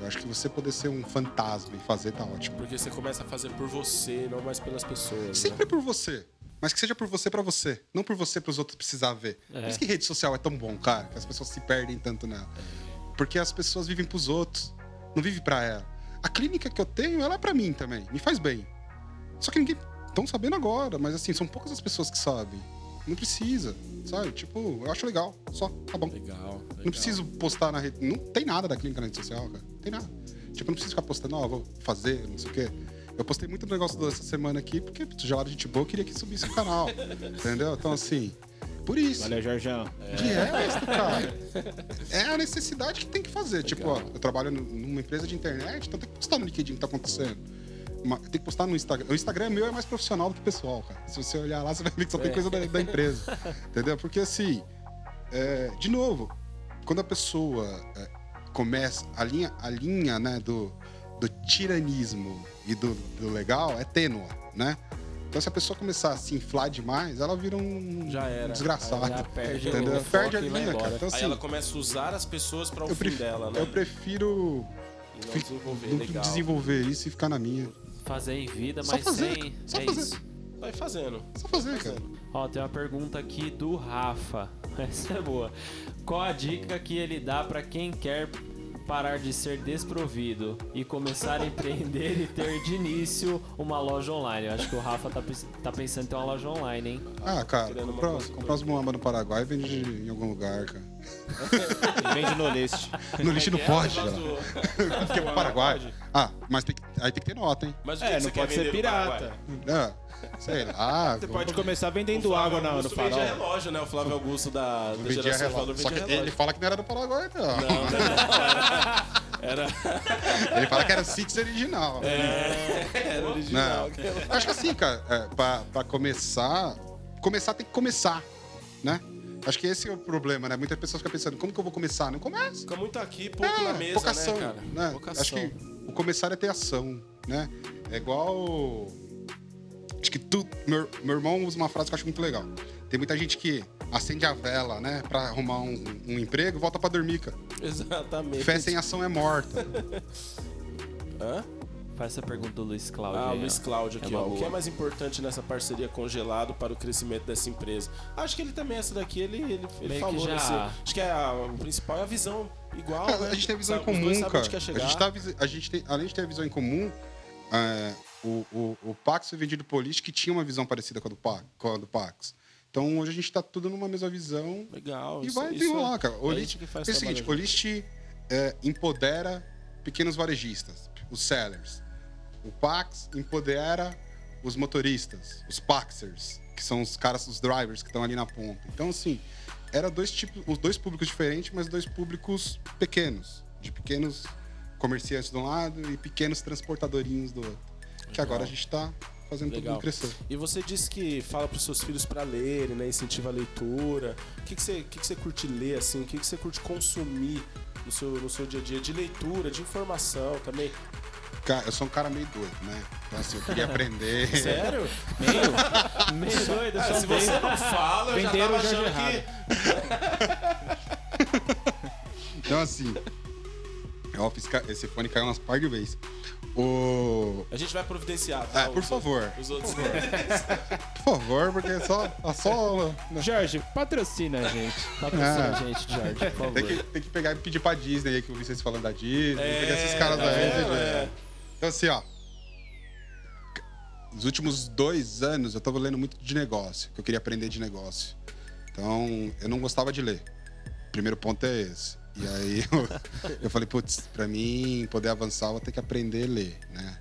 Speaker 4: Eu acho que você poder ser um fantasma e fazer tá ótimo.
Speaker 2: Porque você começa a fazer por você, não mais pelas pessoas. né?
Speaker 4: Sempre por você. Mas que seja por você pra você. Não por você pros outros precisar ver.
Speaker 1: É.
Speaker 4: Por isso que rede social é tão bom, cara. Que as pessoas se perdem tanto nela. Porque as pessoas vivem pros outros. Não vivem pra ela. A clínica que eu tenho, ela é pra mim também. Me faz bem. Só que ninguém... Estão sabendo agora. Mas assim, são poucas as pessoas que sabem. Não precisa, sabe? Tipo, eu acho legal. Só, tá bom.
Speaker 2: Legal. legal.
Speaker 4: Não preciso postar na rede. Não tem nada da clínica na rede social, cara. Não tem nada. Tipo, eu não preciso ficar postando, ó, vou fazer, não sei o quê. Eu postei muito negócio dessa semana aqui, porque já era gente boa, eu queria que subisse o canal. entendeu? Então, assim, por isso.
Speaker 5: Valeu, Jorjão.
Speaker 4: De resto, cara. É a necessidade que tem que fazer. Tipo, ó, eu trabalho nu- numa empresa de internet, então tem que postar no LinkedIn o que tá acontecendo. Tem que postar no Instagram. O Instagram meu é mais profissional do que pessoal, cara. Se você olhar lá, você vai ver que só tem coisa da, da empresa. Entendeu? Porque assim, é, de novo, quando a pessoa é, começa. A linha, a linha né, do, do tiranismo e do, do legal é tênua, né? Então, se a pessoa começar a se inflar demais, ela vira um
Speaker 2: Já era.
Speaker 4: desgraçado.
Speaker 1: Já perde
Speaker 4: entendeu?
Speaker 1: o
Speaker 4: Perde a linha, cara. Então,
Speaker 2: Aí
Speaker 4: assim,
Speaker 2: ela começa a usar as pessoas para o fim
Speaker 4: pref-
Speaker 2: dela, né?
Speaker 4: eu prefiro
Speaker 2: E não desenvolver,
Speaker 4: não
Speaker 2: legal.
Speaker 4: desenvolver isso e ficar na minha.
Speaker 1: Fazer em vida,
Speaker 4: Só
Speaker 1: mas
Speaker 4: fazer,
Speaker 1: sem.
Speaker 4: só
Speaker 1: é
Speaker 4: fazer.
Speaker 1: isso.
Speaker 2: Vai fazendo.
Speaker 4: Só fazer, cara.
Speaker 1: Ó, tem uma pergunta aqui do Rafa. Essa é boa. Qual a dica que ele dá pra quem quer parar de ser desprovido e começar a empreender e ter de início uma loja online? Eu acho que o Rafa tá, tá pensando em ter uma loja online, hein?
Speaker 4: Ah, cara, comprar, comprar as muambas no Paraguai e vende em algum lugar, cara.
Speaker 5: Vende no list.
Speaker 4: No lixo não
Speaker 2: É,
Speaker 4: pode,
Speaker 2: o-
Speaker 4: Porque é pro Paraguai. Ah, mas tem que- aí tem que ter nota, hein?
Speaker 2: Mas o que
Speaker 5: É,
Speaker 2: que
Speaker 5: não
Speaker 2: você quer
Speaker 5: pode ser pirata.
Speaker 4: Ah, sei lá.
Speaker 5: Você pode começar vendendo água na, no
Speaker 2: Augusto vendia
Speaker 5: farol.
Speaker 2: relógio, né? O Flávio Augusto da, da
Speaker 4: Vendia
Speaker 2: geração
Speaker 4: relógio. Só que
Speaker 2: relógio.
Speaker 4: ele fala que não era do Paraguai, não.
Speaker 2: Era,
Speaker 4: Ele fala que era Six original.
Speaker 2: era original.
Speaker 4: Não. Acho que assim, cara, é, pra, pra começar, começar tem que começar, né? Acho que esse é o problema, né? Muitas pessoas ficam pensando, como que eu vou começar? Não começa.
Speaker 2: Fica muito aqui, pouco
Speaker 4: É,
Speaker 2: na mesa,
Speaker 4: pouca
Speaker 2: né, cara?
Speaker 4: né?
Speaker 2: Pouca
Speaker 4: Acho que o começar é ter ação, né? É igual... Acho que tu... Meu, meu irmão usa uma frase que eu acho muito legal. Tem muita gente que acende a vela, né? Pra arrumar um, um emprego e volta pra dormir, cara.
Speaker 2: Exatamente.
Speaker 4: Fé sem ação é morta.
Speaker 2: Hã?
Speaker 1: Faz essa pergunta do Luiz Cláudio.
Speaker 2: Ah,
Speaker 1: aí,
Speaker 2: o Luiz. Cláudio aqui,
Speaker 1: É
Speaker 2: ó. O que é mais importante nessa parceria congelado para o crescimento dessa empresa? Acho que ele também, essa daqui, ele, ele, ele falou,
Speaker 1: que já-
Speaker 2: assim, Acho que é a, o principal é a visão igual,
Speaker 4: É,
Speaker 2: né?
Speaker 4: a gente tem a visão
Speaker 2: Sabe,
Speaker 4: em comum, cara.
Speaker 2: onde quer
Speaker 4: A
Speaker 2: chegar.
Speaker 4: gente, tá, a gente tem, além de ter a visão em comum, é, o, o, o Pax foi vendido por List que tinha uma visão parecida com a do, Pa- com a do Pax. Então hoje a gente tá tudo numa mesma visão
Speaker 2: Legal.
Speaker 4: e
Speaker 2: isso-
Speaker 4: vai desenrolar,
Speaker 2: é-
Speaker 4: cara. O
Speaker 2: é
Speaker 4: List,
Speaker 2: isso que faz
Speaker 4: é o seguinte, o List é, empodera pequenos varejistas, os sellers. O Pax empodera os motoristas, os Paxers, que são os caras, os drivers que estão ali na ponta. Então, assim, era dois tipos, os dois públicos diferentes, mas dois públicos pequenos, de pequenos comerciantes de um lado e pequenos transportadorinhos do outro. Que agora a gente está fazendo todo
Speaker 2: Legal.
Speaker 4: mundo crescer.
Speaker 2: E você disse que fala para os seus filhos para lerem, né? Incentiva a leitura. O que, que, você, que, que você curte ler, assim? O que, que você curte consumir no seu, no seu dia a dia? De leitura, de informação também.
Speaker 4: Eu sou um cara meio doido, né? Então, assim, eu queria aprender.
Speaker 2: Sério?
Speaker 1: Meio doido,
Speaker 2: Ah, se você não fala, eu já tava
Speaker 5: o Jorge
Speaker 2: achando que...
Speaker 4: Então, assim. Ó, fiz ca- esse fone caiu umas par de vezes. O.
Speaker 2: A gente vai providenciar, tá?
Speaker 4: Ah, por
Speaker 2: Os
Speaker 4: favor.
Speaker 2: Os outros...
Speaker 4: Por favor, porque é só. é só
Speaker 5: Jorge, patrocina a gente.
Speaker 1: Patrocina
Speaker 4: Ah.
Speaker 1: a gente, George, por favor.
Speaker 4: tem, que, tem que pegar e pedir pra Disney aí, que eu vi vocês falando da Disney.
Speaker 2: É,
Speaker 4: pegar esses caras
Speaker 2: tá vendo?
Speaker 4: entendeu?
Speaker 2: É.
Speaker 4: Então, assim, ó. Nos últimos dois anos eu tava lendo muito de negócio, que eu queria aprender de negócio. Então, eu não gostava de ler. O primeiro ponto é esse. E aí eu, eu falei, putz, pra mim poder avançar, eu vou ter que aprender a ler, né?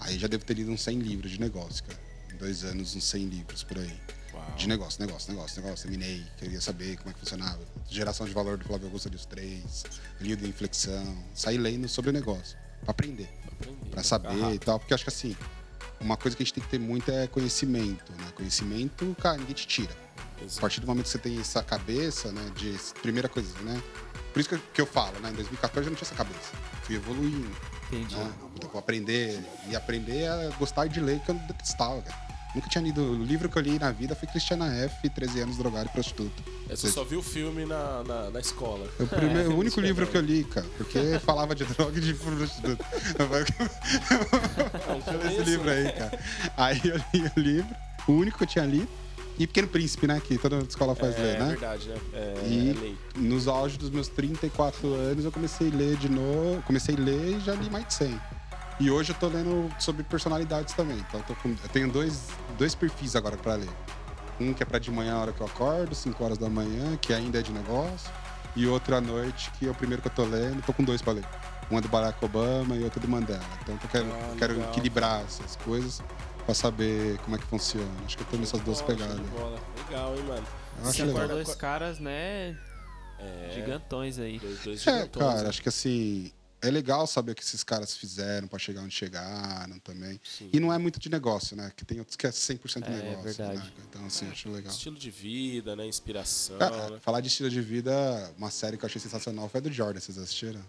Speaker 4: Aí já devo ter lido uns 100 livros de negócio, cara. Em dois anos, uns 100 livros por aí. De negócio, negócio, negócio, negócio. Terminei, queria saber como é que funcionava. Geração de valor do Flávio Augusto, ali os três. Livro de inflexão. Saí lendo sobre o negócio, pra aprender. Pra saber e tal. Porque acho que assim, uma coisa que a gente tem que ter muito é conhecimento, né? Conhecimento, cara, ninguém te tira. A partir do momento que você tem essa cabeça, né, de primeira coisa, né? Por isso que eu, que eu falo, né? Em 2014 eu não tinha essa cabeça. Fui evoluindo.
Speaker 1: Entendi.
Speaker 4: Né? Eu vou aprender e aprender a gostar de ler, que eu detestava, cara. Nunca tinha lido. O livro que eu li na vida foi Cristiana F., 13 anos, drogado e prostituta.
Speaker 2: É, Você só viu o filme na, na, na escola.
Speaker 4: O, primeiro, o único
Speaker 2: isso é
Speaker 4: livro
Speaker 2: bom.
Speaker 4: que eu li, cara, porque falava de droga e de prostituta. Esse livro aí, cara. Aí eu li o livro, o único que eu tinha lido. E Pequeno Príncipe, né? Que toda escola faz
Speaker 2: É,
Speaker 4: ler, né?
Speaker 2: verdade, né? É,
Speaker 4: E
Speaker 2: é lei.
Speaker 4: nos auge dos meus 34 anos eu comecei a ler de novo. Comecei a ler e já li mais de 100. E hoje eu tô lendo sobre personalidades também. Então eu, tô com- eu tenho dois, dois perfis agora pra ler. Um que é pra de manhã, a hora que eu acordo, 5 horas da manhã, que ainda é de negócio. E outro à noite, que é o primeiro que eu tô lendo. Tô com dois pra ler. Um é do Barack Obama e outro do Mandela. Então eu quero,
Speaker 2: Ah,
Speaker 4: quero equilibrar essas coisas pra saber como é que funciona. Acho que eu tô nessas duas pegadas.
Speaker 2: Legal, hein, mano?
Speaker 4: Acho
Speaker 1: Você
Speaker 4: legal.
Speaker 1: acordou dois caras, né?
Speaker 2: É,
Speaker 1: Gigantões aí.
Speaker 2: Dois, dois
Speaker 4: É,
Speaker 2: gigantões,
Speaker 4: cara,
Speaker 2: né?
Speaker 4: acho que assim, é legal saber o que esses caras fizeram pra chegar onde chegaram também.
Speaker 2: Sim.
Speaker 4: E não é muito de negócio, né? Que tem outros que é 100%
Speaker 1: É,
Speaker 4: negócio.
Speaker 1: verdade.
Speaker 4: né? Então, assim, acho legal.
Speaker 2: Estilo de vida, né? Inspiração,
Speaker 4: Ah,
Speaker 2: né?
Speaker 4: falar de estilo de vida, uma série que eu achei sensacional foi a do Jordan, vocês assistiram?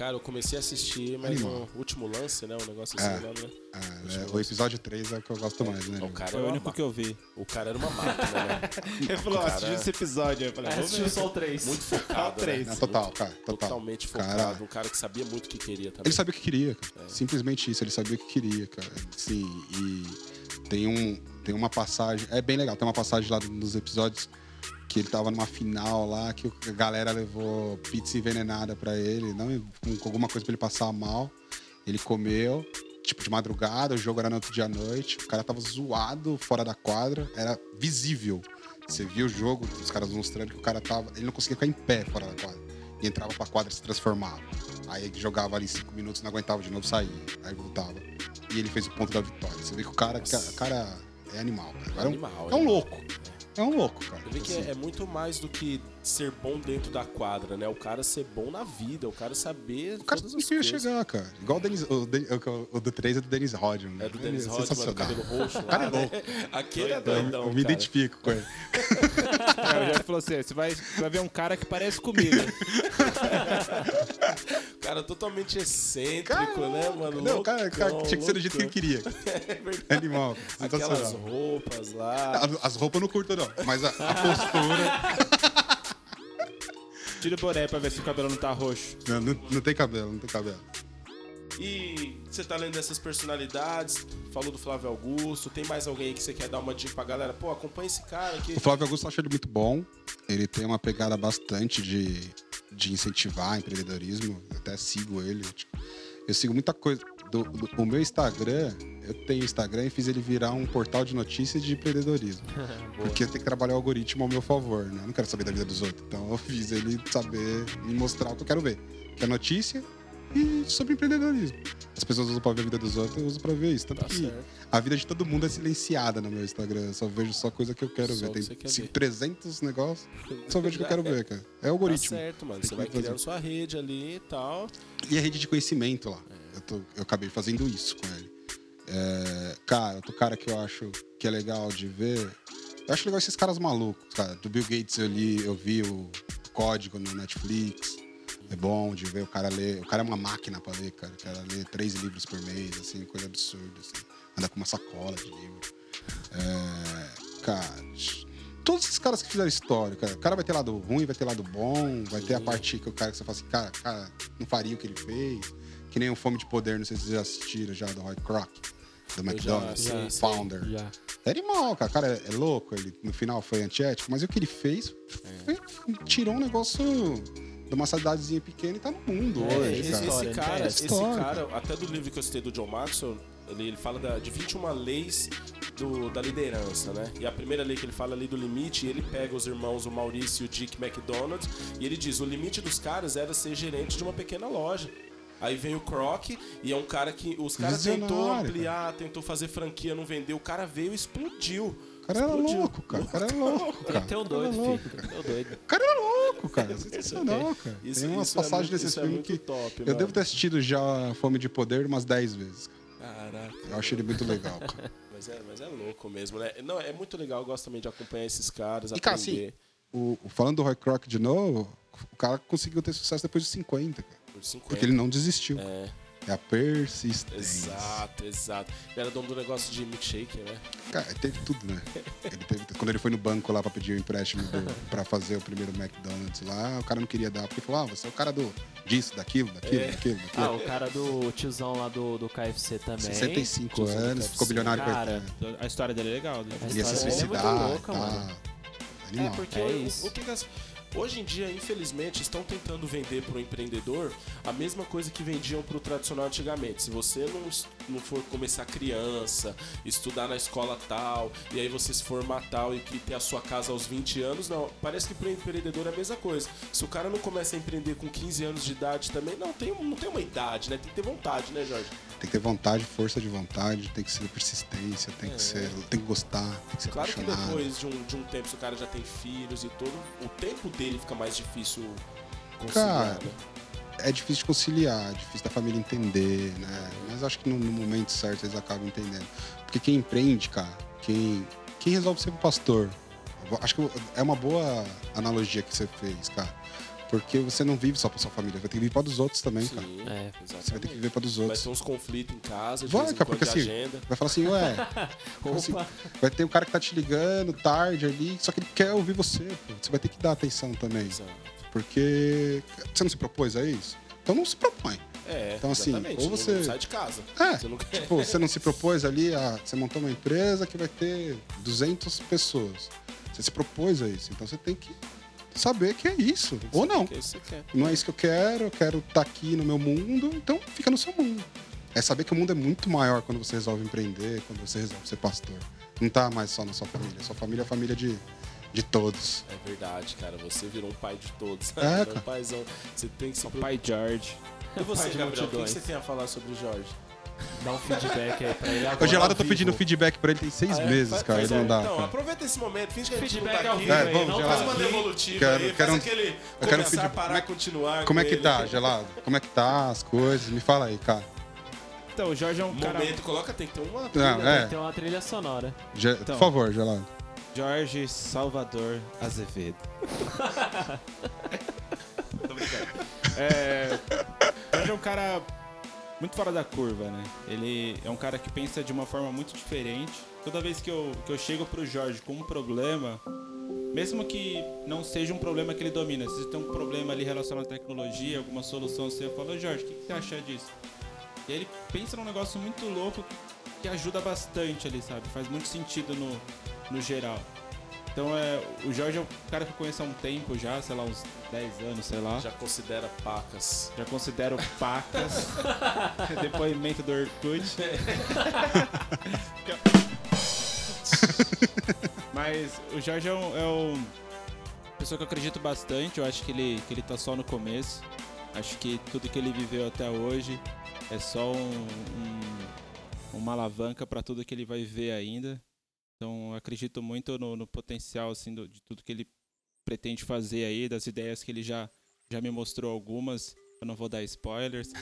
Speaker 2: Cara, eu comecei a assistir, mas
Speaker 4: Animal.
Speaker 2: o último lance, né? Um negócio assim,
Speaker 4: É.
Speaker 2: né?
Speaker 4: Ah,
Speaker 2: Acho
Speaker 4: é,
Speaker 2: que
Speaker 4: o episódio 3 é o que eu gosto mais, né?
Speaker 2: O cara,
Speaker 5: Foi o único que eu vi.
Speaker 2: o cara era uma máquina, né?
Speaker 5: Ele falou,
Speaker 2: Cara,
Speaker 5: assisti esse episódio. Eu falei, vou
Speaker 1: Assistiu só o 3.
Speaker 2: Muito focado, né?
Speaker 4: Não, total, cara, total.
Speaker 2: Totalmente focado.
Speaker 4: Cara,
Speaker 2: Um cara que sabia muito o que queria também.
Speaker 4: Ele sabia o que queria, cara.
Speaker 2: É.
Speaker 4: Simplesmente isso, ele sabia o que queria, cara. Sim, e tem, um, tem uma passagem. É bem legal, tem uma passagem lá nos episódios que ele tava numa final lá, que a galera levou pizza envenenada pra ele, não com, alguma coisa pra ele passar mal. Ele comeu, tipo, de madrugada, o jogo era no outro dia à noite, o cara tava zoado fora da quadra, era visível. Você via o jogo, os caras mostrando que o cara tava. Ele não conseguia ficar em pé fora da quadra. E entrava pra quadra e se transformava. Aí ele jogava ali cinco minutos, não aguentava de novo, saía. Aí voltava. E ele fez o ponto da vitória. Você vê que o cara, o cara é animal, cara. Cara é um-
Speaker 2: Animal,
Speaker 4: é um
Speaker 2: animal.
Speaker 4: louco. É um louco, cara.
Speaker 2: Você vê que
Speaker 4: Assim.
Speaker 2: é, é muito mais do que ser bom dentro da quadra, né? O cara ser bom na vida, o cara saber
Speaker 4: O cara
Speaker 2: coisas.
Speaker 4: chegar, cara. Igual o, Denis, o, Den- o, o do 3 é do Dennis Rodman.
Speaker 2: É do Dennis Rodman, do cabelo roxo lá,
Speaker 4: cara é
Speaker 2: né?
Speaker 4: louco.
Speaker 2: Aquele é
Speaker 4: Eu,
Speaker 2: doidão,
Speaker 4: eu me
Speaker 2: cara.
Speaker 4: identifico com ele.
Speaker 5: É, o Jeff falou assim: você vai, você vai ver um cara que parece comigo.
Speaker 2: Cara totalmente excêntrico, né, mano?
Speaker 4: Não, o cara, cara tinha que ser do jeito que ele queria.
Speaker 2: É.
Speaker 4: É animal.
Speaker 2: Aquelas roupas lá.
Speaker 4: As- As roupas eu não curto, não. Mas a, a postura.
Speaker 5: Tira o boné pra ver se o cabelo não tá roxo.
Speaker 4: Não, não, não tem cabelo, não tem cabelo.
Speaker 2: E você tá lendo dessas personalidades, falou do Flávio Augusto, tem mais alguém aí que você quer dar uma dica pra galera? Pô, acompanha esse cara aqui.
Speaker 4: O Flávio Augusto eu acho ele muito bom. Ele tem uma pegada bastante de, de incentivar empreendedorismo. Eu até sigo ele. eu sigo muita coisa. Do, do- o meu Instagram, eu tenho Instagram e fiz ele virar um portal de notícias de empreendedorismo. Porque tem que trabalhar o algoritmo ao meu favor, né? Eu não quero saber da vida dos outros. Então eu fiz ele saber me mostrar o que eu quero ver. Que é notícia e sobre empreendedorismo. As pessoas usam pra ver a vida dos outros, eu uso pra ver isso. Tanto
Speaker 2: Tá
Speaker 4: que
Speaker 2: certo.
Speaker 4: a vida de todo mundo é silenciada no meu Instagram. Eu só vejo só coisa que eu quero
Speaker 2: Só
Speaker 4: ver. Tem
Speaker 2: ver.
Speaker 4: 300 negócios, só vejo o que eu quero ver, cara. É
Speaker 2: Tá
Speaker 4: algoritmo.
Speaker 2: certo, mano.
Speaker 4: Tem
Speaker 2: Você vai
Speaker 4: fazer.
Speaker 2: criando sua rede ali e tal.
Speaker 4: E a rede de conhecimento lá. Eu, tô- eu acabei fazendo isso com ele. É, cara, outro cara que eu acho que é legal de ver. Eu acho legal esses caras malucos, cara. Do Bill Gates eu li, eu vi o código no Netflix. É bom de ver o cara ler. O cara é uma máquina pra ler, cara. O cara lê três livros por mês, assim, coisa absurda, assim. Anda com uma sacola de livro. É, cara, caras que fizeram história, cara. O cara vai ter lado ruim, vai ter lado bom, vai ter a parte que o cara que você fala assim, cara, cara, não faria o que ele fez. Que nem o Fome de Poder, não sei se vocês já assistiram já, do Roy Kroc, do McDonald's,
Speaker 2: já, sei.
Speaker 4: founder.
Speaker 1: Já.
Speaker 4: É animal, cara. O cara é, é louco, ele no final foi antiético, mas o que ele fez foi- tirou um negócio de uma cidadezinha pequena e tá no mundo
Speaker 1: É,
Speaker 4: hoje,
Speaker 2: Esse,
Speaker 4: cara.
Speaker 1: história,
Speaker 2: esse cara,
Speaker 1: É
Speaker 2: esse
Speaker 4: história.
Speaker 2: cara, até do livro que eu citei do John Maxwell, ele, ele fala da- de 21 leis do- da liderança, né? E a primeira lei que ele fala ali do limite, ele pega os irmãos, o Maurício e o Dick McDonald, e ele diz: o limite dos caras era ser gerente de uma pequena loja. Aí vem o Croc, e é um cara que. Os caras tentou ampliar, tentou fazer franquia, não vendeu. O cara veio e explodiu.
Speaker 4: O cara era
Speaker 2: Explodiu.
Speaker 4: louco, cara. O cara era louco, cara.
Speaker 1: Um
Speaker 4: O
Speaker 1: doido,
Speaker 4: louco,
Speaker 1: filho.
Speaker 4: O cara era louco, cara. Sensacional, cara.
Speaker 2: Isso-
Speaker 4: Tem umas
Speaker 2: isso é
Speaker 4: passagens
Speaker 2: muito-
Speaker 4: desse
Speaker 2: é
Speaker 4: filme
Speaker 2: muito
Speaker 4: que
Speaker 2: top,
Speaker 4: eu
Speaker 2: mano.
Speaker 4: devo ter assistido já Fome de Poder umas 10 vezes. cara.
Speaker 2: Caraca.
Speaker 4: Eu acho ele muito legal, cara.
Speaker 2: Mas é, mas é louco mesmo, né? Não, é muito legal, eu gosto também de acompanhar esses caras,
Speaker 4: E, cara, assim,
Speaker 2: aprender.
Speaker 4: o, o- falando do Roy Croc de novo, o cara conseguiu ter sucesso depois de 50, cara.
Speaker 2: por 50.
Speaker 4: Porque ele não desistiu.
Speaker 2: É,
Speaker 4: É a persistência.
Speaker 2: exato, exato. Ele era dono do negócio de milkshake, né?
Speaker 4: Cara, teve tudo, né? Ele teve- quando ele foi no banco lá pra pedir o empréstimo do, pra fazer o primeiro McDonald's lá, o cara não queria dar, porque falou, ah, você é o cara do disso, daquilo, daquilo,
Speaker 2: É.
Speaker 4: daquilo, daquilo.
Speaker 1: Ah, o cara do tiozão lá do, do KFC também.
Speaker 4: 65
Speaker 2: Tiozão do
Speaker 4: anos, ficou bilionário
Speaker 1: Cara,
Speaker 4: coitado.
Speaker 5: A história dele é legal. né?
Speaker 1: A
Speaker 4: Ia se
Speaker 1: história dele é muito
Speaker 4: suicidar,
Speaker 1: louca,
Speaker 4: tá?
Speaker 1: mano.
Speaker 2: É, porque
Speaker 1: É
Speaker 2: o-
Speaker 1: isso.
Speaker 2: o que, que as- Hoje em dia, infelizmente, estão tentando vender para o empreendedor a mesma coisa que vendiam para o tradicional antigamente. Se você não, não for começar criança, estudar na escola tal, e aí você se formar tal e ter a sua casa aos 20 anos, não. Parece que para o empreendedor é a mesma coisa. Se o cara não começa a empreender com 15 anos de idade também, não tem, não tem uma idade, né? Tem que ter vontade, né, Jorge?
Speaker 4: Tem que ter vontade, força de vontade, tem que ser persistência, tem
Speaker 2: É.
Speaker 4: que ser. Tem que gostar, tem que ser
Speaker 2: Claro que
Speaker 4: apaixonado.
Speaker 2: depois de um, de um tempo, se o cara já tem filhos e tudo, o tempo dele fica mais difícil conciliar,
Speaker 4: Cara,
Speaker 2: né?
Speaker 4: É difícil de conciliar, é difícil da família entender, né? Mas acho que no, no momento certo eles acabam entendendo. Porque quem empreende, cara, quem, quem resolve ser um pastor, acho que é uma boa analogia que você fez, cara. Porque você não vive só pra sua família, vai ter que viver para dos outros também, cara.
Speaker 2: Sim,
Speaker 1: É.
Speaker 4: Você vai ter que viver para dos
Speaker 2: Vai
Speaker 4: outros.
Speaker 2: ter uns conflitos em casa, de
Speaker 4: Vai, cara, porque assim,
Speaker 2: agenda.
Speaker 4: vai falar assim, ué, assim, vai ter o cara que tá te ligando tarde ali, só que ele quer ouvir você, pô. Você vai ter que dar atenção também.
Speaker 2: Exato.
Speaker 4: Porque você não se propôs a isso? Então não se propõe.
Speaker 2: É,
Speaker 4: Então, assim,
Speaker 2: exatamente.
Speaker 4: ou você-
Speaker 2: Não sai de casa.
Speaker 4: É,
Speaker 2: Você não quer...
Speaker 4: tipo, você não se propôs ali a. Você montou uma empresa que vai ter 200 pessoas. Você se propôs a isso. Então você tem que saber que é isso. Ou não.
Speaker 2: Que é.
Speaker 4: Não é isso que eu quero, eu quero estar aqui no meu mundo, então fica no seu mundo. É saber que o mundo é muito maior quando você resolve empreender, quando você resolve ser pastor. Não tá mais só na sua família. Sua família é a família de, de todos.
Speaker 2: É verdade, cara. Você virou pai de todos.
Speaker 4: É,
Speaker 2: virou um
Speaker 4: cara.
Speaker 2: paizão. Você tem que se
Speaker 5: O
Speaker 2: preocupar.
Speaker 5: pai George.
Speaker 2: E você,
Speaker 1: pai
Speaker 2: Gabriel, o que você tem a falar sobre o Jorge?
Speaker 1: Dá um feedback aí pra ele agora.
Speaker 4: Ô, Gelado, eu tô pedindo feedback pra ele tem seis
Speaker 2: Ah, é?
Speaker 4: meses, cara. Ele não dá.
Speaker 2: Então,
Speaker 4: cara.
Speaker 2: aproveita esse momento, finge que a gente
Speaker 1: Feedback
Speaker 2: não tá aqui.
Speaker 4: É,
Speaker 1: aí,
Speaker 4: vamos,
Speaker 1: não
Speaker 4: Gelado.
Speaker 2: Faz uma devolutiva
Speaker 4: Quero-
Speaker 2: aí,
Speaker 4: quero
Speaker 2: faz
Speaker 4: um-
Speaker 2: aquele
Speaker 4: eu quero um
Speaker 2: começar, parar,
Speaker 4: como é que-
Speaker 2: continuar
Speaker 4: Como é que
Speaker 2: ele.
Speaker 4: tá, Gelado? Como é que tá as coisas? Me fala aí, cara.
Speaker 5: Então, o Jorge é um cara.
Speaker 2: Momento, coloca, tem que ter uma...
Speaker 4: Não, é.
Speaker 1: Tem uma trilha sonora.
Speaker 4: Ge-
Speaker 5: Então.
Speaker 4: Por favor, Gelado.
Speaker 5: Jorge Salvador Azevedo. Tô brincando. É, Jorge é um cara muito fora da curva, né? Ele é um cara que pensa de uma forma muito diferente. Toda vez que eu, que eu chego pro Jorge com um problema, mesmo que não seja um problema que ele domina, se tem um problema ali relacionado à tecnologia, alguma solução assim, eu falo, Jorge, o que, que você acha disso? E ele pensa num negócio muito louco que ajuda bastante ali, sabe? Faz muito sentido no, no geral. Então é, o Jorge é um cara que eu conheço há um tempo já, sei lá, uns 10 anos, sei lá. Já,
Speaker 2: Já considera pacas.
Speaker 5: considero pacas. Depoimento do Orkut. Mas o Jorge é um, é um pessoa que eu acredito bastante. Eu acho que ele, que ele tá só no começo. Acho que tudo que ele viveu até hoje é só um, um- uma alavanca para tudo que ele vai ver ainda. Então eu acredito muito no, no potencial assim, do- de tudo que ele pretende fazer aí, das ideias que ele já, já me mostrou algumas. Eu não vou dar spoilers.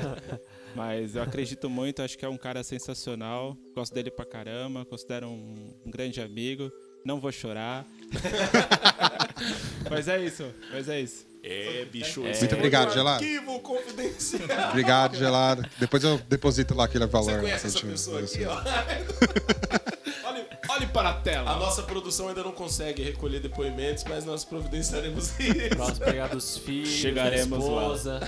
Speaker 5: Mas eu acredito muito, acho que é um cara sensacional. Gosto dele pra caramba, considero um, um grande amigo. Não vou chorar. mas é isso, mas é isso.
Speaker 2: É, bicho.
Speaker 1: É.
Speaker 2: esse
Speaker 4: Muito obrigado, Gelado.
Speaker 2: Arquivo confidencial.
Speaker 4: Obrigado, Gelado. Depois eu deposito lá aquele valor.
Speaker 2: Você conhece essa
Speaker 4: Gente,
Speaker 2: pessoa aqui, ó?
Speaker 5: Olhe, para a tela.
Speaker 2: A nossa produção ainda não consegue recolher depoimentos, mas nós providenciaremos isso.
Speaker 1: Próximo pegar dos filhos,
Speaker 5: Chegaremos
Speaker 1: da
Speaker 5: lá.
Speaker 1: esposa.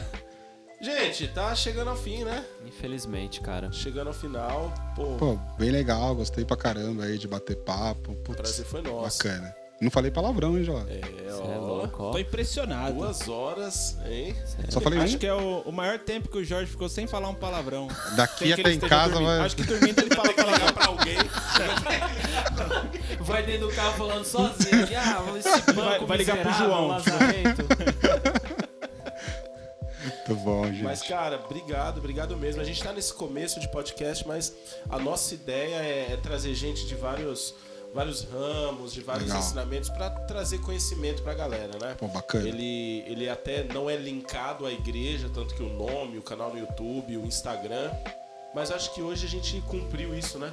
Speaker 2: Gente, tá chegando ao fim, né?
Speaker 1: Infelizmente, cara.
Speaker 2: Chegando ao final. Pô,
Speaker 4: Pô, bem legal, gostei pra caramba aí de bater papo.
Speaker 2: o
Speaker 4: Putz,
Speaker 2: prazer foi nosso.
Speaker 4: bacana. Não falei palavrão, hein, Jorge?
Speaker 2: É, ó.
Speaker 1: é louco, ó.
Speaker 5: Tô impressionado.
Speaker 2: Duas horas, hein?
Speaker 4: Só falei
Speaker 5: Acho
Speaker 4: um.
Speaker 5: que é o, o maior tempo que o Jorge ficou sem falar um palavrão.
Speaker 4: Daqui até em casa
Speaker 5: dormindo.
Speaker 4: vai.
Speaker 5: Acho que dormindo ele fala
Speaker 2: Tem que ligar
Speaker 5: palavrão.
Speaker 2: pra alguém.
Speaker 1: Vai dentro do carro falando sozinho. Ah, esse banco
Speaker 5: Vai- vai ligar pro João.
Speaker 4: Muito bom, gente.
Speaker 2: Mas, cara, obrigado, obrigado mesmo. A gente tá nesse começo de podcast, mas a nossa ideia é, é trazer gente de vários, vários ramos, de vários
Speaker 4: Legal.
Speaker 2: ensinamentos pra trazer conhecimento pra galera, né?
Speaker 4: Pô, bacana.
Speaker 2: Ele, ele até não é linkado à igreja, tanto que o nome, o canal no YouTube, o Instagram. Mas acho que hoje a gente cumpriu isso, né?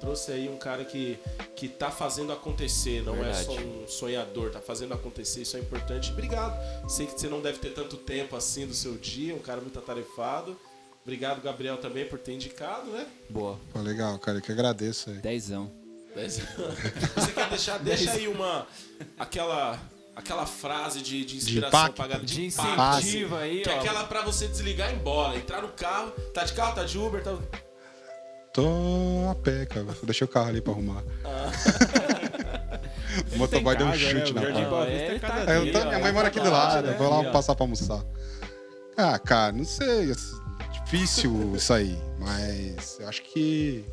Speaker 2: Trouxe aí um cara que, que tá fazendo acontecer, não é só
Speaker 1: Verdade.
Speaker 2: um sonhador, tá fazendo acontecer, isso é importante. Obrigado. Sei que você não deve ter tanto tempo assim do seu dia, um cara muito atarefado. Obrigado, Gabriel, também por ter indicado, né?
Speaker 1: Boa.
Speaker 4: Pô, legal, cara. Eu que agradeço aí.
Speaker 5: Dezão.
Speaker 2: Você quer deixar? Deixa aí uma. aquela. aquela frase de, de inspiração galera.
Speaker 1: De
Speaker 2: impacto,
Speaker 1: incentivo aí,
Speaker 2: Que é aquela pra você desligar e ir embora. Entrar no carro, tá de carro, tá de Uber, tá.
Speaker 4: Tô a pé, cara. Eu deixei o carro ali pra arrumar. o motoboy deu um
Speaker 5: né?
Speaker 4: chute
Speaker 5: O
Speaker 4: na porta.
Speaker 1: Ah,
Speaker 5: é
Speaker 1: tá aqui,
Speaker 4: É, eu tô- minha mãe mora
Speaker 1: tá
Speaker 4: aqui do
Speaker 1: lá,
Speaker 4: lado,
Speaker 1: né?
Speaker 4: vou lá
Speaker 1: ó.
Speaker 4: passar pra almoçar. Ah, cara, não sei. assim, Difícil isso aí, mas eu acho que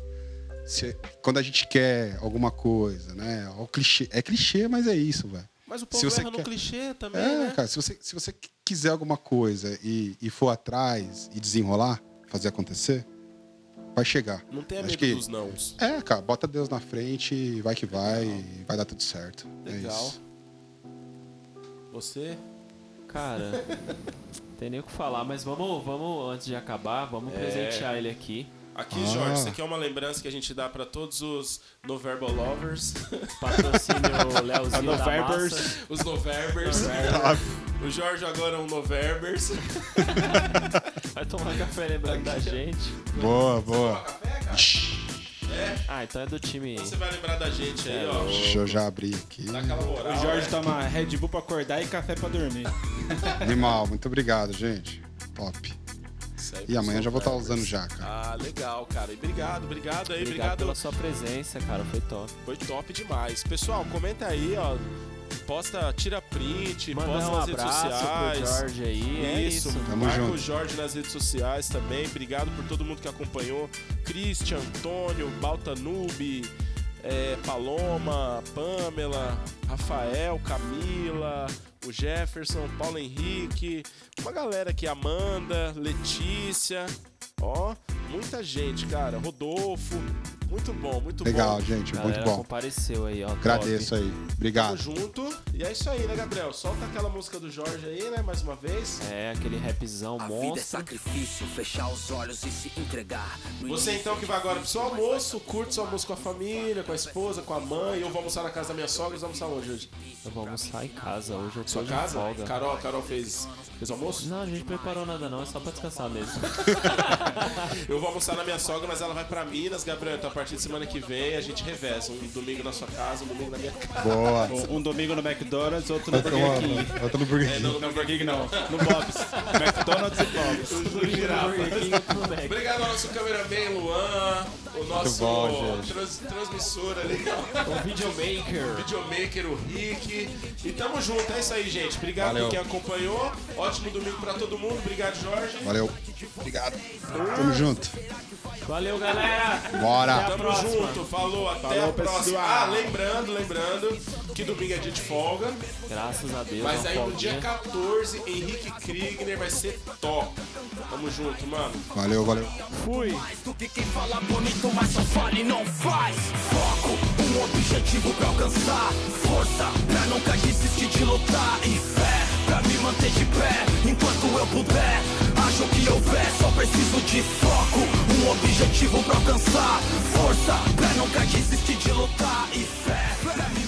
Speaker 4: se- quando a gente quer alguma coisa, né? O clichê, é clichê, mas é isso, velho.
Speaker 2: Mas o
Speaker 4: Se
Speaker 2: povo
Speaker 4: você
Speaker 2: erra no
Speaker 4: quer-
Speaker 2: clichê também,
Speaker 4: É,
Speaker 2: né?
Speaker 4: cara, se você, se você quiser alguma coisa e, e for atrás e desenrolar, fazer acontecer, vai chegar.
Speaker 2: Não
Speaker 4: Acho
Speaker 2: medo
Speaker 4: que-
Speaker 2: dos nãos.
Speaker 4: É, cara, bota Deus na frente e vai que vai, e vai dar tudo certo. É
Speaker 2: Legal.
Speaker 4: isso.
Speaker 2: Você?
Speaker 1: Cara, não tem nem o que falar, mas vamos, vamos antes de acabar, vamos
Speaker 2: É.
Speaker 1: presentear ele aqui.
Speaker 2: Aqui,
Speaker 4: Ah.
Speaker 2: Jorge, isso aqui é uma lembrança que a gente dá pra todos os Noverbal Lovers,
Speaker 1: Patrocínio Leozinho da. Massa.
Speaker 2: os Noverbers. o Jorge agora é um Noverbers.
Speaker 1: Vai tomar café lembrando da gente.
Speaker 4: Boa, boa.
Speaker 2: Café, cara?
Speaker 1: Ah, então é do time.
Speaker 2: Você vai lembrar da gente aí, ó.
Speaker 4: Deixa eu já abrir aqui.
Speaker 2: Dá aquela moral.
Speaker 5: O Jorge
Speaker 2: né?
Speaker 5: toma Red Bull pra acordar e café pra dormir.
Speaker 4: Animal, muito obrigado, gente. Top.
Speaker 2: Isso aí
Speaker 4: E amanhã já vou estar
Speaker 2: Noverbers.
Speaker 4: usando já, cara.
Speaker 2: Ah, legal, cara. E obrigado, obrigado aí,
Speaker 1: Obrigado
Speaker 2: obrigado.
Speaker 1: pela sua presença, cara. Foi top.
Speaker 2: Foi top demais. Pessoal, comenta aí, ó. Posta, tira print,
Speaker 1: Manda
Speaker 2: posta
Speaker 1: um
Speaker 2: nas redes sociais.
Speaker 1: pro Jorge aí. É
Speaker 2: Isso,
Speaker 1: isso.
Speaker 4: Tamo
Speaker 2: marca
Speaker 4: junto.
Speaker 2: o Jorge nas redes sociais também. Obrigado por todo mundo que acompanhou. Christian, Antônio, Baltanube, é, Paloma, Pamela, Rafael, Camila, o Jefferson, Paulo Henrique, uma galera aqui, Amanda, Letícia, ó, muita gente, cara. Rodolfo, muito bom, muito
Speaker 4: Legal,
Speaker 2: bom.
Speaker 4: gente.
Speaker 1: Galera
Speaker 4: Muito bom.
Speaker 1: compareceu aí, ó. top.
Speaker 4: Agradeço aí.
Speaker 2: Tamo
Speaker 4: Obrigado.
Speaker 2: junto. E é isso aí, né, Gabriel? Solta aquela música do Jorge aí, né, mais uma vez.
Speaker 1: É, aquele rapzão
Speaker 3: A vida é
Speaker 1: monstro.
Speaker 3: sacrifício, fechar os olhos e se entregar. No
Speaker 2: Você então que vai agora pro seu almoço, curte seu almoço com a família, com a esposa, com a mãe. Eu vou almoçar na casa da minha sogra, vamos almoçar onde hoje?
Speaker 1: Eu vou almoçar em casa. Hoje eu tô
Speaker 2: Sua
Speaker 1: de
Speaker 2: casa?
Speaker 1: folga.
Speaker 2: Carol, Carol fez, fez almoço?
Speaker 1: Não, a gente preparou nada não, é só pra descansar mesmo.
Speaker 2: Eu vou almoçar na minha sogra, mas ela vai pra Minas, Gabriel. Então a partir de semana que vem a gente reveza. Um domingo na sua casa, um domingo na minha casa.
Speaker 4: Boa.
Speaker 5: Um, um domingo no McDonald's, outro no Burger King.
Speaker 4: no- outra no Burger King.
Speaker 2: não,
Speaker 5: Não, Burger King não. No Bob's. McDonald's e Bob's.
Speaker 2: Obrigado ao nosso cameraman Luan, o nosso
Speaker 4: bom,
Speaker 2: trans- transmissor ali,
Speaker 1: o videomaker.
Speaker 2: videomaker, o Rick. E tamo junto, é isso aí, gente. Obrigado
Speaker 4: Valeu.
Speaker 2: por quem acompanhou. Ótimo domingo pra todo mundo. Obrigado, Jorge.
Speaker 4: Valeu. Obrigado. Tamo junto.
Speaker 1: Valeu, galera.
Speaker 4: Bora.
Speaker 2: Tamo
Speaker 1: próxima.
Speaker 2: junto, falou, até
Speaker 5: Falou,
Speaker 2: a próxima.
Speaker 5: pessoal.
Speaker 2: Ah, lembrando, lembrando que domingo é dia de folga,
Speaker 1: Graças a Deus.
Speaker 2: mas
Speaker 1: uma
Speaker 2: aí no dia
Speaker 1: folguinha.
Speaker 2: 14, Henrique Kriegner vai ser top. Tamo junto, mano.
Speaker 4: Valeu, valeu.
Speaker 1: Fui.
Speaker 3: do que quem fala bonito, mas só fala e não faz. Foco, um objetivo pra alcançar. Força pra nunca desistir de lutar. E fé pra me manter de pé enquanto eu puder. Acho que houver, só preciso de foco um objetivo pra alcançar. Força pra nunca desistir de lutar e fé.